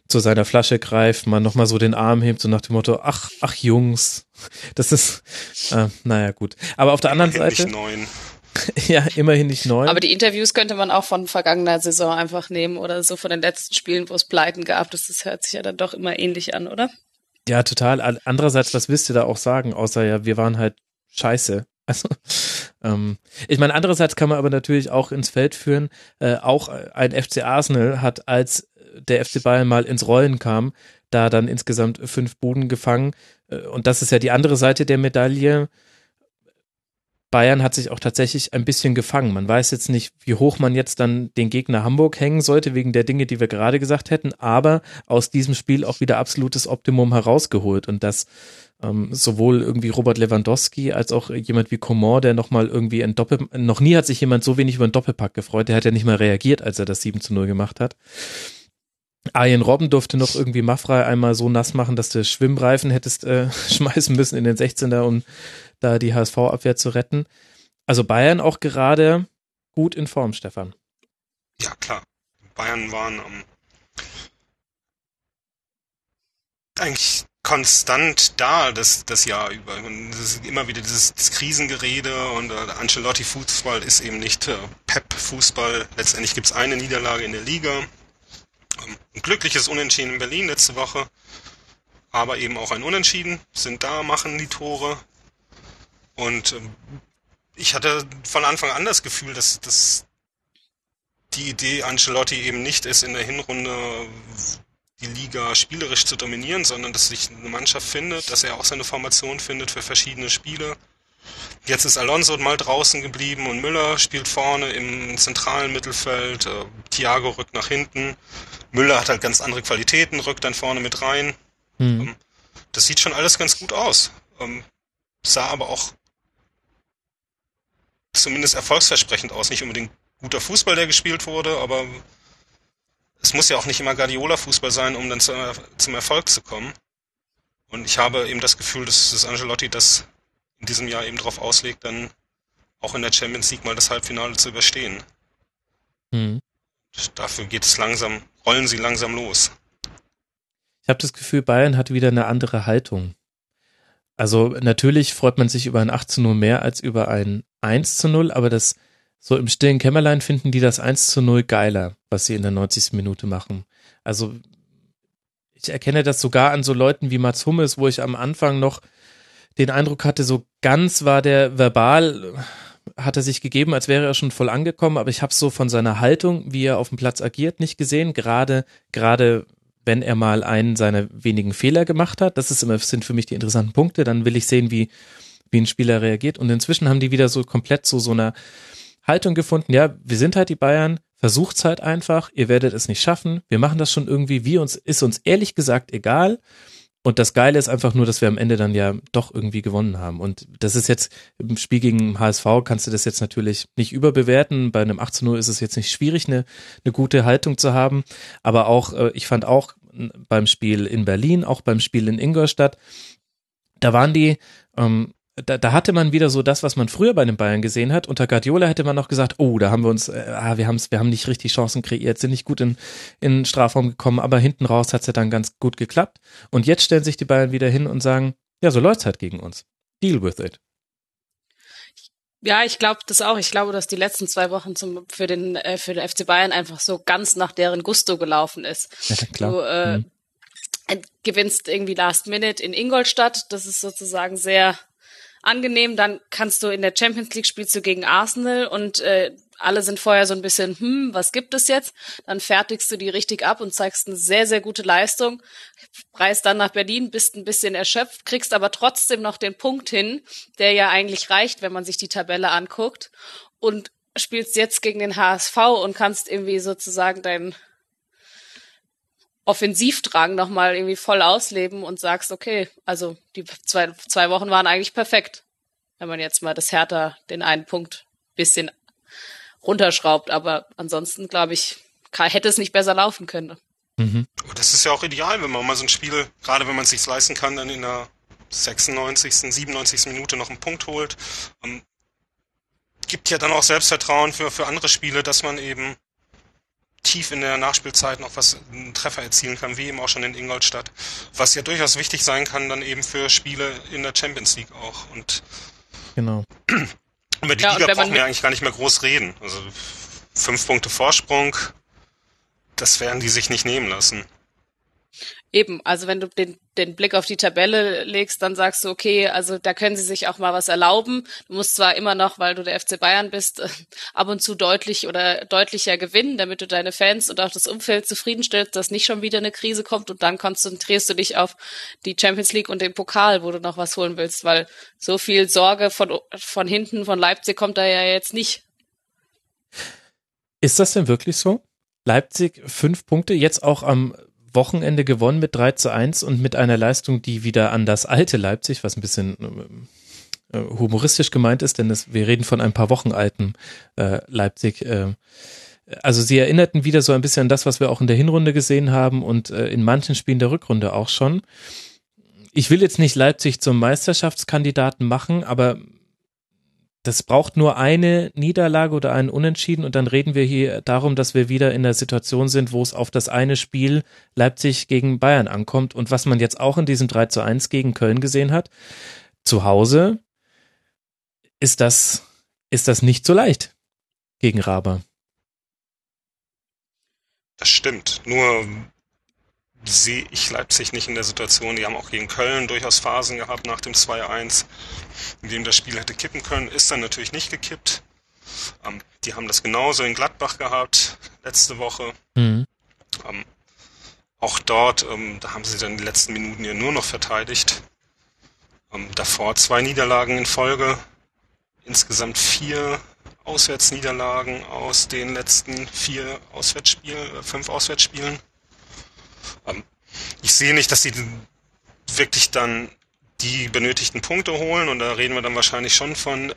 zu seiner Flasche greift, man nochmal so den Arm hebt, so nach dem Motto, ach, ach Jungs, das ist, äh, naja, gut. Aber auf der anderen immerhin Seite. Nicht neun. ja, immerhin nicht neun. Aber die Interviews könnte man auch von vergangener Saison einfach nehmen oder so von den letzten Spielen, wo es Pleiten gab. Das, das hört sich ja dann doch immer ähnlich an, oder? Ja, total. Andererseits, was willst du da auch sagen, außer ja, wir waren halt scheiße. Also, ähm, ich meine, andererseits kann man aber natürlich auch ins Feld führen, äh, auch ein FC Arsenal hat als der FC Bayern mal ins Rollen kam, da dann insgesamt fünf Boden gefangen. Äh, und das ist ja die andere Seite der Medaille. Bayern hat sich auch tatsächlich ein bisschen gefangen. Man weiß jetzt nicht, wie hoch man jetzt dann den Gegner Hamburg hängen sollte, wegen der Dinge, die wir gerade gesagt hätten, aber aus diesem Spiel auch wieder absolutes Optimum herausgeholt. Und das ähm, sowohl irgendwie Robert Lewandowski als auch jemand wie Coman, der nochmal irgendwie ein Doppel, noch nie hat sich jemand so wenig über einen Doppelpack gefreut. Der hat ja nicht mal reagiert, als er das 7 zu 0 gemacht hat. Arjen Robben durfte noch irgendwie Maffrey einmal so nass machen, dass du Schwimmreifen hättest äh, schmeißen müssen in den 16er, um da die HSV-Abwehr zu retten. Also Bayern auch gerade gut in Form, Stefan. Ja, klar. Bayern waren ähm, eigentlich konstant da das, das Jahr über. Und es ist immer wieder dieses, dieses Krisengerede und äh, Ancelotti-Fußball ist eben nicht äh, Pep-Fußball. Letztendlich gibt es eine Niederlage in der Liga ein glückliches Unentschieden in Berlin letzte Woche, aber eben auch ein Unentschieden, sind da, machen die Tore. Und ähm, ich hatte von Anfang an das Gefühl, dass, dass die Idee Ancelotti eben nicht ist, in der Hinrunde die Liga spielerisch zu dominieren, sondern dass sich eine Mannschaft findet, dass er auch seine Formation findet für verschiedene Spiele Jetzt ist Alonso mal draußen geblieben und Müller spielt vorne im zentralen Mittelfeld. Äh, Thiago rückt nach hinten. Müller hat halt ganz andere Qualitäten, rückt dann vorne mit rein. Mhm. Ähm, das sieht schon alles ganz gut aus. Ähm, sah aber auch zumindest erfolgsversprechend aus. Nicht unbedingt guter Fußball, der gespielt wurde, aber es muss ja auch nicht immer Guardiola-Fußball sein, um dann zum Erfolg zu kommen. Und ich habe eben das Gefühl, dass, dass Angelotti das in diesem Jahr eben darauf auslegt, dann auch in der Champions League mal das Halbfinale zu überstehen. Mhm. Dafür geht es langsam, rollen sie langsam los. Ich habe das Gefühl, Bayern hat wieder eine andere Haltung. Also natürlich freut man sich über ein 8 zu 0 mehr als über ein 1 zu 0, aber das so im stillen Kämmerlein finden die das 1 zu 0 geiler, was sie in der 90. Minute machen. Also ich erkenne das sogar an so Leuten wie Mats Hummels, wo ich am Anfang noch den Eindruck hatte, so ganz war der verbal, hat er sich gegeben, als wäre er schon voll angekommen, aber ich habe so von seiner Haltung, wie er auf dem Platz agiert, nicht gesehen. Gerade, gerade wenn er mal einen seiner wenigen Fehler gemacht hat, das ist immer, sind für mich die interessanten Punkte, dann will ich sehen, wie, wie ein Spieler reagiert. Und inzwischen haben die wieder so komplett so so einer Haltung gefunden, ja, wir sind halt die Bayern, versucht's halt einfach, ihr werdet es nicht schaffen, wir machen das schon irgendwie, wie uns, ist uns ehrlich gesagt egal. Und das Geile ist einfach nur, dass wir am Ende dann ja doch irgendwie gewonnen haben. Und das ist jetzt im Spiel gegen HSV kannst du das jetzt natürlich nicht überbewerten. Bei einem 18 0 ist es jetzt nicht schwierig, eine, eine gute Haltung zu haben. Aber auch, äh, ich fand auch beim Spiel in Berlin, auch beim Spiel in Ingolstadt, da waren die, ähm, da, da hatte man wieder so das, was man früher bei den Bayern gesehen hat. Unter Guardiola hätte man noch gesagt, oh, da haben wir uns, äh, ah, wir haben's, wir haben nicht richtig Chancen kreiert, sind nicht gut in, in Strafraum gekommen, aber hinten raus hat's ja dann ganz gut geklappt. Und jetzt stellen sich die Bayern wieder hin und sagen, ja, so läuft's halt gegen uns. Deal with it. Ja, ich glaube das auch. Ich glaube, dass die letzten zwei Wochen zum, für den äh, für den FC Bayern einfach so ganz nach deren Gusto gelaufen ist. Ja, klar. Du äh, mhm. gewinnst irgendwie Last Minute in Ingolstadt. Das ist sozusagen sehr angenehm. Dann kannst du in der Champions League spielst du gegen Arsenal und äh, alle sind vorher so ein bisschen, hm, was gibt es jetzt? Dann fertigst du die richtig ab und zeigst eine sehr, sehr gute Leistung, reist dann nach Berlin, bist ein bisschen erschöpft, kriegst aber trotzdem noch den Punkt hin, der ja eigentlich reicht, wenn man sich die Tabelle anguckt und spielst jetzt gegen den HSV und kannst irgendwie sozusagen deinen Offensivdrang nochmal irgendwie voll ausleben und sagst, okay, also die zwei, zwei Wochen waren eigentlich perfekt. Wenn man jetzt mal das Hertha den einen Punkt bisschen runterschraubt. Aber ansonsten, glaube ich, hätte es nicht besser laufen können. Mhm. Das ist ja auch ideal, wenn man mal so ein Spiel, gerade wenn man es sich leisten kann, dann in der 96., 97. Minute noch einen Punkt holt. Ähm, gibt ja dann auch Selbstvertrauen für, für andere Spiele, dass man eben tief in der Nachspielzeit noch was, einen Treffer erzielen kann, wie eben auch schon in Ingolstadt. Was ja durchaus wichtig sein kann, dann eben für Spiele in der Champions League auch. Und genau. Über die ja, Liga brauchen wir eigentlich gar nicht mehr groß reden. Also fünf Punkte Vorsprung, das werden die sich nicht nehmen lassen. Eben, also wenn du den, den Blick auf die Tabelle legst, dann sagst du, okay, also da können sie sich auch mal was erlauben. Du musst zwar immer noch, weil du der FC Bayern bist, ab und zu deutlich oder deutlicher gewinnen, damit du deine Fans und auch das Umfeld zufriedenstellst, dass nicht schon wieder eine Krise kommt und dann konzentrierst du dich auf die Champions League und den Pokal, wo du noch was holen willst, weil so viel Sorge von, von hinten, von Leipzig kommt da ja jetzt nicht. Ist das denn wirklich so? Leipzig fünf Punkte, jetzt auch am Wochenende gewonnen mit 3 zu 1 und mit einer Leistung, die wieder an das alte Leipzig, was ein bisschen äh, humoristisch gemeint ist, denn es, wir reden von ein paar Wochen alten äh, Leipzig. Äh, also sie erinnerten wieder so ein bisschen an das, was wir auch in der Hinrunde gesehen haben und äh, in manchen Spielen der Rückrunde auch schon. Ich will jetzt nicht Leipzig zum Meisterschaftskandidaten machen, aber das braucht nur eine Niederlage oder einen Unentschieden und dann reden wir hier darum, dass wir wieder in der Situation sind, wo es auf das eine Spiel Leipzig gegen Bayern ankommt und was man jetzt auch in diesem 3 zu 1 gegen Köln gesehen hat. Zu Hause ist das, ist das nicht so leicht gegen Raber. Das stimmt. Nur sehe ich Leipzig nicht in der Situation. Die haben auch gegen Köln durchaus Phasen gehabt nach dem 2-1, in dem das Spiel hätte kippen können. Ist dann natürlich nicht gekippt. Ähm, die haben das genauso in Gladbach gehabt letzte Woche. Mhm. Ähm, auch dort, ähm, da haben sie dann die letzten Minuten ja nur noch verteidigt. Ähm, davor zwei Niederlagen in Folge. Insgesamt vier Auswärtsniederlagen aus den letzten vier Auswärtsspielen, äh, fünf Auswärtsspielen. Ähm, ich sehe nicht, dass sie wirklich dann die benötigten Punkte holen und da reden wir dann wahrscheinlich schon von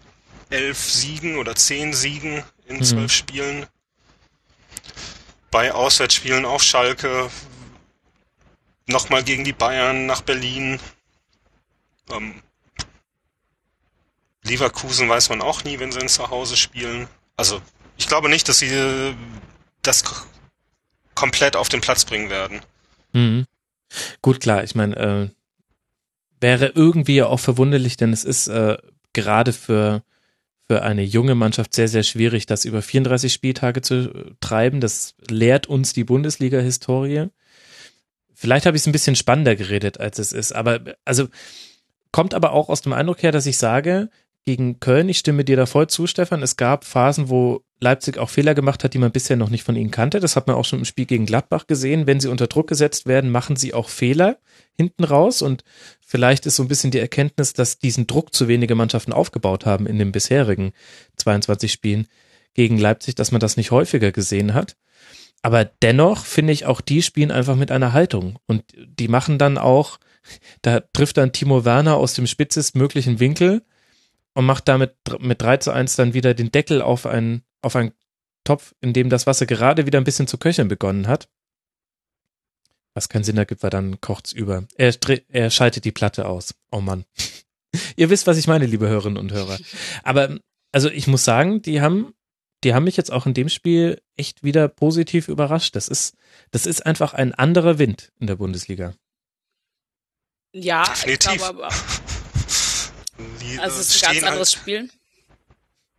elf Siegen oder zehn Siegen in mhm. zwölf Spielen. Bei Auswärtsspielen auf Schalke, nochmal gegen die Bayern nach Berlin. Ähm, Leverkusen weiß man auch nie, wenn sie in zu Hause spielen. Also ich glaube nicht, dass sie das komplett auf den Platz bringen werden. Mhm. Gut, klar, ich meine, äh, wäre irgendwie auch verwunderlich, denn es ist äh, gerade für, für eine junge Mannschaft sehr, sehr schwierig, das über 34 Spieltage zu treiben. Das lehrt uns die Bundesliga-Historie. Vielleicht habe ich es ein bisschen spannender geredet, als es ist, aber also kommt aber auch aus dem Eindruck her, dass ich sage, gegen Köln, ich stimme dir da voll zu, Stefan, es gab Phasen, wo Leipzig auch Fehler gemacht hat, die man bisher noch nicht von ihnen kannte. Das hat man auch schon im Spiel gegen Gladbach gesehen. Wenn sie unter Druck gesetzt werden, machen sie auch Fehler hinten raus und vielleicht ist so ein bisschen die Erkenntnis, dass diesen Druck zu wenige Mannschaften aufgebaut haben in den bisherigen 22 Spielen gegen Leipzig, dass man das nicht häufiger gesehen hat. Aber dennoch finde ich auch die spielen einfach mit einer Haltung und die machen dann auch, da trifft dann Timo Werner aus dem spitzestmöglichen Winkel und macht damit mit 3 zu 1 dann wieder den Deckel auf einen, auf einen Topf, in dem das Wasser gerade wieder ein bisschen zu köcheln begonnen hat. Was keinen Sinn ergibt, weil dann kocht's über. Er, er schaltet die Platte aus. Oh Mann. Ihr wisst, was ich meine, liebe Hörerinnen und Hörer. Aber also ich muss sagen, die haben die haben mich jetzt auch in dem Spiel echt wieder positiv überrascht. Das ist, das ist einfach ein anderer Wind in der Bundesliga. Ja, Definitiv. ich glaube aber. Also es ist ein ganz anderes halt. Spiel.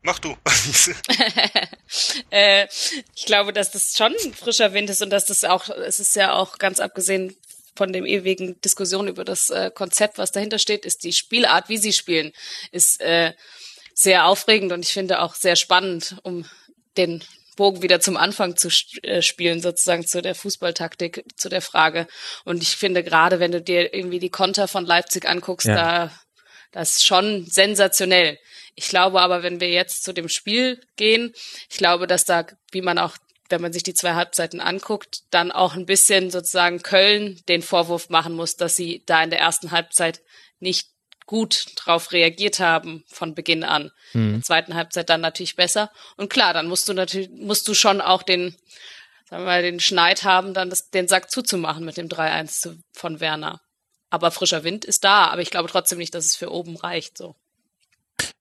Mach du. äh, ich glaube, dass das schon ein frischer Wind ist und dass das auch, es ist ja auch ganz abgesehen von dem ewigen Diskussion über das äh, Konzept, was dahinter steht, ist die Spielart, wie sie spielen, ist äh, sehr aufregend und ich finde auch sehr spannend, um den Bogen wieder zum Anfang zu äh, spielen, sozusagen zu der Fußballtaktik, zu der Frage. Und ich finde gerade, wenn du dir irgendwie die Konter von Leipzig anguckst, ja. da das ist schon sensationell. Ich glaube aber, wenn wir jetzt zu dem Spiel gehen, ich glaube, dass da, wie man auch, wenn man sich die zwei Halbzeiten anguckt, dann auch ein bisschen sozusagen Köln den Vorwurf machen muss, dass sie da in der ersten Halbzeit nicht gut drauf reagiert haben von Beginn an. Mhm. In der zweiten Halbzeit dann natürlich besser. Und klar, dann musst du natürlich, musst du schon auch den, sagen wir mal, den Schneid haben, dann das, den Sack zuzumachen mit dem 3-1 von Werner. Aber frischer Wind ist da, aber ich glaube trotzdem nicht, dass es für oben reicht, so.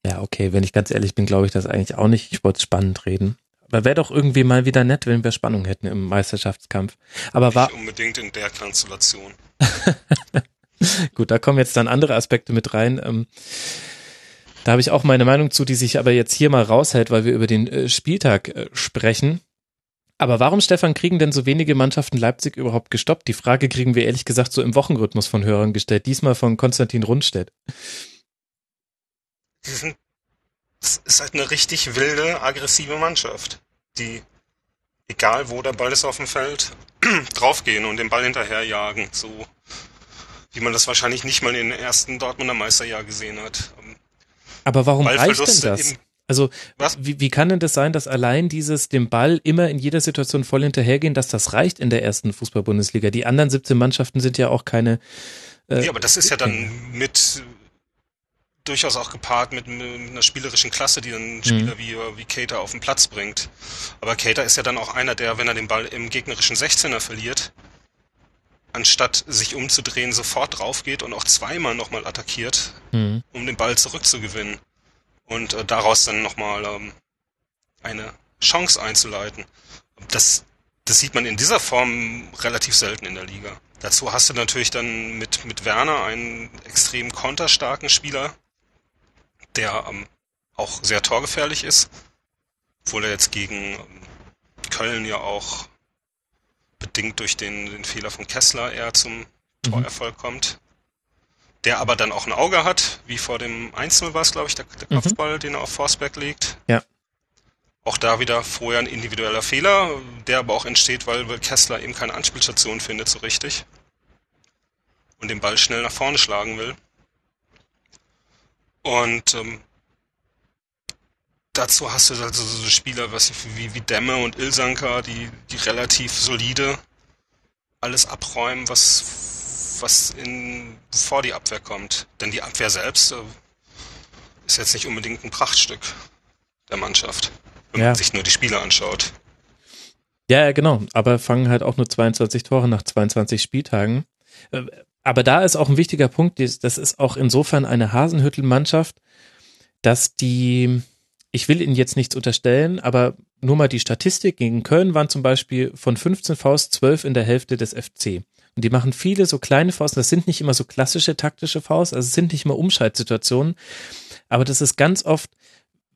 Ja, okay, wenn ich ganz ehrlich bin, glaube ich das eigentlich auch nicht. Ich wollte spannend reden. Aber wäre doch irgendwie mal wieder nett, wenn wir Spannung hätten im Meisterschaftskampf. Aber war. Nicht unbedingt in der Konstellation. Gut, da kommen jetzt dann andere Aspekte mit rein. Ähm, da habe ich auch meine Meinung zu, die sich aber jetzt hier mal raushält, weil wir über den äh, Spieltag äh, sprechen. Aber warum, Stefan, kriegen denn so wenige Mannschaften Leipzig überhaupt gestoppt? Die Frage kriegen wir ehrlich gesagt so im Wochenrhythmus von Hörern gestellt, diesmal von Konstantin Rundstedt. Das ist halt eine richtig wilde, aggressive Mannschaft, die, egal wo der Ball ist auf dem Feld, draufgehen und den Ball hinterherjagen. So wie man das wahrscheinlich nicht mal in den ersten Dortmunder Meisterjahr gesehen hat. Aber warum reicht denn das? Also wie, wie kann denn das sein, dass allein dieses dem Ball immer in jeder Situation voll hinterhergehen, dass das reicht in der ersten Fußball-Bundesliga? Die anderen 17 Mannschaften sind ja auch keine. Äh, ja, aber das ist ja dann mit durchaus auch gepaart mit, mit einer spielerischen Klasse, die einen Spieler mhm. wie, wie Cater auf den Platz bringt. Aber Cater ist ja dann auch einer, der, wenn er den Ball im gegnerischen 16er verliert, anstatt sich umzudrehen, sofort drauf geht und auch zweimal nochmal attackiert, mhm. um den Ball zurückzugewinnen und äh, daraus dann nochmal ähm, eine Chance einzuleiten. Das, das sieht man in dieser Form relativ selten in der Liga. Dazu hast du natürlich dann mit, mit Werner einen extrem konterstarken Spieler, der ähm, auch sehr torgefährlich ist, obwohl er jetzt gegen ähm, Köln ja auch bedingt durch den, den Fehler von Kessler eher zum mhm. Torerfolg kommt. Der aber dann auch ein Auge hat, wie vor dem 1 war es, glaube ich, der, der mhm. Kopfball, den er auf Forsberg legt. Ja. Auch da wieder vorher ein individueller Fehler, der aber auch entsteht, weil Kessler eben keine Anspielstation findet so richtig. Und den Ball schnell nach vorne schlagen will. Und ähm, dazu hast du also so Spieler was wie, wie Demme und Ilsanka, die, die relativ solide alles abräumen, was, was in, vor die Abwehr kommt. Denn die Abwehr selbst äh, ist jetzt nicht unbedingt ein Prachtstück der Mannschaft, wenn ja. man sich nur die Spieler anschaut. Ja, genau. Aber fangen halt auch nur 22 Tore nach 22 Spieltagen. Äh, aber da ist auch ein wichtiger Punkt, das ist auch insofern eine Hasenhüttel-Mannschaft, dass die ich will Ihnen jetzt nichts unterstellen, aber nur mal die Statistik. Gegen Köln waren zum Beispiel von 15 Faust 12 in der Hälfte des FC. Und die machen viele so kleine Fausten. Das sind nicht immer so klassische taktische Faust, also es sind nicht immer Umschaltsituationen. Aber das ist ganz oft,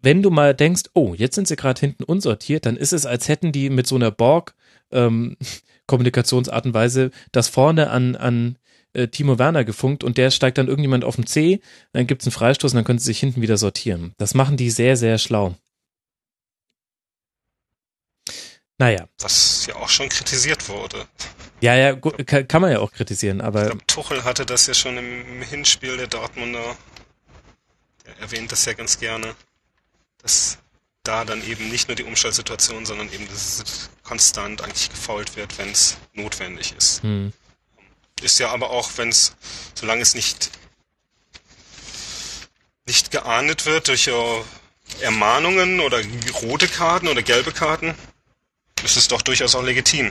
wenn du mal denkst, oh, jetzt sind sie gerade hinten unsortiert, dann ist es, als hätten die mit so einer Borg ähm, und Weise das vorne an, an äh, Timo Werner gefunkt und der steigt dann irgendjemand auf dem C, dann gibt's einen Freistoß und dann können sie sich hinten wieder sortieren. Das machen die sehr, sehr schlau. Naja. Was ja auch schon kritisiert wurde. Ja, ja, kann, kann man ja auch kritisieren, aber. Ich glaube, Tuchel hatte das ja schon im Hinspiel der Dortmunder. Er erwähnt das ja ganz gerne. Dass da dann eben nicht nur die Umschaltsituation, sondern eben dass es konstant eigentlich gefault wird, wenn es notwendig ist. Hm. Ist ja aber auch, wenn es, solange es nicht nicht geahndet wird durch Ermahnungen oder rote Karten oder gelbe Karten, ist es doch durchaus auch legitim.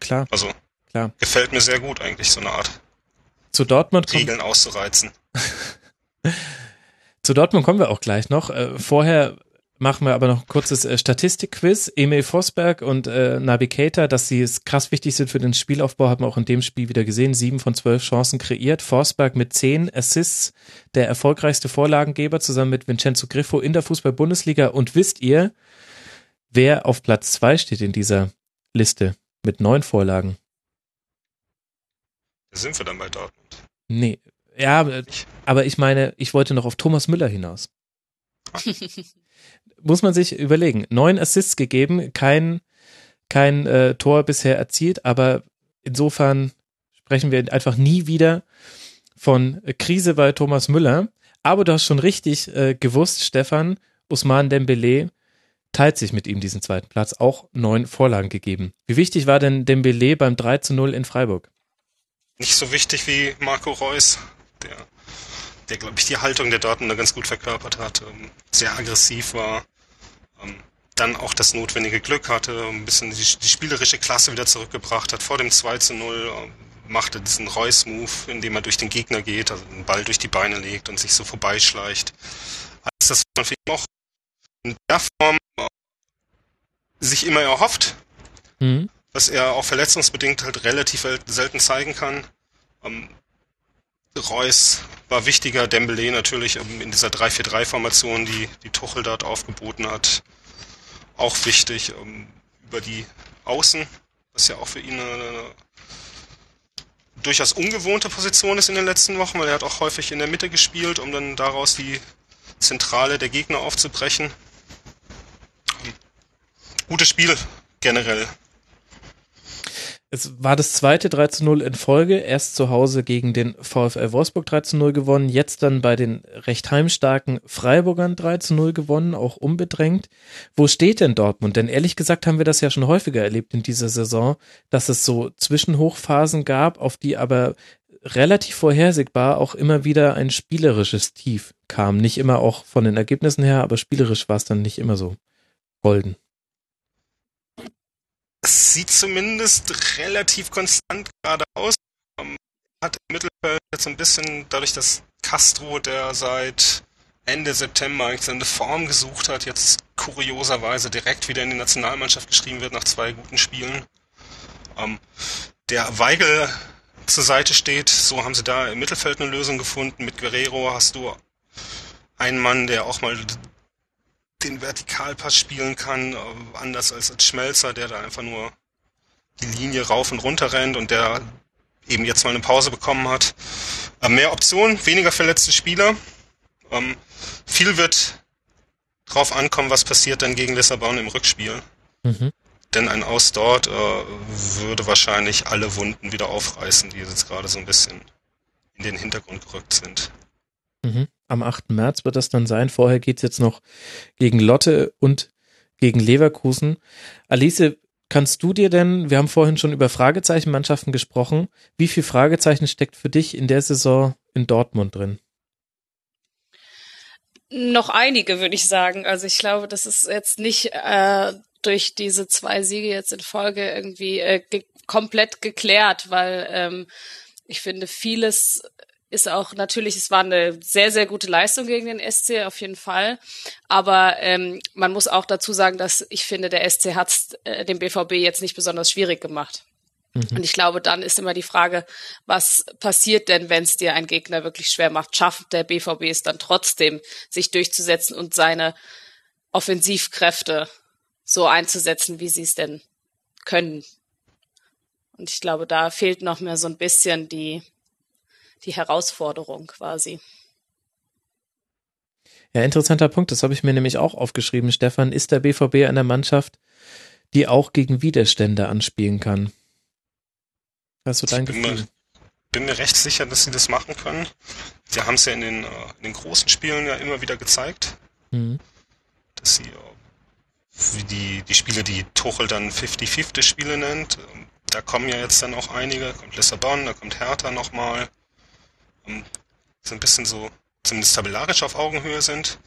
Klar. Also klar. gefällt mir sehr gut eigentlich so eine Art. Zu Dortmund Regeln auszureizen. Zu Dortmund kommen wir auch gleich noch. Äh, vorher machen wir aber noch ein kurzes äh, Statistikquiz. Emil Vosberg und äh, Nabi Keita, dass sie es krass wichtig sind für den Spielaufbau, haben wir auch in dem Spiel wieder gesehen. Sieben von zwölf Chancen kreiert. Forsberg mit zehn Assists, der erfolgreichste Vorlagengeber, zusammen mit Vincenzo Griffo in der Fußball-Bundesliga. Und wisst ihr, wer auf Platz zwei steht in dieser Liste mit neun Vorlagen? Da sind wir dann bei Dortmund. Nee. Ja, aber ich meine, ich wollte noch auf Thomas Müller hinaus. muss man sich überlegen. Neun Assists gegeben, kein, kein äh, Tor bisher erzielt, aber insofern sprechen wir einfach nie wieder von Krise bei Thomas Müller. Aber du hast schon richtig äh, gewusst, Stefan, Usman Dembele teilt sich mit ihm diesen zweiten Platz, auch neun Vorlagen gegeben. Wie wichtig war denn Dembele beim 3 zu 0 in Freiburg? Nicht so wichtig wie Marco Reus, der der, glaube ich, die Haltung der Dortmunder ganz gut verkörpert hat, ähm, sehr aggressiv war, ähm, dann auch das notwendige Glück hatte, ein bisschen die, die spielerische Klasse wieder zurückgebracht hat. Vor dem 2 zu 0 ähm, machte diesen Reus-Move, indem er durch den Gegner geht, also den Ball durch die Beine legt und sich so vorbeischleicht. Als das man für ihn auch in der Form äh, sich immer erhofft, mhm. Was er auch verletzungsbedingt halt relativ selten zeigen kann. Reus war wichtiger, Dembele natürlich in dieser 3-4-3-Formation, die, die Tuchel dort aufgeboten hat, auch wichtig um, über die Außen, was ja auch für ihn eine, durchaus ungewohnte Position ist in den letzten Wochen, weil er hat auch häufig in der Mitte gespielt, um dann daraus die Zentrale der Gegner aufzubrechen. Gutes Spiel generell. Es war das zweite 3 zu 0 in Folge. Erst zu Hause gegen den VfL Wolfsburg 3 zu 0 gewonnen. Jetzt dann bei den recht heimstarken Freiburgern 3 zu 0 gewonnen, auch unbedrängt. Wo steht denn Dortmund? Denn ehrlich gesagt haben wir das ja schon häufiger erlebt in dieser Saison, dass es so Zwischenhochphasen gab, auf die aber relativ vorhersehbar auch immer wieder ein spielerisches Tief kam. Nicht immer auch von den Ergebnissen her, aber spielerisch war es dann nicht immer so golden. Es sieht zumindest relativ konstant gerade aus. Um, hat im Mittelfeld jetzt ein bisschen, dadurch, dass Castro, der seit Ende September eigentlich seine Form gesucht hat, jetzt kurioserweise direkt wieder in die Nationalmannschaft geschrieben wird nach zwei guten Spielen. Um, der Weigel zur Seite steht, so haben sie da im Mittelfeld eine Lösung gefunden. Mit Guerrero hast du einen Mann, der auch mal den Vertikalpass spielen kann, äh, anders als als Schmelzer, der da einfach nur die Linie rauf und runter rennt und der eben jetzt mal eine Pause bekommen hat. Äh, mehr Optionen, weniger verletzte Spieler. Ähm, viel wird drauf ankommen, was passiert dann gegen Lissabon im Rückspiel. Mhm. Denn ein Aus dort äh, würde wahrscheinlich alle Wunden wieder aufreißen, die jetzt gerade so ein bisschen in den Hintergrund gerückt sind. Mhm. Am 8. März wird das dann sein. Vorher geht's jetzt noch gegen Lotte und gegen Leverkusen. Alice, kannst du dir denn, wir haben vorhin schon über Fragezeichenmannschaften gesprochen, wie viel Fragezeichen steckt für dich in der Saison in Dortmund drin? Noch einige, würde ich sagen. Also ich glaube, das ist jetzt nicht äh, durch diese zwei Siege jetzt in Folge irgendwie äh, ge komplett geklärt, weil ähm, ich finde, vieles ist auch natürlich, es war eine sehr, sehr gute Leistung gegen den SC, auf jeden Fall. Aber ähm, man muss auch dazu sagen, dass ich finde, der SC hat äh, dem BVB jetzt nicht besonders schwierig gemacht. Mhm. Und ich glaube, dann ist immer die Frage, was passiert denn, wenn es dir ein Gegner wirklich schwer macht? Schafft der BVB es dann trotzdem, sich durchzusetzen und seine Offensivkräfte so einzusetzen, wie sie es denn können? Und ich glaube, da fehlt noch mehr so ein bisschen die die Herausforderung quasi. Ja, interessanter Punkt. Das habe ich mir nämlich auch aufgeschrieben. Stefan, ist der BVB eine Mannschaft, die auch gegen Widerstände anspielen kann? Was so dein bin Gefühl? mir, bin mir recht sicher, dass sie das machen können. Sie haben es ja in den, äh, in den großen Spielen ja immer wieder gezeigt, Mhm. dass sie äh, wie die, die Spiele, die Tuchel dann 50-50 Spiele nennt, ähm, da kommen ja jetzt dann auch einige, kommt Lissabon, da kommt Hertha nochmal, so ein bisschen so, zumindest tabellarisch auf Augenhöhe sind.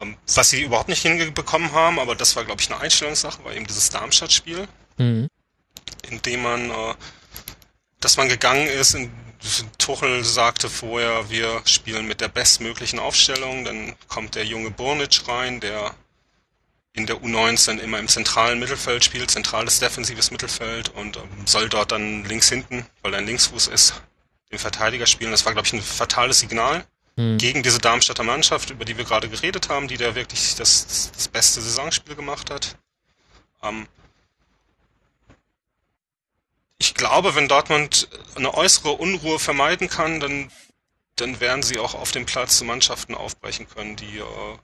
Ähm, was sie überhaupt nicht hinbekommen haben, aber das war, glaube ich, eine Einstellungssache, war eben dieses Darmstadt-Spiel. Mhm. indem man, äh, dass man gegangen ist, in, Tuchel sagte vorher, wir spielen mit der bestmöglichen Aufstellung, dann kommt der junge Burnic rein, der in der U19 immer im zentralen Mittelfeld spielt, zentrales defensives Mittelfeld und ähm, soll dort dann links hinten, weil er ein Linksfuß ist, den Verteidiger spielen. Das war, glaube ich, ein fatales Signal Mhm. gegen diese Darmstadter Mannschaft, über die wir gerade geredet haben, die da wirklich das, das beste Saisonspiel gemacht hat. Ähm, ich glaube, wenn Dortmund eine äußere Unruhe vermeiden kann, dann, dann werden sie auch auf dem Platz Mannschaften aufbrechen können, die äh,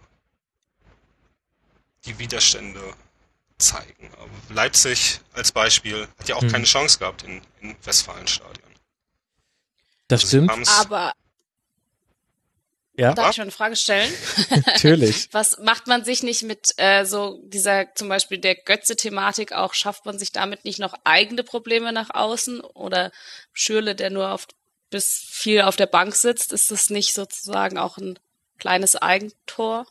die Widerstände zeigen. Aber Leipzig als Beispiel hat ja auch Hm. keine Chance gehabt in, in Westfalenstadion. Das Also stimmt, Aber ja, darf ich schon eine Frage stellen? natürlich. Was macht man sich nicht mit äh, so dieser zum Beispiel der Götze-Thematik auch? Schafft man sich damit nicht noch eigene Probleme nach außen? Oder Schürle, der nur auf bis viel auf der Bank sitzt, ist das nicht sozusagen auch ein kleines Eigentor?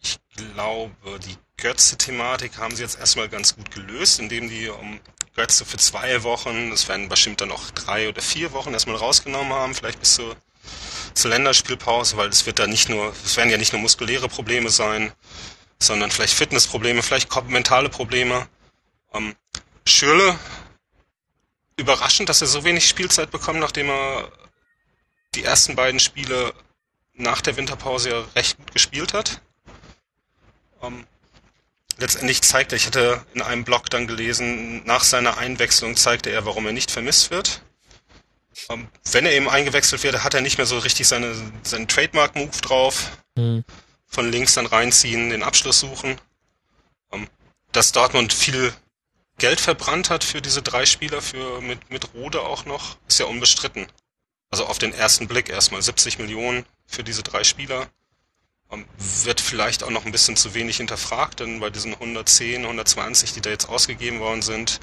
Ich glaube, die Götze-Thematik haben sie jetzt erstmal ganz gut gelöst, indem die um, Götze für zwei Wochen, es werden bestimmt dann noch drei oder vier Wochen erstmal rausgenommen haben, vielleicht bis zur, zur Länderspielpause, weil es wird da nicht nur, es werden ja nicht nur muskuläre Probleme sein, sondern vielleicht Fitnessprobleme, vielleicht mentale Probleme. Ähm, Schürle, überraschend, dass er so wenig Spielzeit bekommt, nachdem er die ersten beiden Spiele nach der Winterpause ja recht gut gespielt hat. Ähm, letztendlich zeigt er, ich hatte in einem Blog dann gelesen, nach seiner Einwechslung zeigte er, warum er nicht vermisst wird. Ähm, wenn er eben eingewechselt wird, hat er nicht mehr so richtig seine, seinen Trademark-Move drauf. Mhm. Von links dann reinziehen, den Abschluss suchen. Ähm, dass Dortmund viel Geld verbrannt hat für diese drei Spieler, für mit, mit Rode auch noch, ist ja unbestritten. Also auf den ersten Blick erstmal 70 Millionen für diese drei Spieler. Ähm, Wird vielleicht auch noch ein bisschen zu wenig hinterfragt, denn bei diesen 110, 120, die da jetzt ausgegeben worden sind,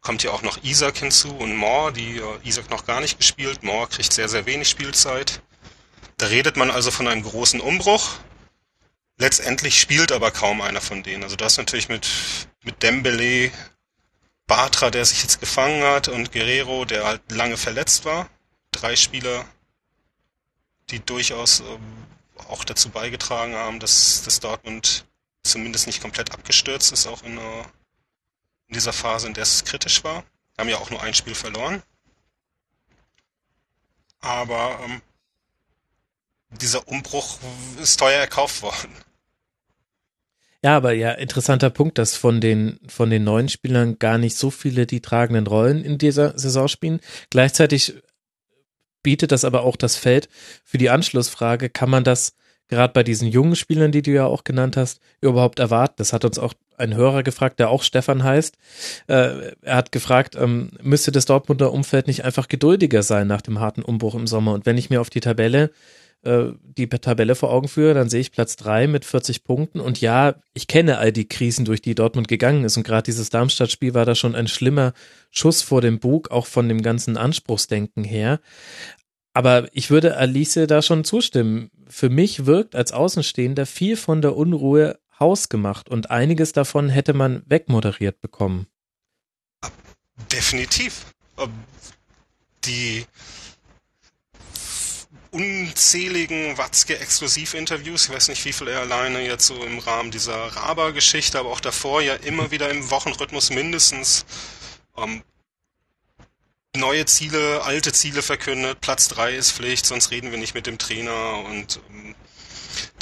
kommt ja auch noch Isaac hinzu und Moore, die äh, Isaac noch gar nicht gespielt. Moore kriegt sehr, sehr wenig Spielzeit. Da redet man also von einem großen Umbruch. Letztendlich spielt aber kaum einer von denen. Also du hast natürlich mit, mit Dembele, Bartra, der sich jetzt gefangen hat, und Guerrero, der halt lange verletzt war. Drei Spieler, die durchaus ähm, auch dazu beigetragen haben, dass, dass Dortmund zumindest nicht komplett abgestürzt ist, auch in, äh, in dieser Phase, in der es kritisch war. Haben ja auch nur ein Spiel verloren. Aber ähm, dieser Umbruch ist teuer erkauft worden. Ja, aber ja, interessanter Punkt, dass von den, von den neuen Spielern gar nicht so viele die tragenden Rollen in dieser Saison spielen. Gleichzeitig bietet das aber auch das Feld für die Anschlussfrage, kann man das gerade bei diesen jungen Spielern, die du ja auch genannt hast, überhaupt erwarten? Das hat uns auch ein Hörer gefragt, der auch Stefan heißt. Äh, er hat gefragt, ähm, müsste das Dortmunder Umfeld nicht einfach geduldiger sein nach dem harten Umbruch im Sommer? Und wenn ich mir auf die Tabelle äh, die Tabelle vor Augen führe, dann sehe ich Platz drei mit 40 Punkten. Und ja, ich kenne all die Krisen, durch die Dortmund gegangen ist. Und gerade dieses Darmstadt-Spiel war da schon ein schlimmer Schuss vor dem Bug, auch von dem ganzen Anspruchsdenken her. Aber ich würde Alice da schon zustimmen. Für mich wirkt als Außenstehender viel von der Unruhe hausgemacht und einiges davon hätte man wegmoderiert bekommen. Definitiv. Die unzähligen Watzke-Exklusivinterviews, ich weiß nicht, wie viel er alleine jetzt so im Rahmen dieser Raba-Geschichte, aber auch davor ja immer wieder im Wochenrhythmus mindestens ähm, neue Ziele, alte Ziele verkündet, Platz drei ist Pflicht, sonst reden wir nicht mit dem Trainer. Und ähm,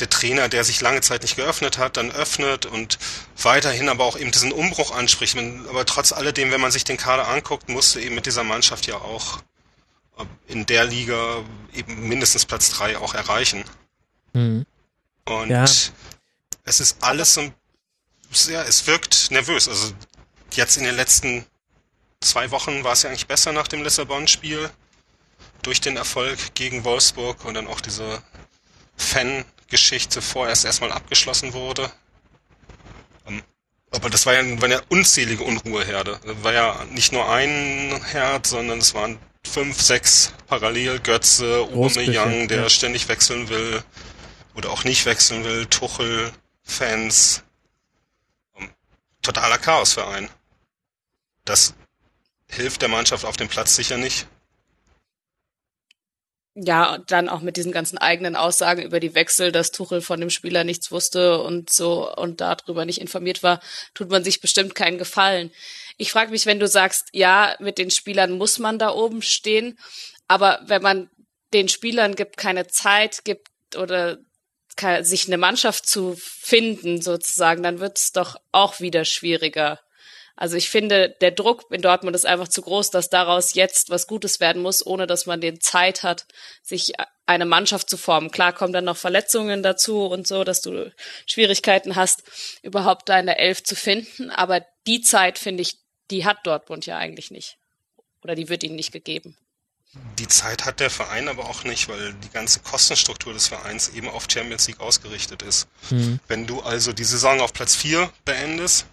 der Trainer, der sich lange Zeit nicht geöffnet hat, dann öffnet und weiterhin aber auch eben diesen Umbruch anspricht. Aber trotz alledem, wenn man sich den Kader anguckt, musste eben mit dieser Mannschaft ja auch in der Liga eben mindestens Platz drei auch erreichen. Mhm. Und Ja. es ist alles so, ja, es wirkt nervös. Also jetzt in den letzten zwei Wochen war es ja eigentlich besser nach dem Lissabon-Spiel. Durch den Erfolg gegen Wolfsburg und dann auch diese Fan-Geschichte vorerst erstmal abgeschlossen wurde. Ähm, aber das war ja, waren ja unzählige Unruheherde. Das war ja nicht nur ein Herd, sondern es waren fünf, sechs parallel Götze, Aubameyang, der ja. ständig wechseln will oder auch nicht wechseln will, Tuchel, Fans. Totaler Chaosverein. Das hilft der Mannschaft auf dem Platz sicher nicht. Ja, dann auch mit diesen ganzen eigenen Aussagen über die Wechsel, dass Tuchel von dem Spieler nichts wusste und so und darüber nicht informiert war, tut man sich bestimmt keinen Gefallen. Ich frage mich, wenn du sagst, ja, mit den Spielern muss man da oben stehen, aber wenn man den Spielern gibt keine Zeit gibt oder sich eine Mannschaft zu finden sozusagen, dann wird es doch auch wieder schwieriger. Also ich finde, der Druck in Dortmund ist einfach zu groß, dass daraus jetzt was Gutes werden muss, ohne dass man den Zeit hat, sich eine Mannschaft zu formen. Klar kommen dann noch Verletzungen dazu und so, dass du Schwierigkeiten hast, überhaupt deine Elf zu finden. Aber die Zeit, finde ich, die hat Dortmund ja eigentlich nicht. Oder die wird ihnen nicht gegeben. Die Zeit hat der Verein aber auch nicht, weil die ganze Kostenstruktur des Vereins eben auf Champions League ausgerichtet ist. Mhm. Wenn du also die Saison auf Platz 4 beendest,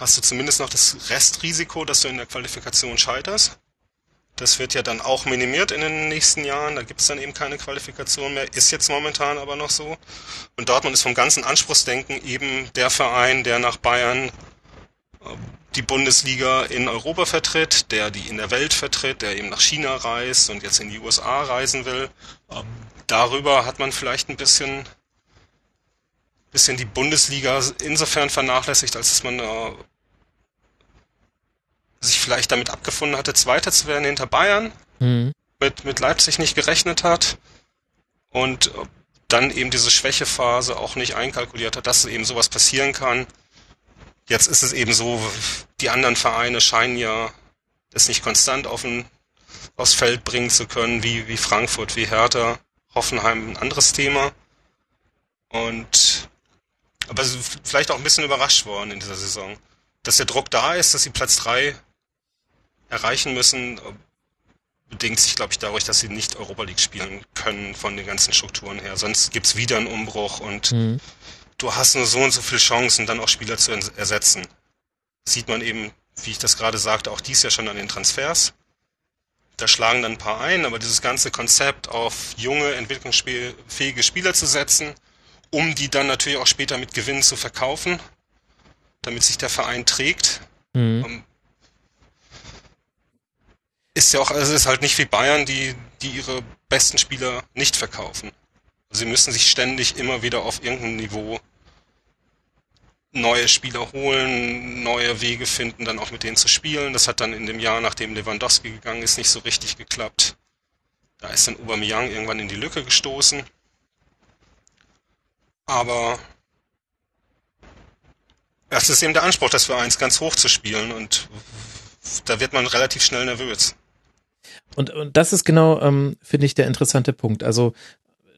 hast du zumindest noch das Restrisiko, dass du in der Qualifikation scheiterst. Das wird ja dann auch minimiert in den nächsten Jahren. Da gibt es dann eben keine Qualifikation mehr. Ist jetzt momentan aber noch so. Und Dortmund ist vom ganzen Anspruchsdenken eben der Verein, der nach Bayern die Bundesliga in Europa vertritt, der die in der Welt vertritt, der eben nach China reist und jetzt in die USA reisen will. Ähm, darüber hat man vielleicht ein bisschen bisschen die Bundesliga insofern vernachlässigt, als dass man äh, sich vielleicht damit abgefunden hatte, Zweiter zu werden hinter Bayern, mhm. mit, mit Leipzig nicht gerechnet hat und äh, dann eben diese Schwächephase auch nicht einkalkuliert hat, dass eben sowas passieren kann. Jetzt ist es eben so, die anderen Vereine scheinen ja es nicht konstant auf ein, aufs Feld bringen zu können, wie, wie Frankfurt, wie Hertha, Hoffenheim ein anderes Thema. Und aber vielleicht auch ein bisschen überrascht worden in dieser Saison. Dass der Druck da ist, dass sie Platz 3 erreichen müssen, bedingt sich, glaube ich, dadurch, dass sie nicht Europa League spielen können von den ganzen Strukturen her. Sonst gibt's wieder einen Umbruch und mhm. Du hast nur so und so viele Chancen, dann auch Spieler zu ersetzen. sieht man eben, wie ich das gerade sagte, auch dies Jahr schon an den Transfers. Da schlagen dann ein paar ein, aber dieses ganze Konzept auf junge, entwicklungsfähige Spieler zu setzen, um die dann natürlich auch später mit Gewinn zu verkaufen, damit sich der Verein trägt. Mhm. Ähm, ist ja auch, also es ist halt nicht wie Bayern, die, die ihre besten Spieler nicht verkaufen. Sie müssen sich ständig immer wieder auf irgendeinem Niveau neue Spieler holen, neue Wege finden, dann auch mit denen zu spielen. Das hat dann in dem Jahr, nachdem Lewandowski gegangen ist, nicht so richtig geklappt. Da ist dann Aubameyang irgendwann in die Lücke gestoßen. Aber das ist eben der Anspruch des Vereins, ganz hoch zu spielen und da wird man relativ schnell nervös. Und, und das ist genau, ähm, finde ich, der interessante Punkt. Also,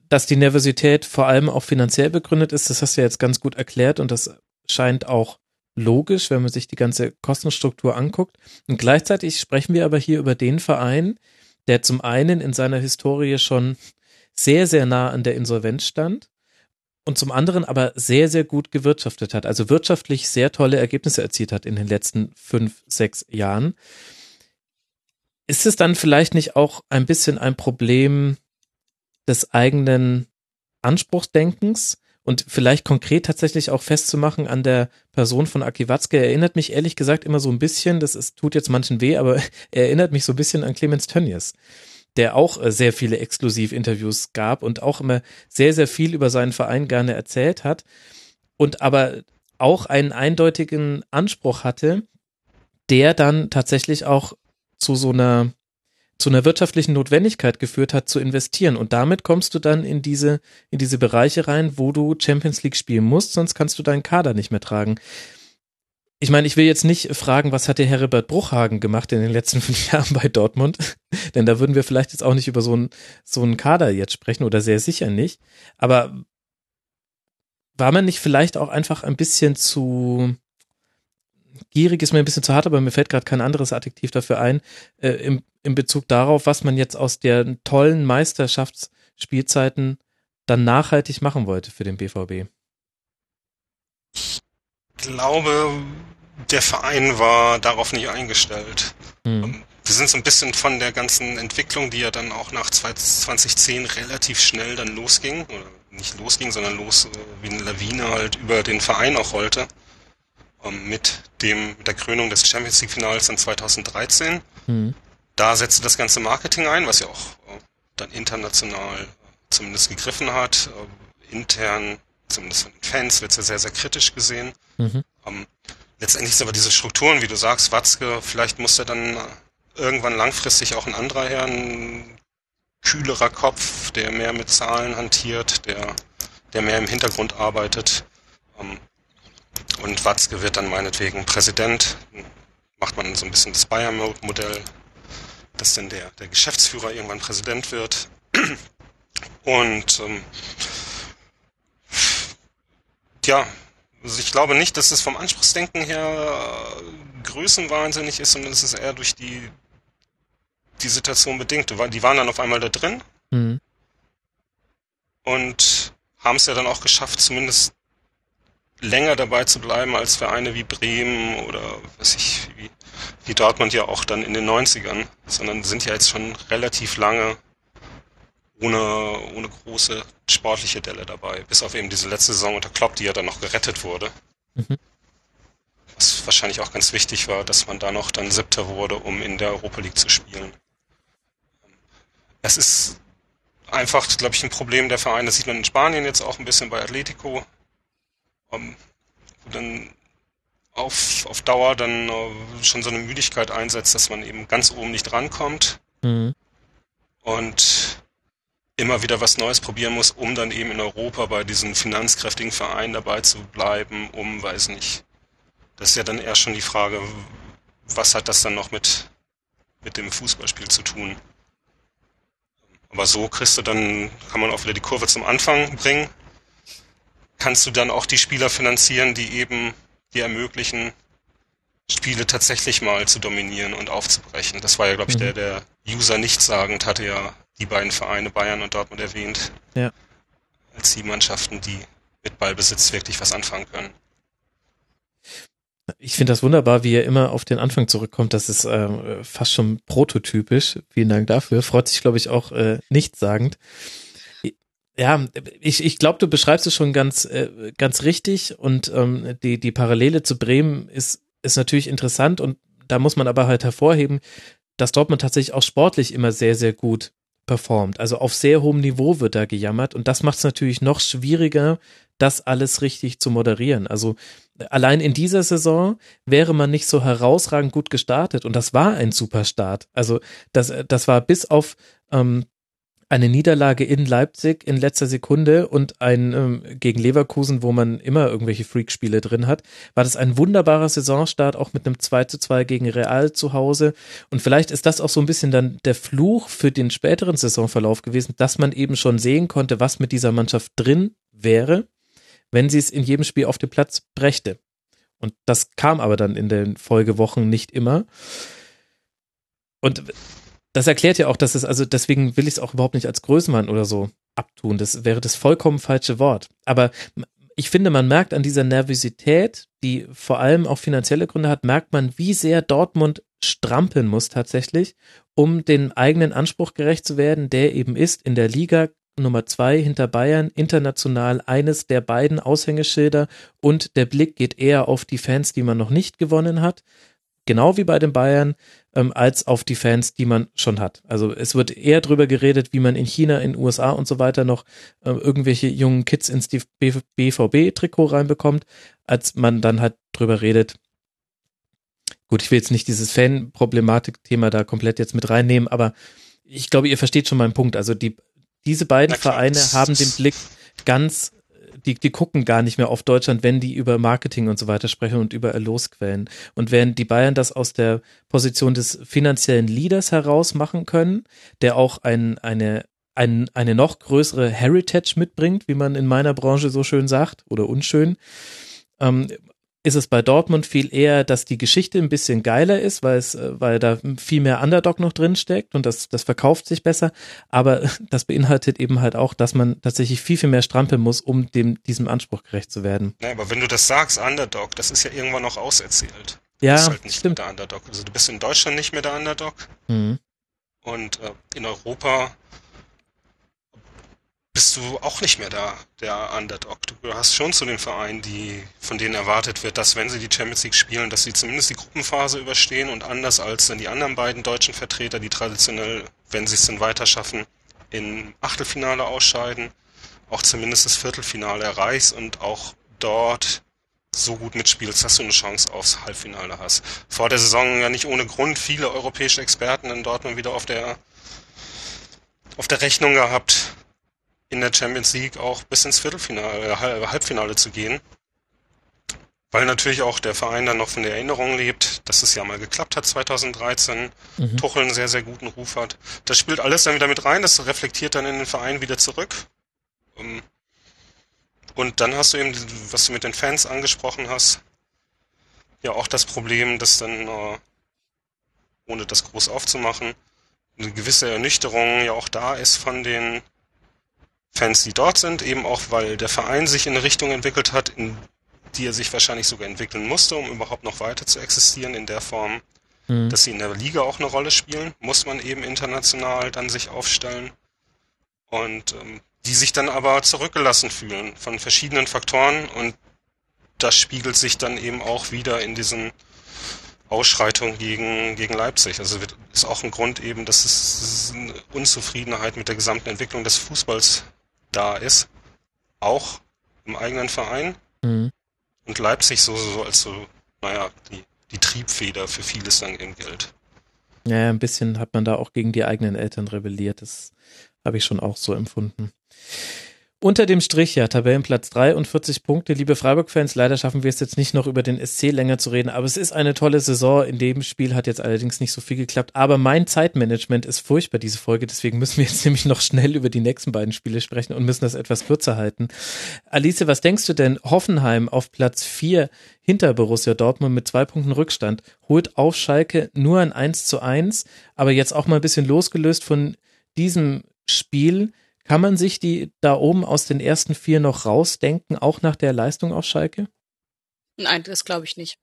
dass die Nervosität vor allem auch finanziell begründet ist, das hast du ja jetzt ganz gut erklärt und das scheint auch logisch, wenn man sich die ganze Kostenstruktur anguckt. Und gleichzeitig sprechen wir aber hier über den Verein, der zum einen in seiner Historie schon sehr, sehr nah an der Insolvenz stand und zum anderen aber sehr, sehr gut gewirtschaftet hat, also wirtschaftlich sehr tolle Ergebnisse erzielt hat in den letzten fünf, sechs Jahren. Ist es dann vielleicht nicht auch ein bisschen ein Problem des eigenen Anspruchsdenkens und vielleicht konkret tatsächlich auch festzumachen an der Person von Aki Watzke? Er erinnert mich ehrlich gesagt immer so ein bisschen, das ist, tut jetzt manchen weh, aber er erinnert mich so ein bisschen an Clemens Tönnies der auch äh, sehr viele Exklusivinterviews gab und auch immer sehr, sehr viel über seinen Verein gerne erzählt hat und aber auch einen eindeutigen Anspruch hatte, der dann tatsächlich auch zu so einer zu einer wirtschaftlichen Notwendigkeit geführt hat, zu investieren. Und damit kommst du dann in diese, in diese Bereiche rein, wo du Champions League spielen musst, sonst kannst du deinen Kader nicht mehr tragen ich meine, ich will jetzt nicht fragen, was hat der Herbert Bruchhagen gemacht in den letzten fünf Jahren bei Dortmund, denn da würden wir vielleicht jetzt auch nicht über so einen so einen Kader jetzt sprechen oder sehr sicher nicht. Aber war man nicht vielleicht auch einfach ein bisschen zu gierig ist mir ein bisschen zu hart, aber mir fällt gerade kein anderes Adjektiv dafür ein, äh, im, im Bezug darauf, was man jetzt aus der tollen Meisterschaftsspielzeiten dann nachhaltig machen wollte für den BVB. Ich glaube, der Verein war darauf nicht eingestellt. Hm. Wir sind so ein bisschen von der ganzen Entwicklung, die ja dann auch nach 2010 relativ schnell dann losging, oder nicht losging, sondern los äh, wie eine Lawine halt über den Verein auch rollte, ähm, mit dem, mit der Krönung des Champions League Finals dann 2013. Hm. Da setzte das ganze Marketing ein, was ja auch äh, dann international äh, zumindest gegriffen hat. Intern, zumindest von den Fans, wird es ja sehr, sehr kritisch gesehen. Mhm. Ähm, letztendlich ist aber diese Strukturen, wie du sagst, Watzke, vielleicht muss er dann irgendwann langfristig auch ein anderer her, ein kühlerer Kopf, der mehr mit Zahlen hantiert, der, der mehr im Hintergrund arbeitet. Ähm, und Watzke wird dann meinetwegen Präsident. Macht man so ein bisschen das Bayern-Modell, dass dann der, der Geschäftsführer irgendwann Präsident wird. Und ähm, ja, also ich glaube nicht, dass es vom Anspruchsdenken her äh, größenwahnsinnig ist, sondern es ist eher durch die, die Situation bedingt. Die waren dann auf einmal da drin mhm. und haben es ja dann auch geschafft, zumindest länger dabei zu bleiben als Vereine wie Bremen oder was ich, wie, wie Dortmund ja auch dann in den 90ern, sondern sind ja jetzt schon relativ lange ohne, ohne große sportliche Delle dabei. Bis auf eben diese letzte Saison unter Klopp, die ja dann noch gerettet wurde. Mhm. Was wahrscheinlich auch ganz wichtig war, dass man da noch dann Siebter wurde, um in der Europa League zu spielen. Es ist einfach, glaube ich, ein Problem der Vereine. Das sieht man in Spanien jetzt auch ein bisschen bei Atletico. Um, wo dann auf, auf Dauer dann uh, schon so eine Müdigkeit einsetzt, dass man eben ganz oben nicht rankommt. Mhm. Und immer wieder was Neues probieren muss, um dann eben in Europa bei diesen finanzkräftigen Vereinen dabei zu bleiben, um, weiß nicht. Das ist ja dann eher schon die Frage, was hat das dann noch mit, mit dem Fußballspiel zu tun? Aber so kriegst du dann, kann man auch wieder die Kurve zum Anfang bringen. Kannst du dann auch die Spieler finanzieren, die eben dir ermöglichen, Spiele tatsächlich mal zu dominieren und aufzubrechen. Das war ja, glaube ich, mhm. der, der User nichtssagend hatte ja die beiden Vereine Bayern und Dortmund erwähnt. Ja. Als die Mannschaften, die mit Ballbesitz wirklich was anfangen können. Ich finde das wunderbar, wie er immer auf den Anfang zurückkommt. Das ist äh, fast schon prototypisch. Vielen Dank dafür. Freut sich, glaube ich, auch äh, nichtssagend. Ja, ich, ich glaube, du beschreibst es schon ganz, äh, ganz richtig und ähm, die, die Parallele zu Bremen ist, ist natürlich interessant und da muss man aber halt hervorheben, dass Dortmund tatsächlich auch sportlich immer sehr, sehr gut performt. Also auf sehr hohem Niveau wird da gejammert und das macht es natürlich noch schwieriger, das alles richtig zu moderieren. Also allein in dieser Saison wäre man nicht so herausragend gut gestartet und das war ein super Start. Also das, das war bis auf ähm, eine Niederlage in Leipzig in letzter Sekunde und ein ähm, gegen Leverkusen, wo man immer irgendwelche Freakspiele drin hat, war das ein wunderbarer Saisonstart, auch mit einem 2 zu 2 gegen Real zu Hause. Und vielleicht ist das auch so ein bisschen dann der Fluch für den späteren Saisonverlauf gewesen, dass man eben schon sehen konnte, was mit dieser Mannschaft drin wäre, wenn sie es in jedem Spiel auf den Platz brächte. Und das kam aber dann in den Folgewochen nicht immer. Und das erklärt ja auch, dass es, also deswegen will ich es auch überhaupt nicht als Größenmann oder so abtun. Das wäre das vollkommen falsche Wort. Aber ich finde, man merkt an dieser Nervosität, die vor allem auch finanzielle Gründe hat, merkt man, wie sehr Dortmund strampeln muss tatsächlich, um den eigenen Anspruch gerecht zu werden, der eben ist, in der Liga Nummer zwei hinter Bayern international eines der beiden Aushängeschilder und der Blick geht eher auf die Fans, die man noch nicht gewonnen hat genau wie bei den Bayern, ähm, als auf die Fans, die man schon hat. Also es wird eher drüber geredet, wie man in China, in USA und so weiter noch äh, irgendwelche jungen Kids ins BVB-Trikot reinbekommt, als man dann halt drüber redet. Gut, ich will jetzt nicht dieses Fan-Problematik-Thema da komplett jetzt mit reinnehmen, aber ich glaube, ihr versteht schon meinen Punkt. Also die, diese beiden Vereine haben den Blick ganz die, die gucken gar nicht mehr auf Deutschland, wenn die über Marketing und so weiter sprechen und über Erlosquellen. Und während die Bayern das aus der Position des finanziellen Leaders heraus machen können, der auch ein, eine, ein, eine noch größere Heritage mitbringt, wie man in meiner Branche so schön sagt, oder unschön, ähm, ist es bei Dortmund viel eher, dass die Geschichte ein bisschen geiler ist, weil es, äh, weil da viel mehr Underdog noch drin steckt und das, das verkauft sich besser. Aber das beinhaltet eben halt auch, dass man tatsächlich viel, viel mehr strampeln muss, um dem, diesem Anspruch gerecht zu werden. Ja, aber wenn du das sagst, Underdog, das ist ja irgendwann noch auserzählt. Ja, du bist halt nicht stimmt. mehr der Underdog. Also du bist in Deutschland nicht mehr der Underdog Mhm. und äh, in Europa bist du auch nicht mehr da, der Underdog. Du gehörst schon zu den Vereinen, die, von denen erwartet wird, dass wenn sie die Champions League spielen, dass sie zumindest die Gruppenphase überstehen und anders als dann die anderen beiden deutschen Vertreter, die traditionell, wenn sie es denn weiter schaffen, in Achtelfinale ausscheiden, auch zumindest das Viertelfinale erreichst und auch dort so gut mitspielst, dass du eine Chance aufs Halbfinale hast. Vor der Saison ja nicht ohne Grund viele europäische Experten in Dortmund wieder auf der auf der Rechnung gehabt, in der Champions League auch bis ins Viertelfinale, äh, Halb- Halbfinale zu gehen. Weil natürlich auch der Verein dann noch von der Erinnerung lebt, dass es ja mal geklappt hat 2013, Mhm. Tuchel einen sehr, sehr guten Ruf hat. Das spielt alles dann wieder mit rein, das reflektiert dann in den Verein wieder zurück. Ähm, Und dann hast du eben, was du mit den Fans angesprochen hast, ja auch das Problem, dass dann, äh, ohne das groß aufzumachen, eine gewisse Ernüchterung ja auch da ist von den Fans, die dort sind, eben auch weil der Verein sich in eine Richtung entwickelt hat, in die er sich wahrscheinlich sogar entwickeln musste, um überhaupt noch weiter zu existieren in der Form, Mhm. dass sie in der Liga auch eine Rolle spielen, muss man eben international dann sich aufstellen. Und ähm, die sich dann aber zurückgelassen fühlen von verschiedenen Faktoren und das spiegelt sich dann eben auch wieder in diesen Ausschreitungen gegen, gegen Leipzig. Also wird, ist auch ein Grund eben, dass es eine Unzufriedenheit mit der gesamten Entwicklung des Fußballs da ist. Auch im eigenen Verein. Mhm. Und Leipzig so, so als so, naja, die, die Triebfeder für vieles dann eben gilt. Ja, ja, ein bisschen hat man da auch gegen die eigenen Eltern rebelliert. Das habe ich schon auch so empfunden. Unter dem Strich, ja, Tabellenplatz 3 und 40 Punkte. Liebe Freiburg-Fans, leider schaffen wir es jetzt nicht noch über den SC länger zu reden, aber es ist eine tolle Saison. In dem Spiel hat jetzt allerdings nicht so viel geklappt, aber mein Zeitmanagement ist furchtbar, diese Folge. Deswegen müssen wir jetzt nämlich noch schnell über die nächsten beiden Spiele sprechen und müssen das etwas kürzer halten. Alice, was denkst du denn? Hoffenheim auf Platz 4 hinter Borussia Dortmund mit zwei Punkten Rückstand, holt auf Schalke nur ein 1 zu 1, aber jetzt auch mal ein bisschen losgelöst von diesem Spiel. Kann man sich die da oben aus den ersten vier noch rausdenken, auch nach der Leistung auf Schalke? Nein, das glaube ich nicht.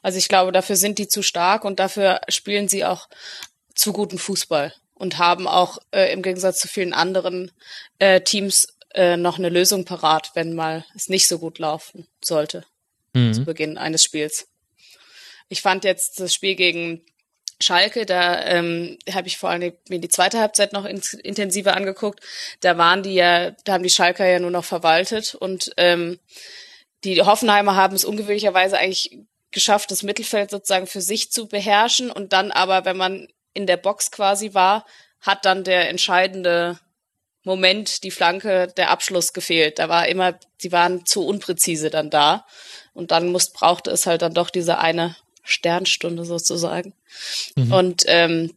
Also ich glaube, dafür sind die zu stark und dafür spielen sie auch zu guten Fußball und haben auch äh, im Gegensatz zu vielen anderen äh, Teams äh, noch eine Lösung parat, wenn mal es nicht so gut laufen sollte zu Mhm. Beginn eines Spiels. Ich fand jetzt das Spiel gegen Schalke, da ähm, habe ich vor allem mir die zweite Halbzeit noch ins, intensiver angeguckt. Da waren die ja, da haben die Schalker ja nur noch verwaltet und ähm, die Hoffenheimer haben es ungewöhnlicherweise eigentlich geschafft, das Mittelfeld sozusagen für sich zu beherrschen und dann aber, wenn man in der Box quasi war, hat dann der entscheidende Moment, die Flanke, der Abschluss gefehlt. Da war immer, sie waren zu unpräzise dann da. Und dann muss, brauchte es halt dann doch diese eine Sternstunde sozusagen. Und ähm,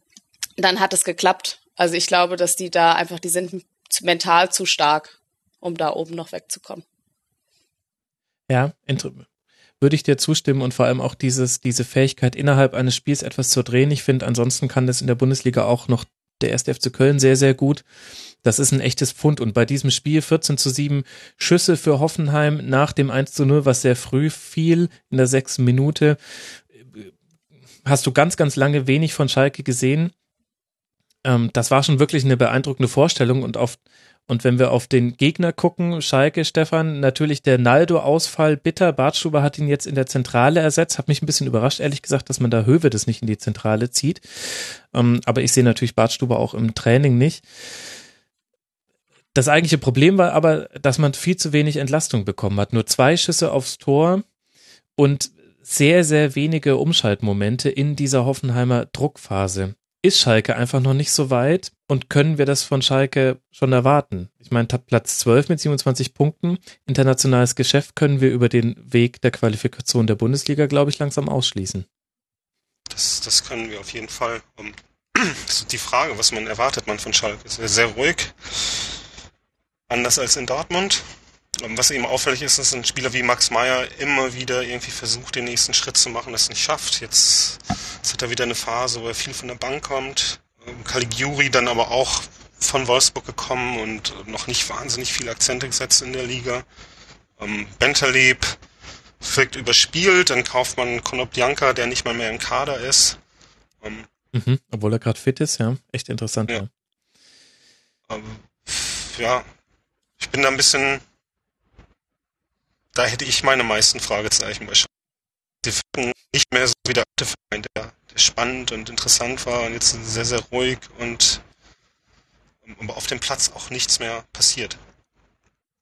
dann hat es geklappt. Also ich glaube, dass die da einfach, die sind mental zu stark, um da oben noch wegzukommen. Ja, würde ich dir zustimmen und vor allem auch dieses, diese Fähigkeit innerhalb eines Spiels etwas zu drehen. Ich finde, ansonsten kann das in der Bundesliga auch noch der erste FC Köln sehr, sehr gut. Das ist ein echtes Pfund. Und bei diesem Spiel 14 zu 7 Schüsse für Hoffenheim nach dem 1 zu 0, was sehr früh fiel, in der sechsten Minute, hast du ganz, ganz lange wenig von Schalke gesehen. Ähm, das war schon wirklich eine beeindruckende Vorstellung und auf und wenn wir auf den Gegner gucken, Schalke, Stefan, natürlich der Naldo-Ausfall bitter. Bartstuber hat ihn jetzt in der Zentrale ersetzt. Hat mich ein bisschen überrascht, ehrlich gesagt, dass man da Höwe das nicht in die Zentrale zieht. Ähm, aber ich sehe natürlich Bartstuber auch im Training nicht. Das eigentliche Problem war aber, dass man viel zu wenig Entlastung bekommen hat. Nur zwei Schüsse aufs Tor und sehr, sehr wenige Umschaltmomente in dieser Hoffenheimer Druckphase. Ist Schalke einfach noch nicht so weit und können wir das von Schalke schon erwarten? Ich meine, Platz 12 mit 27 Punkten, internationales Geschäft können wir über den Weg der Qualifikation der Bundesliga, glaube ich, langsam ausschließen. Das, das können wir auf jeden Fall. Um, das ist die Frage, was man erwartet man von Schalke. Ist sehr ruhig. Anders als in Dortmund. Was eben auffällig ist, ist ein Spieler wie Max Meyer immer wieder irgendwie versucht, den nächsten Schritt zu machen, das nicht schafft. Jetzt, jetzt hat er wieder eine Phase, wo er viel von der Bank kommt. Ähm, Caligiuri dann aber auch von Wolfsburg gekommen und noch nicht wahnsinnig viele Akzente gesetzt in der Liga. Ähm, Bentaleb wirkt überspielt, dann kauft man Konopjanka, der nicht mal mehr im Kader ist. Ähm, mhm, obwohl er gerade fit ist, ja. Echt interessant. Ja. Ähm, ja, ich bin da ein bisschen, da hätte ich meine meisten Fragezeichen Schalke. Sie wirken nicht mehr so wie der alte Verein, der, der spannend und interessant war und jetzt sehr, sehr ruhig und aber auf dem Platz auch nichts mehr passiert.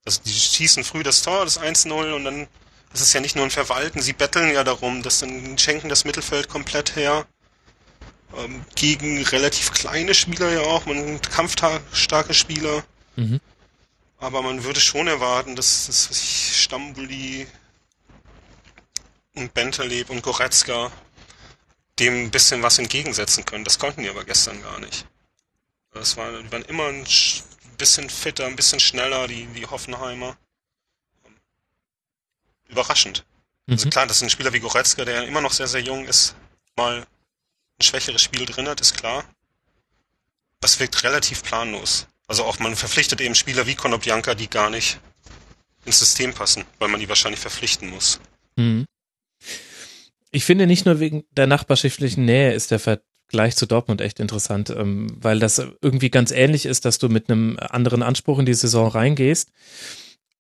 Also die schießen früh das Tor, das 1-0 und dann ist es ja nicht nur ein Verwalten, sie betteln ja darum, dass dann schenken das Mittelfeld komplett her. Ähm, gegen relativ kleine Spieler ja auch, man kampfstarke Spieler. Mhm. Aber man würde schon erwarten, dass, dass ich Stambuli und Bentaleb und Goretzka dem ein bisschen was entgegensetzen können. Das konnten die aber gestern gar nicht. Das war, die waren immer ein bisschen fitter, ein bisschen schneller, die, die Hoffenheimer. Überraschend. Also mhm. Also klar, dass ein Spieler wie Goretzka, der immer noch sehr, sehr jung ist, mal ein schwächeres Spiel drin hat, ist klar. Das wirkt relativ planlos. Also auch man verpflichtet eben Spieler wie Konoplyanka, die gar nicht ins System passen, weil man die wahrscheinlich verpflichten muss. Mhm. Ich finde nicht nur wegen der nachbarschaftlichen Nähe ist der Vergleich zu Dortmund echt interessant, ähm, weil das irgendwie ganz ähnlich ist, dass du mit einem anderen Anspruch in die Saison reingehst.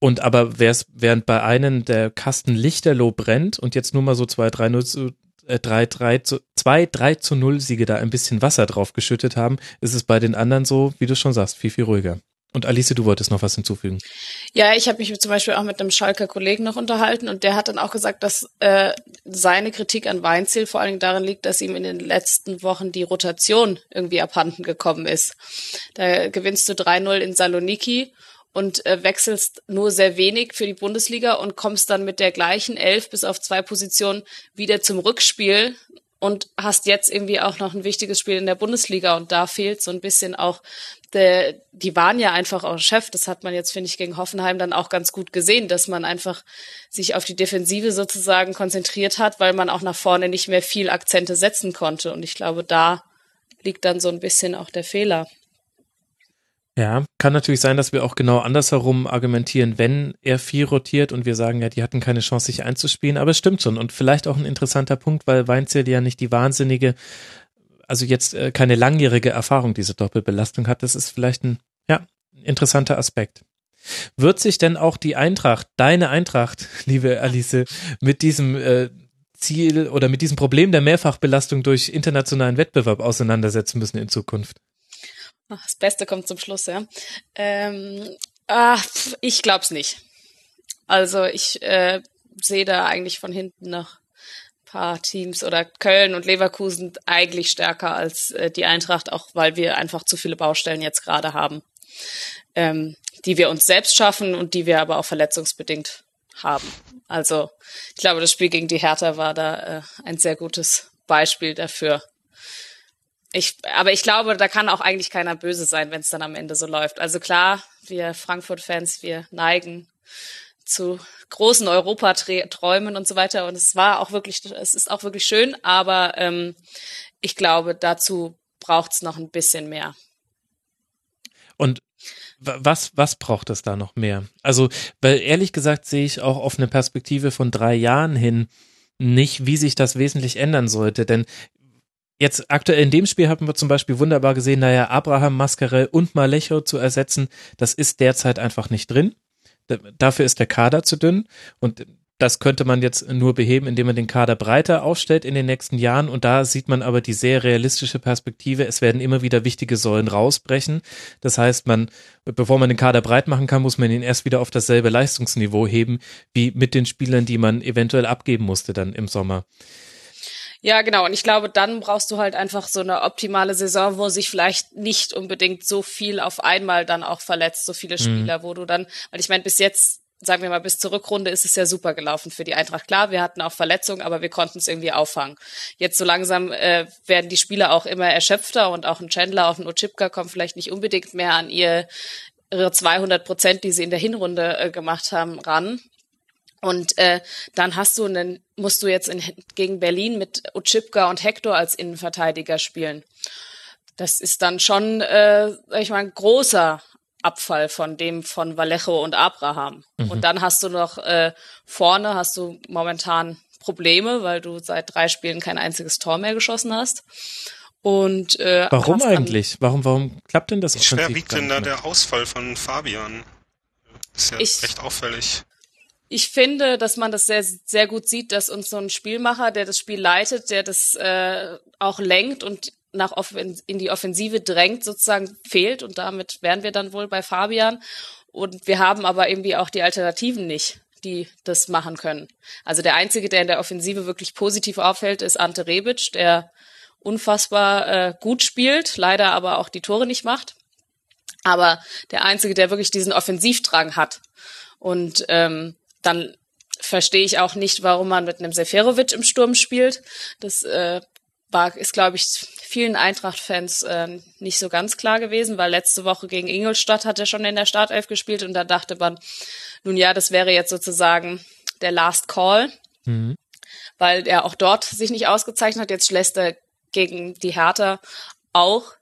Und aber während bei einem der Kasten Lichterloh brennt und jetzt nur mal so zwei, drei, 0 zu, 3, 3 zu, 2, 3 zu 0 Siege da ein bisschen Wasser drauf geschüttet haben, ist es bei den anderen so, wie du schon sagst, viel, viel ruhiger. Und Alice, du wolltest noch was hinzufügen. Ja, ich habe mich zum Beispiel auch mit einem Schalker Kollegen noch unterhalten und der hat dann auch gesagt, dass äh, seine Kritik an Weinziel vor allen Dingen darin liegt, dass ihm in den letzten Wochen die Rotation irgendwie abhanden gekommen ist. Da gewinnst du 3-0 in Saloniki und äh, wechselst nur sehr wenig für die Bundesliga und kommst dann mit der gleichen Elf bis auf zwei Positionen wieder zum Rückspiel und hast jetzt irgendwie auch noch ein wichtiges Spiel in der Bundesliga und da fehlt so ein bisschen auch der, die waren ja einfach auch Chef. Das hat man jetzt, finde ich, gegen Hoffenheim dann auch ganz gut gesehen, dass man einfach sich auf die Defensive sozusagen konzentriert hat, weil man auch nach vorne nicht mehr viel Akzente setzen konnte. Und ich glaube, da liegt dann so ein bisschen auch der Fehler. Ja, kann natürlich sein, dass wir auch genau andersherum argumentieren, wenn er viel rotiert und wir sagen, ja, die hatten keine Chance, sich einzuspielen, aber es stimmt schon und vielleicht auch ein interessanter Punkt, weil Weinzel ja nicht die wahnsinnige, also jetzt äh, keine langjährige Erfahrung diese Doppelbelastung hat. Das ist vielleicht ein, ja, interessanter Aspekt. Wird sich denn auch die Eintracht, deine Eintracht, liebe Alice, mit diesem äh, Ziel oder mit diesem Problem der Mehrfachbelastung durch internationalen Wettbewerb auseinandersetzen müssen in Zukunft? Das Beste kommt zum Schluss, ja. Ähm, ah, ich glaub's nicht. Also ich äh, sehe da eigentlich von hinten noch paar Teams oder Köln und Leverkusen eigentlich stärker als äh, die Eintracht, auch weil wir einfach zu viele Baustellen jetzt gerade haben, ähm, die wir uns selbst schaffen und die wir aber auch verletzungsbedingt haben. Also ich glaube, das Spiel gegen die Hertha war da äh, ein sehr gutes Beispiel dafür. Ich, aber ich glaube, da kann auch eigentlich keiner böse sein, wenn es dann am Ende so läuft. Also klar, wir Frankfurt-Fans, wir neigen zu großen Europaträumen und so weiter. Und es war auch wirklich, es ist auch wirklich schön, aber ähm, ich glaube, dazu braucht es noch ein bisschen mehr. Und was, was braucht es da noch mehr? Also, weil ehrlich gesagt sehe ich auch auf eine Perspektive von drei Jahren hin nicht, wie sich das wesentlich ändern sollte. Denn Jetzt aktuell in dem Spiel haben wir zum Beispiel wunderbar gesehen, naja, Abraham, Mascarell und Malecho zu ersetzen, das ist derzeit einfach nicht drin. Dafür ist der Kader zu dünn und das könnte man jetzt nur beheben, indem man den Kader breiter aufstellt in den nächsten Jahren. Und da sieht man aber die sehr realistische Perspektive. Es werden immer wieder wichtige Säulen rausbrechen. Das heißt, man, bevor man den Kader breit machen kann, muss man ihn erst wieder auf dasselbe Leistungsniveau heben, wie mit den Spielern, die man eventuell abgeben musste dann im Sommer. Ja, genau. Und ich glaube, dann brauchst du halt einfach so eine optimale Saison, wo sich vielleicht nicht unbedingt so viel auf einmal dann auch verletzt, so viele mhm. Spieler, mhm. wo du dann, weil ich meine, bis jetzt sagen wir mal, bis zur Rückrunde ist es ja super gelaufen für die Eintracht. Klar, wir hatten auch Verletzungen, aber wir konnten es irgendwie auffangen. Jetzt so langsam äh, werden die Spieler auch immer erschöpfter und auch ein Chandler, auch ein Ochipka kommt vielleicht nicht unbedingt mehr an ihr ihre 200 Prozent, die sie in der Hinrunde äh, gemacht haben, ran. Und äh, dann hast du einen, musst du jetzt in, gegen Berlin mit Ochipka und Hector als Innenverteidiger spielen. Das ist dann schon, äh, ich meine, großer Abfall von dem von Vallejo und Abraham. Mhm. Und dann hast du noch äh, vorne hast du momentan Probleme, weil du seit drei Spielen kein einziges Tor mehr geschossen hast. Und äh, warum eigentlich? Warum warum klappt denn das? Wie schwer wiegt denn da der Ausfall von Fabian? ist ja ich, recht auffällig ich finde, dass man das sehr, sehr gut sieht, dass uns so ein Spielmacher, der das Spiel leitet, der das äh, auch lenkt und nach Offen in die Offensive drängt, sozusagen fehlt. Und damit wären wir dann wohl bei Fabian. Und wir haben aber irgendwie auch die Alternativen nicht, die das machen können. Also der Einzige, der in der Offensive wirklich positiv auffällt, ist Ante Rebic, der unfassbar äh, gut spielt, leider aber auch die Tore nicht macht. Aber der Einzige, der wirklich diesen Offensivdrang hat. Und ähm, dann verstehe ich auch nicht, warum man mit einem Seferovic im Sturm spielt. Das äh, war, ist, glaube ich, vielen Eintracht-Fans äh, nicht so ganz klar gewesen, weil letzte Woche gegen Ingolstadt hat er schon in der Startelf gespielt und da dachte man, nun ja, das wäre jetzt sozusagen der Last Call, mhm. weil er auch dort sich nicht ausgezeichnet hat. Jetzt lässt er gegen die Hertha auch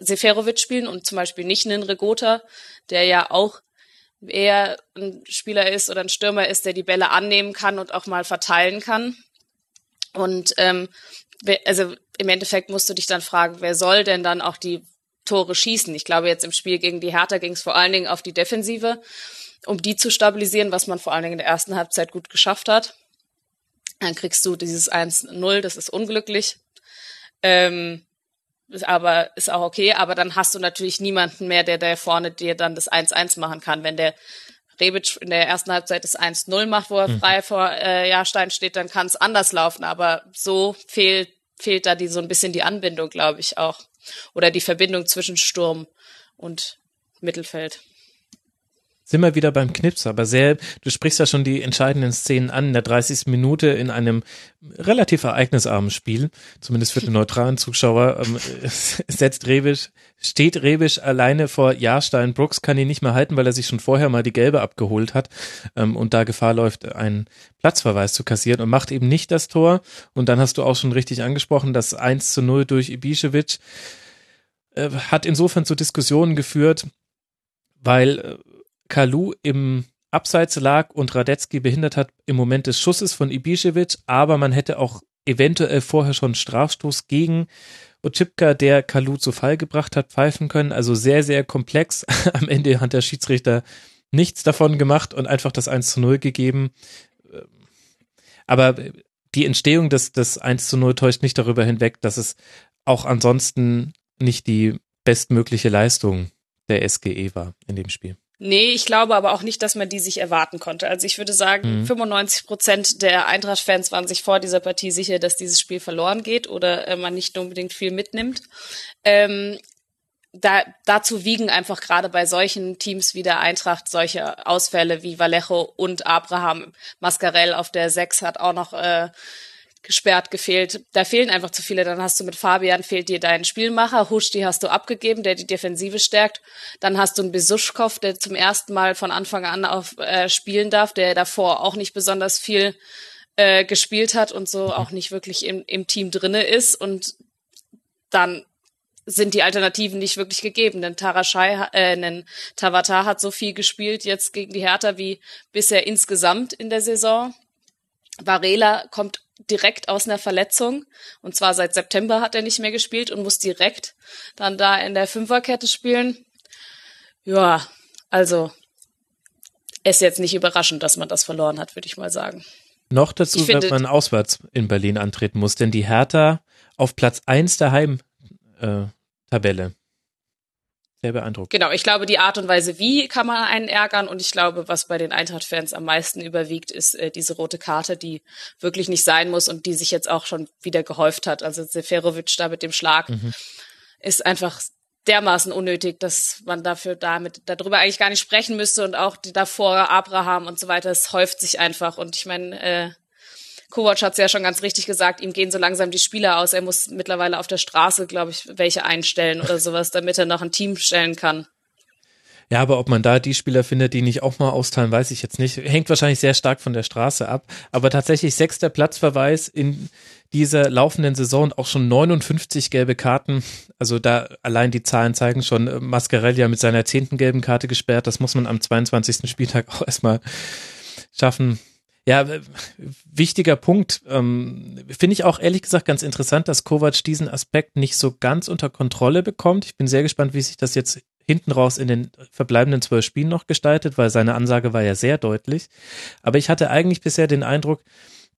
Seferovic spielen und zum Beispiel nicht einen Regota, der ja auch eher ein Spieler ist oder ein Stürmer ist, der die Bälle annehmen kann und auch mal verteilen kann. Und ähm, also im Endeffekt musst du dich dann fragen, wer soll denn dann auch die Tore schießen? Ich glaube, jetzt im Spiel gegen die Hertha ging es vor allen Dingen auf die Defensive, um die zu stabilisieren, was man vor allen Dingen in der ersten Halbzeit gut geschafft hat. Dann kriegst du dieses 1-0, das ist unglücklich. Ähm, aber ist auch okay, aber dann hast du natürlich niemanden mehr, der da vorne dir dann das 1-1 machen kann. Wenn der Rebic in der ersten Halbzeit das 1-0 macht, wo er mhm. frei vor äh, Jahrstein steht, dann kann es anders laufen. Aber so fehlt, fehlt da die so ein bisschen die Anbindung, glaube ich, auch. Oder die Verbindung zwischen Sturm und Mittelfeld sind wir wieder beim Knips, aber sehr, du sprichst ja schon die entscheidenden Szenen an, in der 30. Minute in einem relativ ereignisarmen Spiel, zumindest für den neutralen Zuschauer, ähm, setzt Rebisch, steht Rebisch alleine vor Jahrstein. Brooks kann ihn nicht mehr halten, weil er sich schon vorher mal die Gelbe abgeholt hat ähm, und da Gefahr läuft, einen Platzverweis zu kassieren und macht eben nicht das Tor. Und dann hast du auch schon richtig angesprochen, das 1 zu 0 durch Ibišević äh, hat insofern zu Diskussionen geführt, weil äh, Kalu im Abseits lag und Radetzky behindert hat im Moment des Schusses von Ibišević, aber man hätte auch eventuell vorher schon Strafstoß gegen Otschipka, der Kalu zu Fall gebracht hat, pfeifen können. Also sehr, sehr komplex. Am Ende hat der Schiedsrichter nichts davon gemacht und einfach das 1 zu 0 gegeben. Aber die Entstehung des, des 1 zu 0 täuscht nicht darüber hinweg, dass es auch ansonsten nicht die bestmögliche Leistung der SGE war in dem Spiel. Nee, ich glaube aber auch nicht, dass man die sich erwarten konnte. Also ich würde sagen, mhm. 95 Prozent der Eintracht-Fans waren sich vor dieser Partie sicher, dass dieses Spiel verloren geht oder äh, man nicht unbedingt viel mitnimmt. Ähm, da, dazu wiegen einfach gerade bei solchen Teams wie der Eintracht solche Ausfälle wie Vallejo und Abraham. Mascarell auf der Sechs hat auch noch äh, gesperrt gefehlt. Da fehlen einfach zu viele. Dann hast du mit Fabian fehlt dir dein Spielmacher. Husch, die hast du abgegeben, der die Defensive stärkt. Dann hast du einen Besuschkow, der zum ersten Mal von Anfang an auf äh, spielen darf, der davor auch nicht besonders viel äh, gespielt hat und so auch nicht wirklich im, im Team drinne ist. Und dann sind die Alternativen nicht wirklich gegeben. Denn Tarashai, äh, denn Tavata hat so viel gespielt jetzt gegen die Hertha wie bisher insgesamt in der Saison. Varela kommt direkt aus einer Verletzung. Und zwar seit September hat er nicht mehr gespielt und muss direkt dann da in der Fünferkette spielen. Ja, also ist jetzt nicht überraschend, dass man das verloren hat, würde ich mal sagen. Noch dazu, wenn man auswärts in Berlin antreten muss, denn die Hertha auf Platz eins der Heimtabelle. Sehr beeindruckt. Genau, ich glaube, die Art und Weise, wie kann man einen ärgern und ich glaube, was bei den Eintracht-Fans am meisten überwiegt, ist äh, diese rote Karte, die wirklich nicht sein muss und die sich jetzt auch schon wieder gehäuft hat. Also Seferovic da mit dem Schlag mhm. ist einfach dermaßen unnötig, dass man dafür damit darüber eigentlich gar nicht sprechen müsste und auch die davor Abraham und so weiter, es häuft sich einfach und ich meine, äh, Kovac hat es ja schon ganz richtig gesagt, ihm gehen so langsam die Spieler aus. Er muss mittlerweile auf der Straße, glaube ich, welche einstellen oder sowas, damit er noch ein Team stellen kann. Ja, aber ob man da die Spieler findet, die nicht auch mal austeilen, weiß ich jetzt nicht. Hängt wahrscheinlich sehr stark von der Straße ab. Aber tatsächlich sechster Platzverweis in dieser laufenden Saison auch schon 59 gelbe Karten. Also da allein die Zahlen zeigen schon, äh, Mascarella mit seiner zehnten gelben Karte gesperrt. Das muss man am 22. Spieltag auch erstmal schaffen. Ja, wichtiger Punkt. Ähm, Finde ich auch ehrlich gesagt ganz interessant, dass Kovac diesen Aspekt nicht so ganz unter Kontrolle bekommt. Ich bin sehr gespannt, wie sich das jetzt hinten raus in den verbleibenden zwölf Spielen noch gestaltet, weil seine Ansage war ja sehr deutlich. Aber ich hatte eigentlich bisher den Eindruck,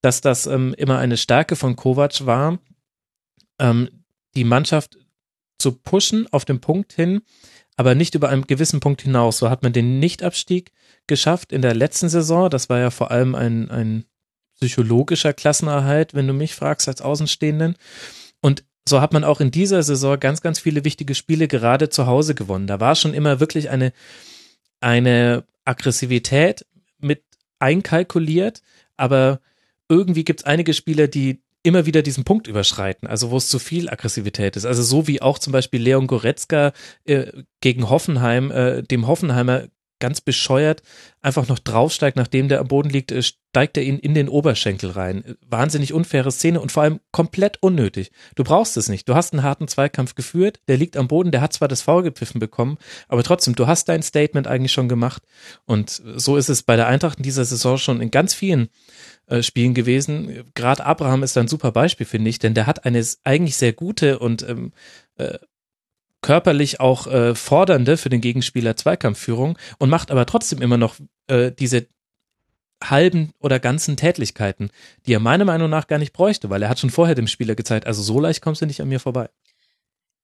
dass das ähm, immer eine Stärke von Kovac war, ähm, die Mannschaft zu pushen auf den Punkt hin, aber nicht über einen gewissen Punkt hinaus. So hat man den Nichtabstieg geschafft in der letzten Saison. Das war ja vor allem ein, ein psychologischer Klassenerhalt, wenn du mich fragst als Außenstehenden. Und so hat man auch in dieser Saison ganz, ganz viele wichtige Spiele gerade zu Hause gewonnen. Da war schon immer wirklich eine, eine Aggressivität mit einkalkuliert, aber irgendwie gibt es einige Spieler, die immer wieder diesen Punkt überschreiten, also wo es zu viel Aggressivität ist. Also so wie auch zum Beispiel Leon Goretzka äh, gegen Hoffenheim, äh, dem Hoffenheimer ganz bescheuert einfach noch draufsteigt, nachdem der am Boden liegt, äh, steigt er ihn in den Oberschenkel rein. Wahnsinnig unfaire Szene und vor allem komplett unnötig. Du brauchst es nicht. Du hast einen harten Zweikampf geführt, der liegt am Boden, der hat zwar das Foul gepfiffen bekommen, aber trotzdem, du hast dein Statement eigentlich schon gemacht. Und so ist es bei der Eintracht in dieser Saison schon in ganz vielen äh, Spielen gewesen. Gerade Abraham ist ein super Beispiel, finde ich, denn der hat eine eigentlich sehr gute und ähm, äh, körperlich auch äh, fordernde für den Gegenspieler Zweikampfführung und macht aber trotzdem immer noch äh, diese halben oder ganzen Tätlichkeiten, die er meiner Meinung nach gar nicht bräuchte, weil er hat schon vorher dem Spieler gezeigt, also so leicht kommst du nicht an mir vorbei.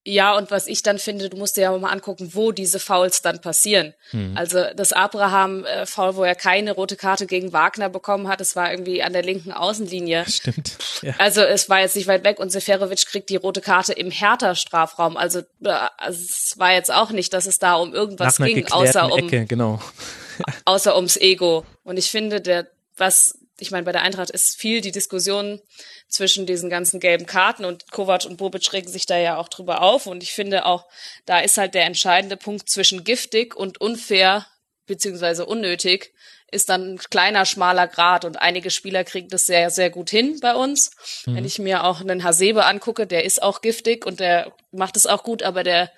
Ja, und was ich dann finde, du musst dir ja mal angucken, wo diese Fouls dann passieren. Mhm. Also das Abraham-Foul, wo er keine rote Karte gegen Wagner bekommen hat, es war irgendwie an der linken Außenlinie. Stimmt. Ja. Also es war jetzt nicht weit weg und Seferovic kriegt die rote Karte im Hertha-Strafraum. Also, äh, also es war jetzt auch nicht, dass es da um irgendwas ging, außer um Ecke, genau. außer ums Ego. Und ich finde, der was ich meine, bei der Eintracht ist viel die Diskussion zwischen diesen ganzen gelben Karten und Kovac und Bobic regen sich da ja auch drüber auf. Und ich finde auch, da ist halt der entscheidende Punkt zwischen giftig und unfair beziehungsweise unnötig ist dann ein kleiner, schmaler Grad und einige Spieler kriegen das sehr, sehr gut hin bei uns. Mhm. Wenn ich mir auch einen Hasebe angucke, der ist auch giftig und der macht es auch gut, aber der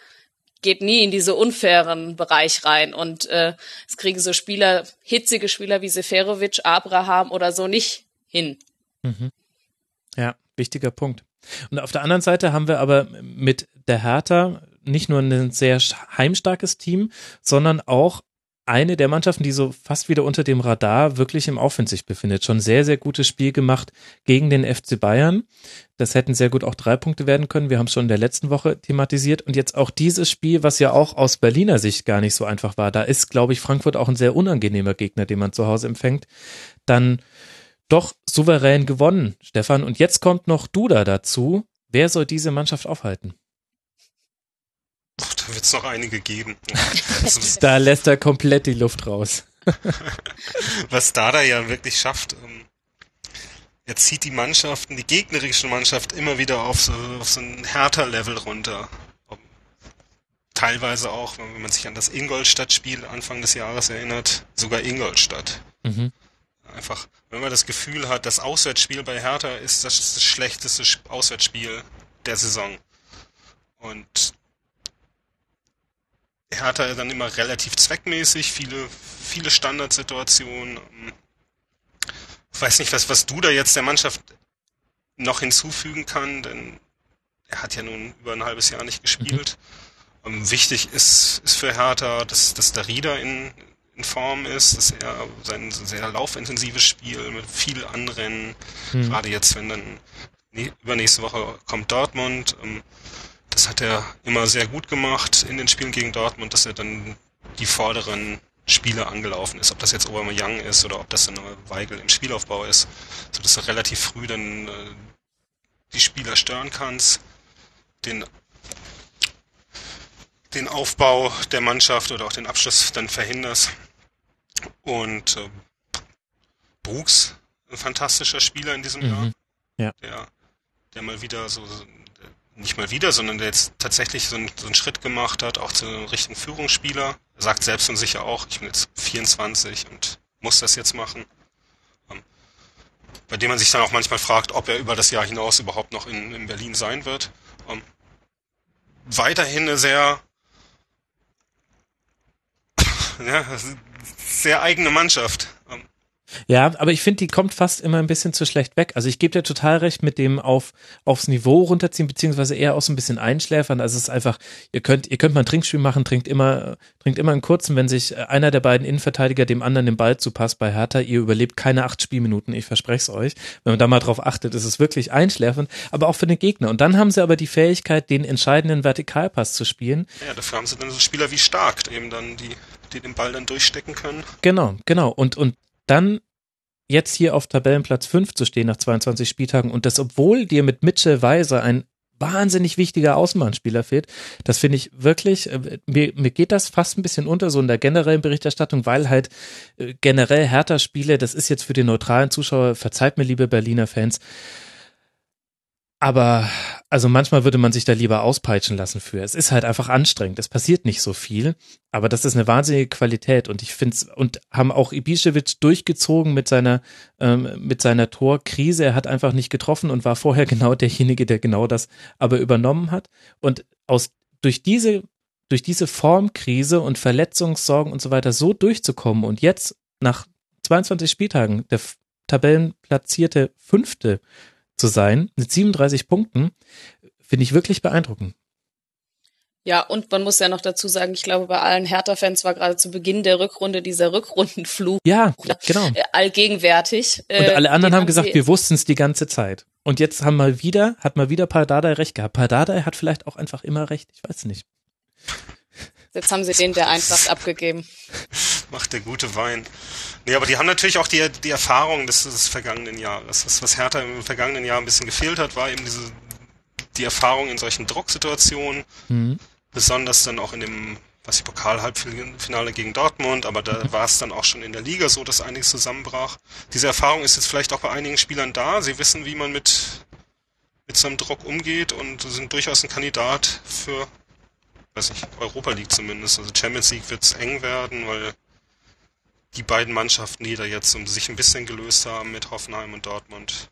geht nie in diese unfairen Bereich rein. Und äh, es kriegen so Spieler, hitzige Spieler wie Seferovic, Abraham oder so nicht hin. Mhm. Ja, wichtiger Punkt. Und auf der anderen Seite haben wir aber mit der Hertha nicht nur ein sehr heimstarkes Team, sondern auch eine der Mannschaften, die so fast wieder unter dem Radar wirklich im Aufwind sich befindet. Schon sehr, sehr gutes Spiel gemacht gegen den FC Bayern. Das hätten sehr gut auch drei Punkte werden können. Wir haben es schon in der letzten Woche thematisiert. Und jetzt auch dieses Spiel, was ja auch aus Berliner Sicht gar nicht so einfach war. Da ist, glaube ich, Frankfurt auch ein sehr unangenehmer Gegner, den man zu Hause empfängt. Dann doch souverän gewonnen, Stefan. Und jetzt kommt noch Duda dazu. Wer soll diese Mannschaft aufhalten? wird es noch einige geben. da lässt er komplett die Luft raus. Was Dada ja wirklich schafft, ähm, er zieht die Mannschaften, die gegnerische Mannschaft immer wieder auf so, auf so ein härter Level runter. Teilweise auch, wenn man sich an das Ingolstadt-Spiel Anfang des Jahres erinnert, sogar Ingolstadt. Mhm. Einfach, wenn man das Gefühl hat, das Auswärtsspiel bei Hertha ist das, das schlechteste Auswärtsspiel der Saison. Und Hertha dann immer relativ zweckmäßig, viele, viele Standardsituationen. Ich weiß nicht, was, was du da jetzt der Mannschaft noch hinzufügen kann, denn er hat ja nun über ein halbes Jahr nicht gespielt. Mhm. wichtig ist, ist für Hertha, dass, dass der Rieder in, in Form ist, dass er sein sehr laufintensives Spiel mit viel Anrennen, mhm. gerade jetzt, wenn dann übernächste Woche kommt Dortmund, ähm, das hat er immer sehr gut gemacht in den Spielen gegen Dortmund, dass er dann die vorderen Spiele angelaufen ist. Ob das jetzt Aubameyang ist oder ob das dann Weigel im Spielaufbau ist, so dass du relativ früh dann äh, die Spieler stören kannst, den den Aufbau der Mannschaft oder auch den Abschluss dann verhinderst. Und äh, Brooks, ein fantastischer Spieler in diesem mhm. Jahr, ja. der, der mal wieder so nicht mal wieder, sondern der jetzt tatsächlich so einen, so einen Schritt gemacht hat, auch zu Richtung Führungsspieler, Er sagt selbst und sicher auch, ich bin jetzt 24 und muss das jetzt machen. Ähm, bei dem man sich dann auch manchmal fragt, ob er über das Jahr hinaus überhaupt noch in, in Berlin sein wird. Ähm, weiterhin eine sehr, ja, sehr eigene Mannschaft. Ja, aber ich finde, die kommt fast immer ein bisschen zu schlecht weg. Also ich gebe dir total recht mit dem auf aufs Niveau runterziehen, beziehungsweise eher auch so ein bisschen einschläfern. Also es ist einfach, ihr könnt, ihr könnt mal ein Trinkspiel machen, trinkt immer, trinkt immer einen kurzen, wenn sich einer der beiden Innenverteidiger dem anderen den Ball zupasst bei Hertha, ihr überlebt keine acht Spielminuten, ich verspreche es euch. Wenn man da mal drauf achtet, ist es wirklich einschläfernd, aber auch für den Gegner. Und dann haben sie aber die Fähigkeit, den entscheidenden Vertikalpass zu spielen. Ja, dafür haben sie dann so Spieler wie Stark, eben dann die, die den Ball dann durchstecken können. Genau, genau. Und, und dann jetzt hier auf Tabellenplatz 5 zu stehen nach 22 Spieltagen und das, obwohl dir mit Mitchell Weiser ein wahnsinnig wichtiger Außenbahnspieler fehlt. Das finde ich wirklich, äh, mir, mir geht das fast ein bisschen unter so in der generellen Berichterstattung, weil halt äh, generell härter Spiele, das ist jetzt für den neutralen Zuschauer, verzeiht mir liebe Berliner Fans, aber also manchmal würde man sich da lieber auspeitschen lassen für. Es ist halt einfach anstrengend. Es passiert nicht so viel, aber das ist eine wahnsinnige Qualität und ich finde es und haben auch Ibišević durchgezogen mit seiner ähm, mit seiner Torkrise. Er hat einfach nicht getroffen und war vorher genau derjenige, der genau das aber übernommen hat und aus durch diese durch diese Formkrise und Verletzungssorgen und so weiter so durchzukommen und jetzt nach 22 Spieltagen der Tabellenplatzierte Fünfte zu sein, mit 37 Punkten, finde ich wirklich beeindruckend. Ja, und man muss ja noch dazu sagen, ich glaube, bei allen Hertha-Fans war gerade zu Beginn der Rückrunde dieser Rückrundenfluch. Ja, genau. Äh, allgegenwärtig. Und alle anderen haben gesagt, wir wussten es die ganze Zeit. Und jetzt haben mal wieder, hat mal wieder Pardadei recht gehabt. Pardadei hat vielleicht auch einfach immer recht. Ich weiß nicht. Jetzt haben sie den der Eintracht abgegeben. Macht der gute Wein. Nee, aber die haben natürlich auch die, die Erfahrung des, des vergangenen Jahres. Das, was Hertha im vergangenen Jahr ein bisschen gefehlt hat, war eben diese, die Erfahrung in solchen Drucksituationen. Mhm. Besonders dann auch in dem, was die Pokal-Halbfinale gegen Dortmund, aber da mhm. war es dann auch schon in der Liga so, dass einiges zusammenbrach. Diese Erfahrung ist jetzt vielleicht auch bei einigen Spielern da. Sie wissen, wie man mit, mit so einem Druck umgeht und sind durchaus ein Kandidat für weiß nicht, Europa League zumindest. Also Champions League wird es eng werden, weil die beiden Mannschaften, die da jetzt um sich ein bisschen gelöst haben mit Hoffenheim und Dortmund,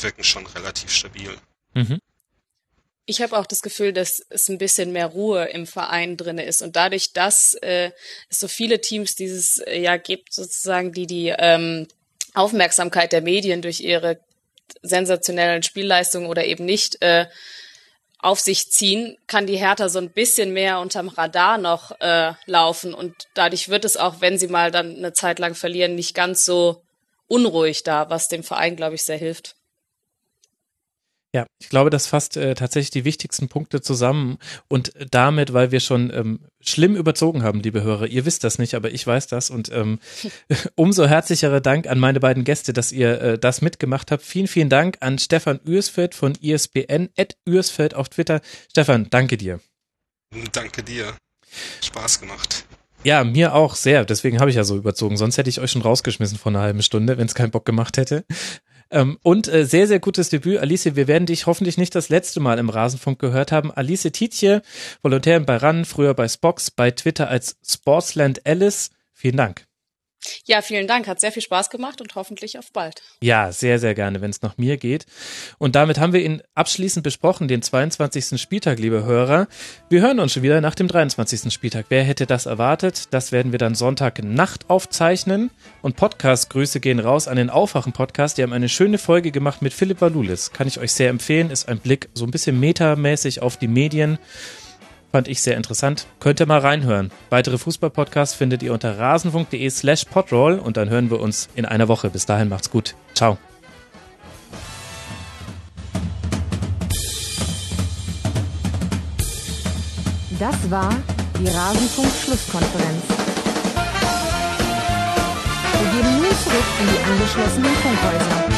wirken schon relativ stabil. Mhm. Ich habe auch das Gefühl, dass es ein bisschen mehr Ruhe im Verein drin ist und dadurch, dass äh, es so viele Teams dieses äh, Jahr gibt, sozusagen, die die ähm, Aufmerksamkeit der Medien durch ihre sensationellen Spielleistungen oder eben nicht äh, auf sich ziehen, kann die Hertha so ein bisschen mehr unterm Radar noch äh, laufen und dadurch wird es auch, wenn sie mal dann eine Zeit lang verlieren, nicht ganz so unruhig da, was dem Verein, glaube ich, sehr hilft. Ja, ich glaube, das fasst äh, tatsächlich die wichtigsten Punkte zusammen und damit, weil wir schon ähm, schlimm überzogen haben, liebe Hörer. Ihr wisst das nicht, aber ich weiß das und ähm, umso herzlicherer Dank an meine beiden Gäste, dass ihr äh, das mitgemacht habt. Vielen, vielen Dank an Stefan Ürsfeld von ISBN, at Ürsfeld auf Twitter. Stefan, danke dir. Danke dir. Spaß gemacht. Ja, mir auch sehr. Deswegen habe ich ja so überzogen. Sonst hätte ich euch schon rausgeschmissen vor einer halben Stunde, wenn es keinen Bock gemacht hätte. Ähm, und äh, sehr, sehr gutes Debüt. Alice, wir werden dich hoffentlich nicht das letzte Mal im Rasenfunk gehört haben. Alice Tietje, Volontärin bei RAN, früher bei Spox, bei Twitter als Sportsland Alice. Vielen Dank. Ja, vielen Dank. Hat sehr viel Spaß gemacht und hoffentlich auf bald. Ja, sehr, sehr gerne, wenn es nach mir geht. Und damit haben wir ihn abschließend besprochen, den 22. Spieltag, liebe Hörer. Wir hören uns schon wieder nach dem 23. Spieltag. Wer hätte das erwartet? Das werden wir dann Sonntagnacht aufzeichnen. Und Podcast-Grüße gehen raus an den Aufwachen-Podcast. Die haben eine schöne Folge gemacht mit Philipp Walulis. Kann ich euch sehr empfehlen. Ist ein Blick so ein bisschen metamäßig auf die Medien. Fand ich sehr interessant. Könnt ihr mal reinhören. Weitere Fußballpodcasts findet ihr unter rasenfunk.de slash podroll und dann hören wir uns in einer Woche. Bis dahin macht's gut. Ciao. Das war die Rasenfunk-Schlusskonferenz. Wir gehen nun zurück in die angeschlossenen Funkhäuser.